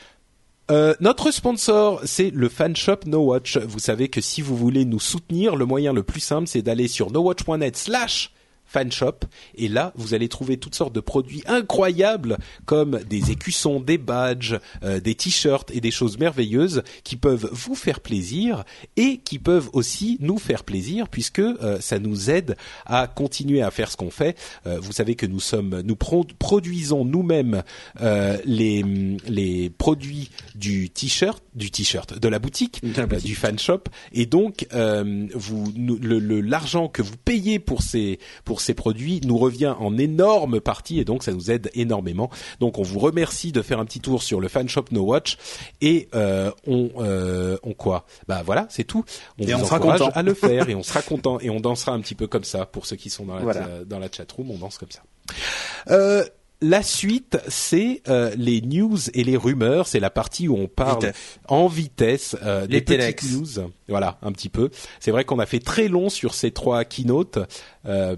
Euh, notre sponsor, c'est le fan shop NoWatch. Vous savez que si vous voulez nous soutenir, le moyen le plus simple, c'est d'aller sur nowatch.net slash Fanshop. Et là, vous allez trouver toutes sortes de produits incroyables comme des écussons, des badges, euh, des t-shirts et des choses merveilleuses qui peuvent vous faire plaisir et qui peuvent aussi nous faire plaisir puisque euh, ça nous aide à continuer à faire ce qu'on fait. Euh, vous savez que nous sommes, nous produisons nous-mêmes les les produits du t-shirt, du t-shirt, de la boutique, du fan shop et donc vous le l'argent que vous payez pour ces pour pour ces produits nous revient en énorme partie et donc ça nous aide énormément. Donc on vous remercie de faire un petit tour sur le fan shop No Watch et euh, on euh, on quoi? Bah voilà, c'est tout. On Et vous on sera encourage content. à le faire et on sera content et on dansera un petit peu comme ça pour ceux qui sont dans la Voilà. dans la chat room, on danse comme ça. Euh, la suite, c'est euh, les news et les rumeurs. C'est la partie où on parle Vitesse. en vitesse euh, des petites news. Voilà, un petit peu. C'est vrai qu'on a fait très long sur ces trois keynotes euh,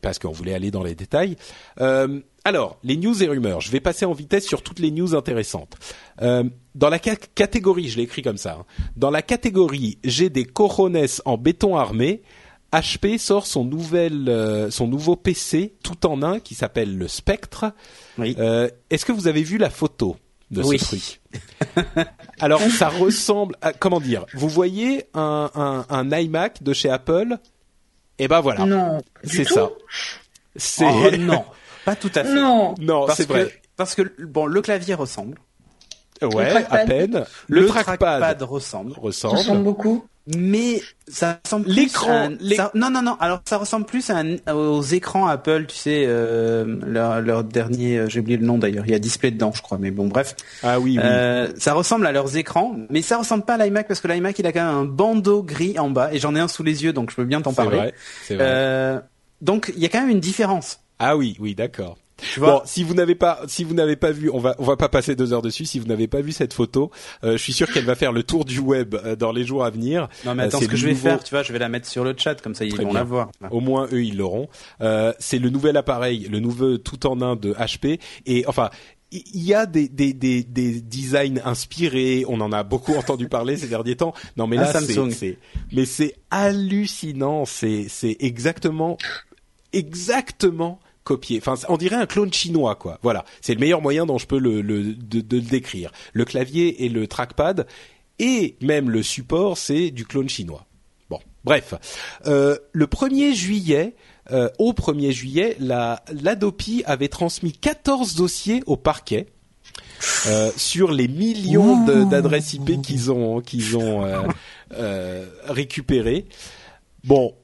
parce qu'on voulait aller dans les détails. Euh, alors, les news et rumeurs. Je vais passer en vitesse sur toutes les news intéressantes. Euh, dans la ca- catégorie, je l'ai écrit comme ça. hein. dans la catégorie, j'ai des corones en béton armé. HP sort son nouvel, euh, son nouveau PC tout en un qui s'appelle le Spectre. Oui. Euh, Est-ce que vous avez vu la photo de Oui. ce truc? Alors, ça ressemble à comment dire? Vous voyez un, un, un iMac de chez Apple? Et ben voilà, Non. du c'est tout. ça. C'est Oh, non, pas tout à fait. Non. non, parce c'est que vrai. parce que bon, le clavier ressemble, Ouais, trackpad. à peine. Le, trackpad, ressemble, Ça ressemble. ressemble beaucoup. Mais ça ressemble plus L'écran, non non non, alors ça ressemble plus à un- aux écrans Apple, tu sais euh, leur, leur dernier, euh, j'ai oublié le nom d'ailleurs, il y a display dedans, je crois, mais bon bref. Ah oui, oui. Euh, ça ressemble à leurs écrans, mais ça ressemble pas à l'iMac parce que l'iMac il a quand même un bandeau gris en bas et j'en ai un sous les yeux donc je peux bien t'en c'est parler. vrai. C'est vrai. Euh, donc il y a quand même une différence. Ah oui, oui, d'accord. Tu vois Bon, si vous n'avez pas, si vous n'avez pas vu, on va, on va pas passer deux heures dessus. Si vous n'avez pas vu cette photo, euh, je suis sûr qu'elle va faire le tour du web euh, dans les jours à venir. Non mais Euh, attends, ce que je vais faire, tu vois, je vais la mettre sur le chat comme ça ils Très vont bien. la voir. Au moins eux ils l'auront. C'est le nouvel appareil, le nouveau tout en un de HP et enfin il y a des, des, des, des designs inspirés, on en a beaucoup entendu parler ces derniers temps. Non mais là c'est mais c'est hallucinant, c'est c'est exactement exactement copié. Enfin, on dirait un clone chinois, quoi. Voilà, c'est le meilleur moyen dont je peux le, le de, de le décrire. Le clavier et le trackpad et même le support, c'est du clone chinois. Bon, bref, Euh, le 1er juillet. euh, au 1er juillet, la l'Adopi avait transmis 14 dossiers au parquet euh, sur les millions de- d'adresses IP qu'ils ont qu'ils ont récupérées. Bon,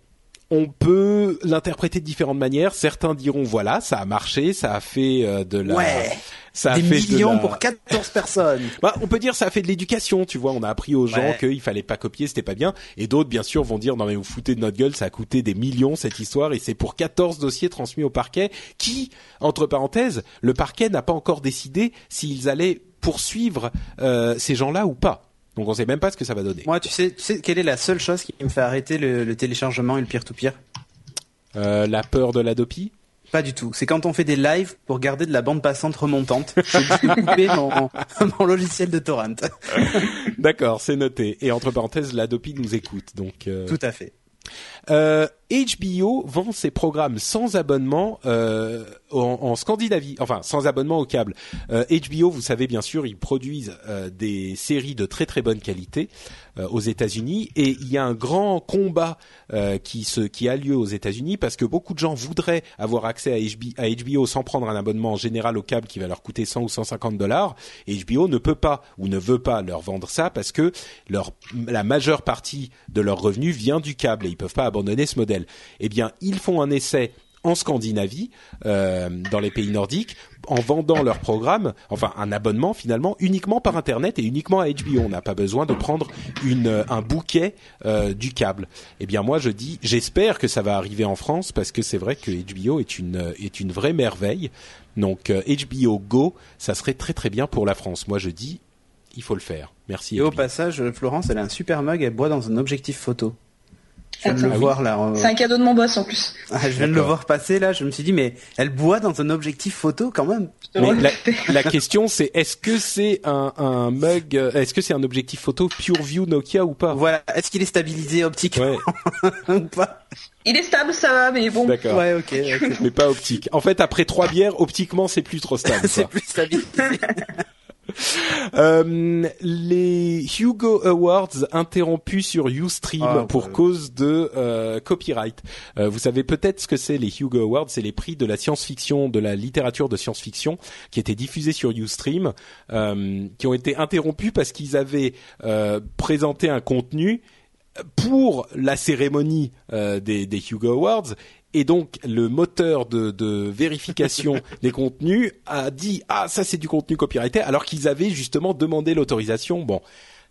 on peut l'interpréter de différentes manières. Certains diront voilà, ça a marché, ça a fait euh, de la, Ouais. ça a Des fait de millions la- pour 14 personnes. bah, on peut dire ça a fait de l'éducation, tu vois. On a appris aux gens Ouais. qu'il fallait pas copier, c'était pas bien. Et d'autres, bien sûr, vont dire non mais vous foutez de notre gueule, ça a coûté des millions cette histoire et c'est pour 14 dossiers transmis au parquet qui, entre parenthèses, le parquet n'a pas encore décidé s'ils allaient poursuivre euh, ces gens-là ou pas. Donc on sait même pas ce que ça va donner. Moi, tu sais, tu sais quelle est la seule chose qui me fait arrêter le, le téléchargement et le peer-to-peer? Euh, la peur de l'Adopi? Pas du tout. C'est quand on fait des lives pour garder de la bande passante remontante. J'ai dû couper mon, mon logiciel de torrent. D'accord, c'est noté. Et entre parenthèses, l'Adopi nous écoute. Donc euh, Tout à fait. Euh, HBO vend ses programmes sans abonnement euh, en, en Scandinavie, enfin sans abonnement au câble. Euh, HBO, vous savez bien sûr, ils produisent euh, des séries de très très bonne qualité euh, aux États-Unis et il y a un grand combat euh, qui se qui a lieu aux États-Unis parce que beaucoup de gens voudraient avoir accès à HBO, sans prendre un abonnement général au câble qui va leur coûter 100 ou 150 dollars. HBO ne peut pas ou ne veut pas leur vendre ça parce que la majeure partie de leurs revenus vient du câble et ils peuvent pas abandonner ce modèle. Eh bien, ils font un essai en Scandinavie, euh, dans les pays nordiques, en vendant leur programme, enfin un abonnement finalement, uniquement par Internet et uniquement à HBO. On n'a pas besoin de prendre une, euh, un bouquet euh, du câble. Eh bien moi je dis, j'espère que ça va arriver en France parce que c'est vrai que HBO est une est une vraie merveille. Donc euh, HBO Go, ça serait très très bien pour la France. Moi je dis, il faut le faire. Merci. Et au passage, Florence, elle a un super mug, elle boit dans un objectif photo. Je viens de le Ah oui. voir là. C'est un cadeau de mon boss en plus. ah, je viens de le voir passer là, je me suis dit, mais elle boit dans un objectif photo quand même. Mais la, question c'est est-ce que c'est un, un mug, euh, est-ce que c'est un objectif photo PureView Nokia ou pas? Voilà. Est-ce qu'il est stabilisé optiquement Ouais, ou pas? Il est stable, ça va, mais bon. d'accord. Ouais, ok. ok. Mais pas optique. En fait, après trois bières, optiquement, c'est plus trop stable. C'est plus stabilisé. Euh, les Hugo Awards interrompus sur Ustream Ah, pour ouais. cause de euh, copyright. Euh, vous savez peut-être ce que c'est les Hugo Awards, c'est les prix de la science-fiction, de la littérature de science-fiction qui étaient diffusés sur Ustream, euh, qui ont été interrompus parce qu'ils avaient présenté un contenu pour la cérémonie euh, des, des Hugo Awards et donc le moteur de, de vérification des contenus a dit ah ça c'est du contenu copyrighté alors qu'ils avaient justement demandé l'autorisation. Bon,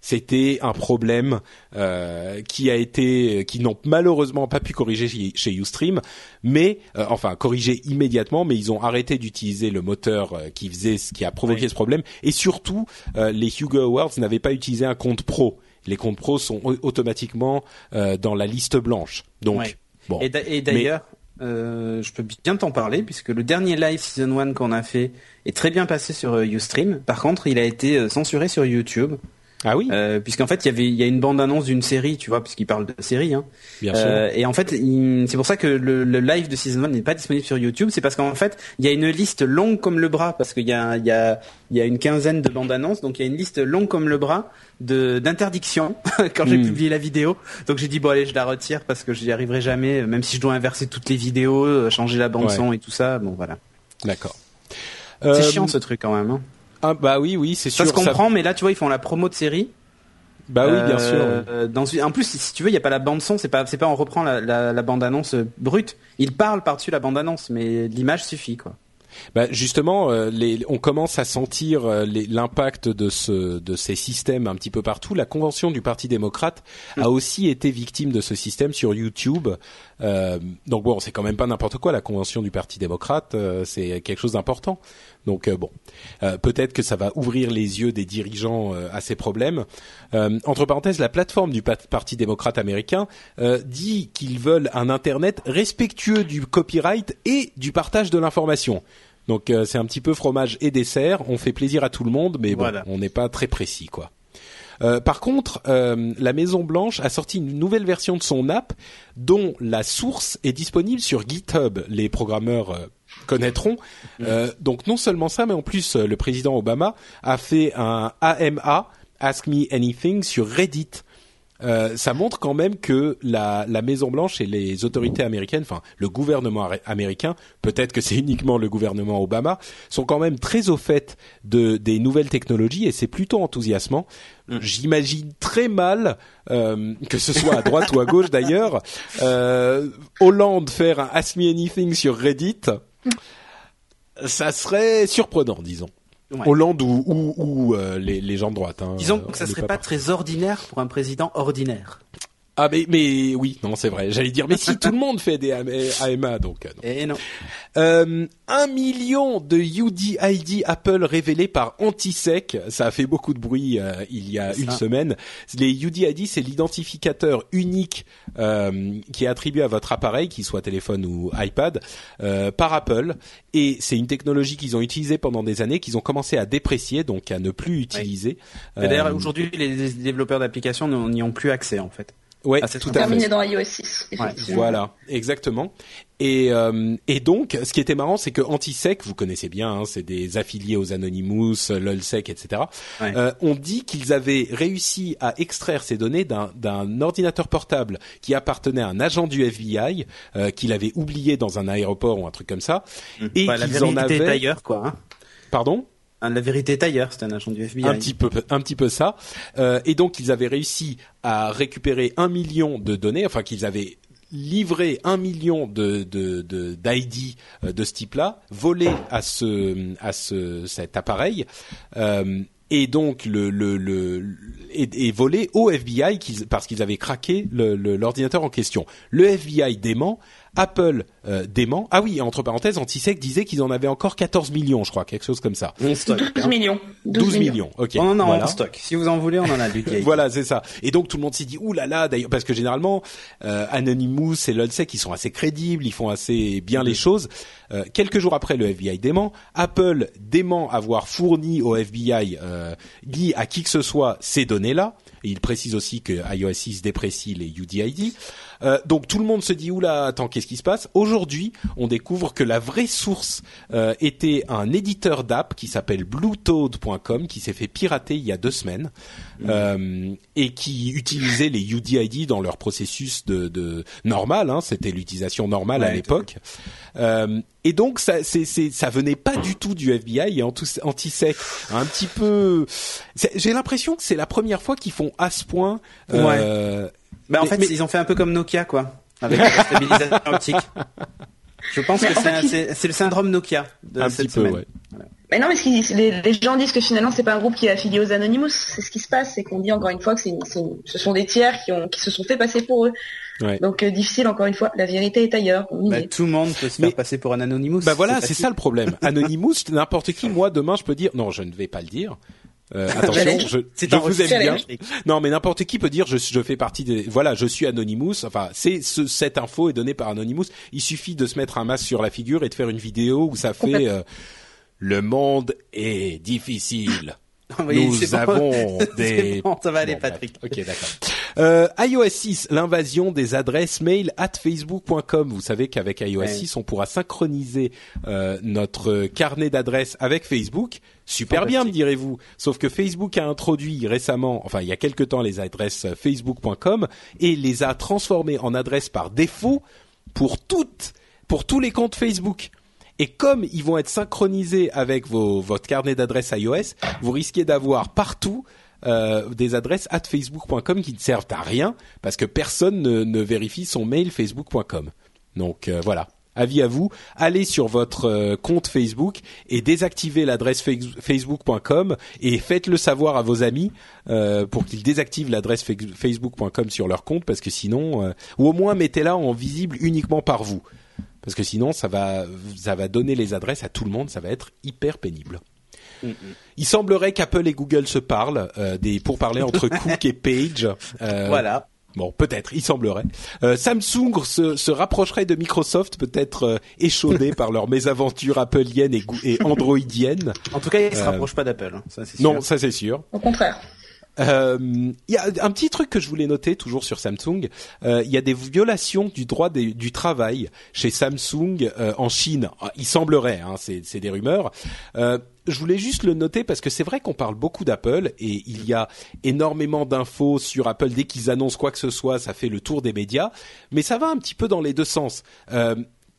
c'était un problème euh, qui a été, qui n'ont malheureusement pas pu corriger chez, chez Ustream, mais euh, enfin corriger immédiatement, mais ils ont arrêté d'utiliser le moteur euh, qui faisait, ce qui a provoqué Oui. ce problème, et surtout euh, les Hugo Awards n'avaient pas utilisé un compte pro. Les comptes pro sont au- automatiquement dans la liste blanche. Donc bon, et d'ailleurs, euh, je peux bien t'en parler puisque le dernier live season 1 qu'on a fait est très bien passé sur euh, Ustream. Par contre, il a été euh, censuré sur YouTube ah oui, euh, puisqu'en fait il y avait il y a une bande annonce d'une série, tu vois, puisqu'il parle de série. Hein. bien sûr. Euh, et en fait, c'est pour ça que le, le live de season 1 n'est pas disponible sur YouTube. C'est parce qu'en fait, il y a une liste longue comme le bras, parce qu'il y a, il y a, il y a une quinzaine de bandes annonces, donc il y a une liste longue comme le bras de d'interdictions quand j'ai Hmm. publié la vidéo. Donc j'ai dit bon allez, je la retire parce que j'y arriverai jamais, même si je dois inverser toutes les vidéos, euh, changer la bande Ouais. son et tout ça. Bon voilà, D'accord. c'est Euh, chiant ce truc quand même. Hein. Ah bah oui, oui, c'est Ça sûr. se comprend, mais là tu vois, ils font la promo de série. Bah oui, bien sûr. Euh, dans une- en plus, si tu veux, il y a pas la bande son, c'est pas, c'est pas on reprend la, la, la bande annonce euh, brute. Il parle par-dessus la bande annonce, mais l'image suffit quoi. Bah justement, euh, les, on commence à sentir euh, l'impact de ce de ces systèmes un petit peu partout. La convention du Parti démocrate a aussi été victime de ce système sur YouTube. Euh, donc bon, c'est quand même pas n'importe quoi. La convention du Parti démocrate, c'est quelque chose d'important. Donc euh, bon, Euh, peut-être que ça va ouvrir les yeux des dirigeants euh, à ces problèmes. Euh, entre parenthèses, la plateforme du pa- Parti démocrate américain euh, dit qu'ils veulent un Internet respectueux du copyright et du partage de l'information. Donc euh, c'est un petit peu fromage et dessert. On fait plaisir à tout le monde, mais bon, Voilà. on n'est pas très précis, quoi. Euh, par contre, euh, la Maison Blanche a sorti une nouvelle version de son app dont la source est disponible sur GitHub. Les programmeurs euh, connaîtront. Euh, donc non seulement ça, mais en plus euh, le président Obama a fait un AMA, Ask Me Anything, sur Reddit. Euh, ça montre quand même que la, la Maison Blanche et les autorités américaines, enfin le gouvernement américain, peut-être que c'est uniquement le gouvernement Obama, sont quand même très au fait de des nouvelles technologies et c'est plutôt enthousiasmant. J'imagine très mal euh, que ce soit à droite ou à gauche d'ailleurs, euh, Hollande faire un Ask Me Anything sur Reddit. Ça serait surprenant, disons. Ouais. Hollande ou, ou, ou, euh, les, les gens de droite. Hein, Disons que ça est serait pas très ordinaire pour un président ordinaire. Ah mais mais oui non c'est vrai j'allais dire mais si tout le monde fait des AMA donc euh, non. Et non. Euh, un million de UDID Apple révélés par Antisec ça a fait beaucoup de bruit euh, il y a une ça. semaine les UDID c'est l'identificateur unique euh, qui est attribué à votre appareil qu'il soit téléphone ou iPad euh, par Apple et c'est une technologie qu'ils ont utilisée pendant des années qu'ils ont commencé à déprécier donc à ne plus utiliser D'ailleurs, Euh, aujourd'hui, les développeurs d'applications n'y ont plus accès en fait. Ouais Ah, tout à Terminé fait dans iOS 6. effectivement. Voilà, exactement. Et, euh, et donc, ce qui était marrant, c'est que Antisec, vous connaissez bien, hein, c'est des affiliés aux Anonymous, LOLSEC, etc. Ouais. Euh, on dit qu'ils avaient réussi à extraire ces données d'un d'un ordinateur portable qui appartenait à un agent du FBI, euh, qu'il avait oublié dans un aéroport ou un truc comme ça, et Bah, qu'ils en avaient. ailleurs, quoi. Hein. Pardon? La vérité est ailleurs, c'est un agent du FBI. un petit peu un petit peu ça Euh, et donc ils avaient réussi à récupérer un million de données enfin qu'ils avaient livré un million de d'ID euh, de ce type-là volé à ce à ce cet appareil euh, et donc le le et, volé au FBI parce qu'ils avaient craqué l'ordinateur en question. Le FBI dément, Apple euh, dément. Ah oui, entre parenthèses, Antisec disait qu'ils en avaient encore 14 millions, je crois, quelque chose comme ça. On stocke. 12 hein. millions. 12 millions. Ok. On en a voilà. en stock. Si vous en voulez, on en a du. Voilà, c'est ça. Et donc tout le monde s'est dit ouh là là d'ailleurs parce que généralement euh, Anonymous et LOLSEC ils sont assez crédibles, ils font assez bien les choses. Euh, quelques jours après le FBI dément, Apple dément avoir fourni au FBI euh, ni à qui que ce soit ces données-là. Et il précise aussi que iOS 6 déprécie les UDID. Euh, donc tout le monde se dit oula attends qu'est-ce qui se passe? Aujourd'hui on découvre que la vraie source euh, était un éditeur d'app qui s'appelle bluetoad.com qui s'est fait pirater il y a deux semaines euh, et qui utilisait les UDID dans leur processus de, de normal hein, c'était l'utilisation normale à Ouais, l'époque. Euh, et donc ça c'est ça venait pas du tout du FBI et Antisec un petit peu j'ai l'impression que c'est la première fois qu'ils font à ce point euh, Bah, en Mais- fait, mais- ils ont fait un peu comme Nokia, quoi. Avec la stabilisation optique. Je pense que c'est le syndrome Nokia de un cette petit peu, ouais. Mais non, mais les, gens disent que finalement c'est pas un groupe qui est affilié aux Anonymous. C'est ce qui se passe, c'est qu'on dit encore une fois que ce sont des tiers qui, ont, qui se sont fait passer pour eux. Donc euh, difficile encore une fois, la vérité est ailleurs. Bah, tout le monde peut se faire passer pour un Anonymous. Bah voilà, c'est ça le problème. Anonymous, n'importe qui, moi demain je peux dire non, je ne vais pas le dire. Euh, attention, je, je vous aime bien. Non, mais n'importe qui peut dire je, je fais partie des. Voilà, je suis Anonymous. Enfin, c'est ce, cette info est donnée par Anonymous. Il suffit de se mettre un masque sur la figure et de faire une vidéo où ça fait euh, le monde est difficile. Nous avons des. ça va aller, Patrick. Ok, d'accord. Euh, iOS 6, l'invasion des adresses mail at facebook.com. Vous savez qu'avec iOS 6, on pourra synchroniser euh, notre carnet d'adresses avec Facebook. Super bien, me direz-vous. Sauf que Facebook a introduit récemment, enfin il y a quelque temps, les adresses facebook.com et les a transformées en adresses par défaut pour toutes, pour tous les comptes Facebook. Et comme ils vont être synchronisés avec vos, votre carnet d'adresses iOS, vous risquez d'avoir partout euh, des adresses at facebook.com qui ne servent à rien parce que personne ne, ne vérifie son mail facebook.com. Donc euh, voilà. Avis à vous, allez sur votre euh, compte Facebook et désactivez l'adresse facebook.com et faites-le savoir à vos amis euh, pour qu'ils désactivent l'adresse facebook.com sur leur compte parce que sinon, ou au moins mettez-la en visible uniquement par vous parce que sinon ça va ça va donner les adresses à tout le monde, ça va être hyper pénible. Mm, mm. Il semblerait qu'Apple et Google se parlent euh, des pour parler entre Cook et Page. Euh, voilà. Bon, peut-être, il semblerait. Euh, Samsung se, se, rapprocherait de Microsoft, peut-être euh, échaudé par leur mésaventure appleienne et, et androidienne. En tout cas, il se rapproche pas d'Apple. Hein, non, ça c'est sûr. Au contraire. Euh, il y a un petit truc que je voulais noter toujours sur Samsung. Euh, il y a des violations du droit du travail chez Samsung euh, en Chine. Ah, il semblerait, hein, c'est des rumeurs. je voulais juste le noter parce que c'est vrai qu'on parle beaucoup d'Apple et il y a énormément d'infos sur Apple dès qu'ils annoncent quoi que ce soit, ça fait le tour des médias. Mais ça va un petit peu dans les deux sens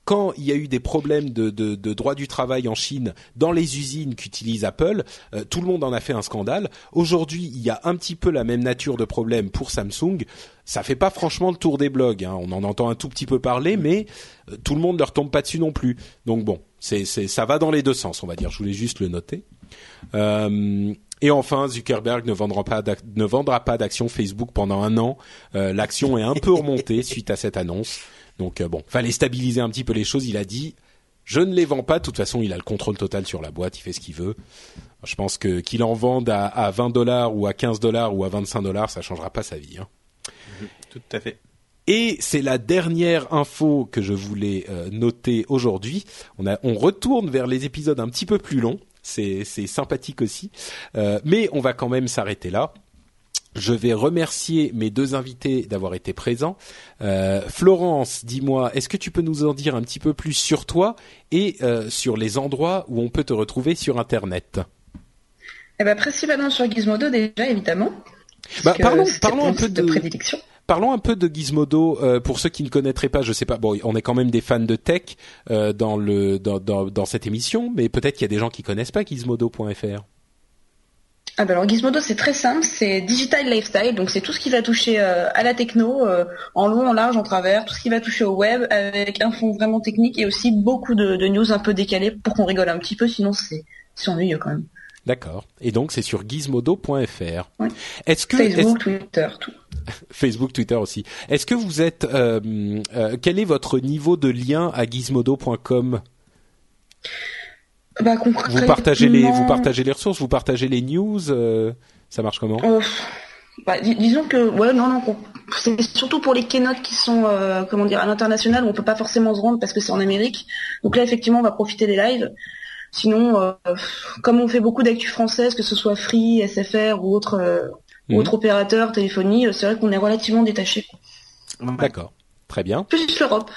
quand il y a eu des problèmes de, de, de droit du travail en Chine dans les usines qu'utilise Apple, euh, tout le monde en a fait un scandale. Aujourd'hui, il y a un petit peu la même nature de problème pour Samsung. Ça fait pas franchement le tour des blogs. Hein. On en entend un tout petit peu parler, mais euh, tout le monde ne leur tombe pas dessus non plus. Donc bon, c'est, c'est, ça va dans les deux sens, on va dire. Je voulais juste le noter. Euh, et enfin, Zuckerberg ne vendra pas ne vendra pas d'action Facebook pendant un an. Euh, l'action est un peu remontée suite à cette annonce. Donc euh, bon, fallait stabiliser un petit peu les choses. Il a dit, je ne les vends pas. De toute façon, il a le contrôle total sur la boîte. Il fait ce qu'il veut. Je pense que qu'il en vende à, à 20 dollars ou à 15 dollars ou à 25 dollars, ça changera pas sa vie. Hein. Mhm, tout à fait. Et c'est la dernière info que je voulais euh, noter aujourd'hui. On, a, on retourne vers les épisodes un petit peu plus longs. C'est, c'est sympathique aussi. Euh, mais on va quand même s'arrêter là. Je vais remercier mes deux invités d'avoir été présents. Euh, Florence, dis-moi, est-ce que tu peux nous en dire un petit peu plus sur toi et euh, sur les endroits où on peut te retrouver sur Internet? Eh ben, principalement sur Gizmodo déjà, évidemment. Bah, parlons, parlons un peu de, prédilection. Parlons un peu de Gizmodo euh, pour ceux qui ne connaîtraient pas. Je sais pas. Bon, on est quand même des fans de tech dans le dans, dans, dans cette émission, mais peut-être qu'il y a des gens qui connaissent pas Gizmodo.fr. Ah ben alors Gizmodo c'est très simple, c'est digital lifestyle, donc c'est tout ce qui va toucher euh, à la techno, euh, en long, en large, en travers, tout ce qui va toucher au web, avec un fond vraiment technique et aussi beaucoup de, news un peu décalées pour qu'on rigole un petit peu, sinon c'est ennuyeux quand même. D'accord. Et donc c'est sur gizmodo.fr. Oui. Est-ce que Facebook, Twitter, tout. Facebook, Twitter aussi. Est-ce que vous êtes euh, quel est votre niveau de lien à gizmodo.com bah, vous partagez les, vous partagez les ressources, vous partagez les news, euh, ça marche comment euh, bah, Disons que, ouais, non, non, c'est surtout pour les keynotes qui sont, euh, comment dire, à l'international, où on peut pas forcément se rendre parce que c'est en Amérique. Donc là, effectivement, on va profiter des lives. Sinon, comme on fait beaucoup d'actu françaises, que ce soit Free, SFR ou autre, mhm. autre opérateur, téléphonie, c'est vrai qu'on est relativement détaché. D'accord, très bien. Plus l'Europe.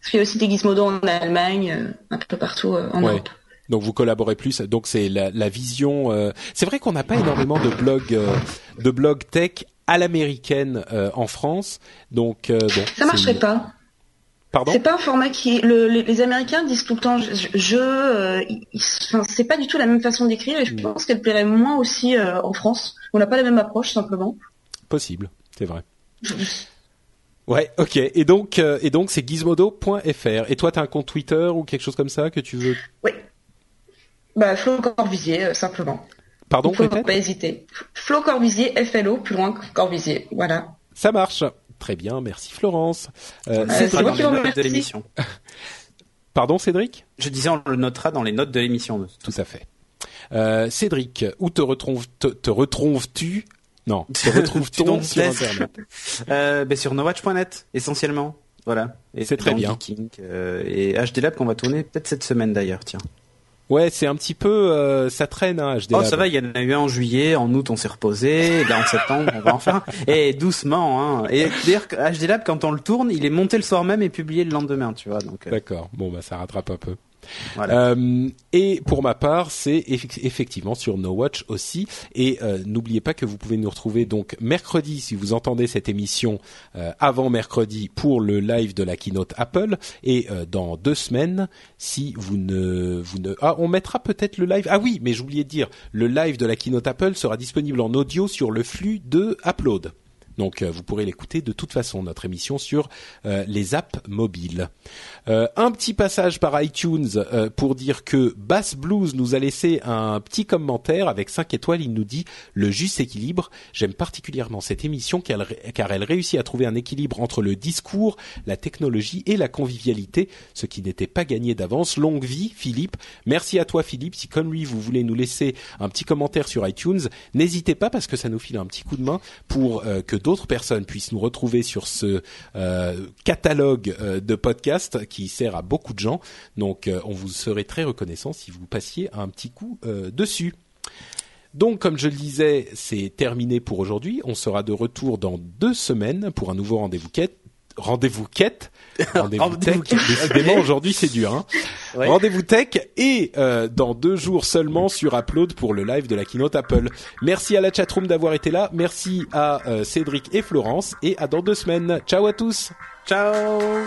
Parce qu'il y a aussi des Gizmodo en Allemagne, un peu partout en Europe. Donc vous collaborez plus. Donc c'est la, la, vision. Euh, c'est vrai qu'on n'a pas énormément de blogs euh, de blogs tech à l'américaine euh, en France. Donc bon. Ça marcherait pas. Pardon C'est pas un format qui. Le, les, Américains disent tout le temps je. je c'est pas du tout la même façon d'écrire et je pense qu'elle plairait moins aussi en France. On n'a pas la même approche simplement. Possible, c'est vrai. Ouais, ok. Et donc, euh, et donc, c'est gizmodo.fr. Et toi, t'as un compte Twitter ou quelque chose comme ça que tu veux Oui. Bah, Flo Corvisier, euh, simplement. Pardon, Faut peut-être pas hésiter. Flo Corvisier, FLO, plus loin que Corvisier. Voilà. Ça marche. Très bien, merci Florence. Euh, Euh, c'est moi qui vous notes de remercie. l'émission. Pardon, Cédric Je disais, on le notera dans les notes de l'émission. Tout à fait. Euh, Cédric, où te retrouves te, te retrouves-tu? Non, te Tu retrouve-t-on donnes sur. Internet? Euh, ben, sur nowatch.net, essentiellement. Voilà. Et C'est très bien. Geeking, euh, et HD Lab qu'on va tourner peut-être cette semaine d'ailleurs, tiens. Ouais, c'est un petit peu, euh, ça traîne, hein, HD Oh, ça va, il y en a eu un en juillet, en août on s'est reposé, et là en septembre on va en faire un. Et doucement, hein. Et d'ailleurs, HD Lab, quand on le tourne, il est monté le soir même et publié le lendemain, tu vois. Donc, euh, D'accord. Bon, bah ça rattrape un peu. Euh, et pour ma part, c'est eff- effectivement sur No Watch aussi. Et euh, n'oubliez pas que vous pouvez nous retrouver donc mercredi si vous entendez cette émission euh, avant mercredi pour le live de la keynote Apple. Et dans deux semaines, si vous ne vous ne ah on mettra peut-être le live. Ah oui, mais j'oubliais de dire le live de la keynote Apple sera disponible en audio sur le flux de Upload. Donc euh, vous pourrez l'écouter de toute façon notre émission sur euh, les apps mobiles. Euh, un petit passage par iTunes pour dire que Bass Blues nous a laissé un petit commentaire avec 5 étoiles. Il nous dit le juste équilibre. J'aime particulièrement cette émission car elle, réussit à trouver un équilibre entre le discours, la technologie et la convivialité, ce qui n'était pas gagné d'avance. Longue vie, Philippe. Merci à toi, Philippe. Si comme lui vous voulez nous laisser un petit commentaire sur iTunes, n'hésitez pas parce que ça nous file un petit coup de main pour que d'autres personnes puissent nous retrouver sur ce euh, catalogue euh, de podcasts qui sert à beaucoup de gens. Donc euh, on vous serait très reconnaissant si vous passiez un petit coup dessus. Donc, comme je le disais, c'est terminé pour aujourd'hui. On sera de retour dans deux semaines pour un nouveau. Rendez-vous quête. Rendez-vous tech. Décidément, aujourd'hui, c'est dur. Hein. Ouais. Rendez-vous tech et euh, dans deux jours seulement sur Upload pour le live de la keynote Apple. Merci à la chatroom d'avoir été là. Merci à euh, Cédric et Florence et à dans deux semaines. Ciao à tous. Ciao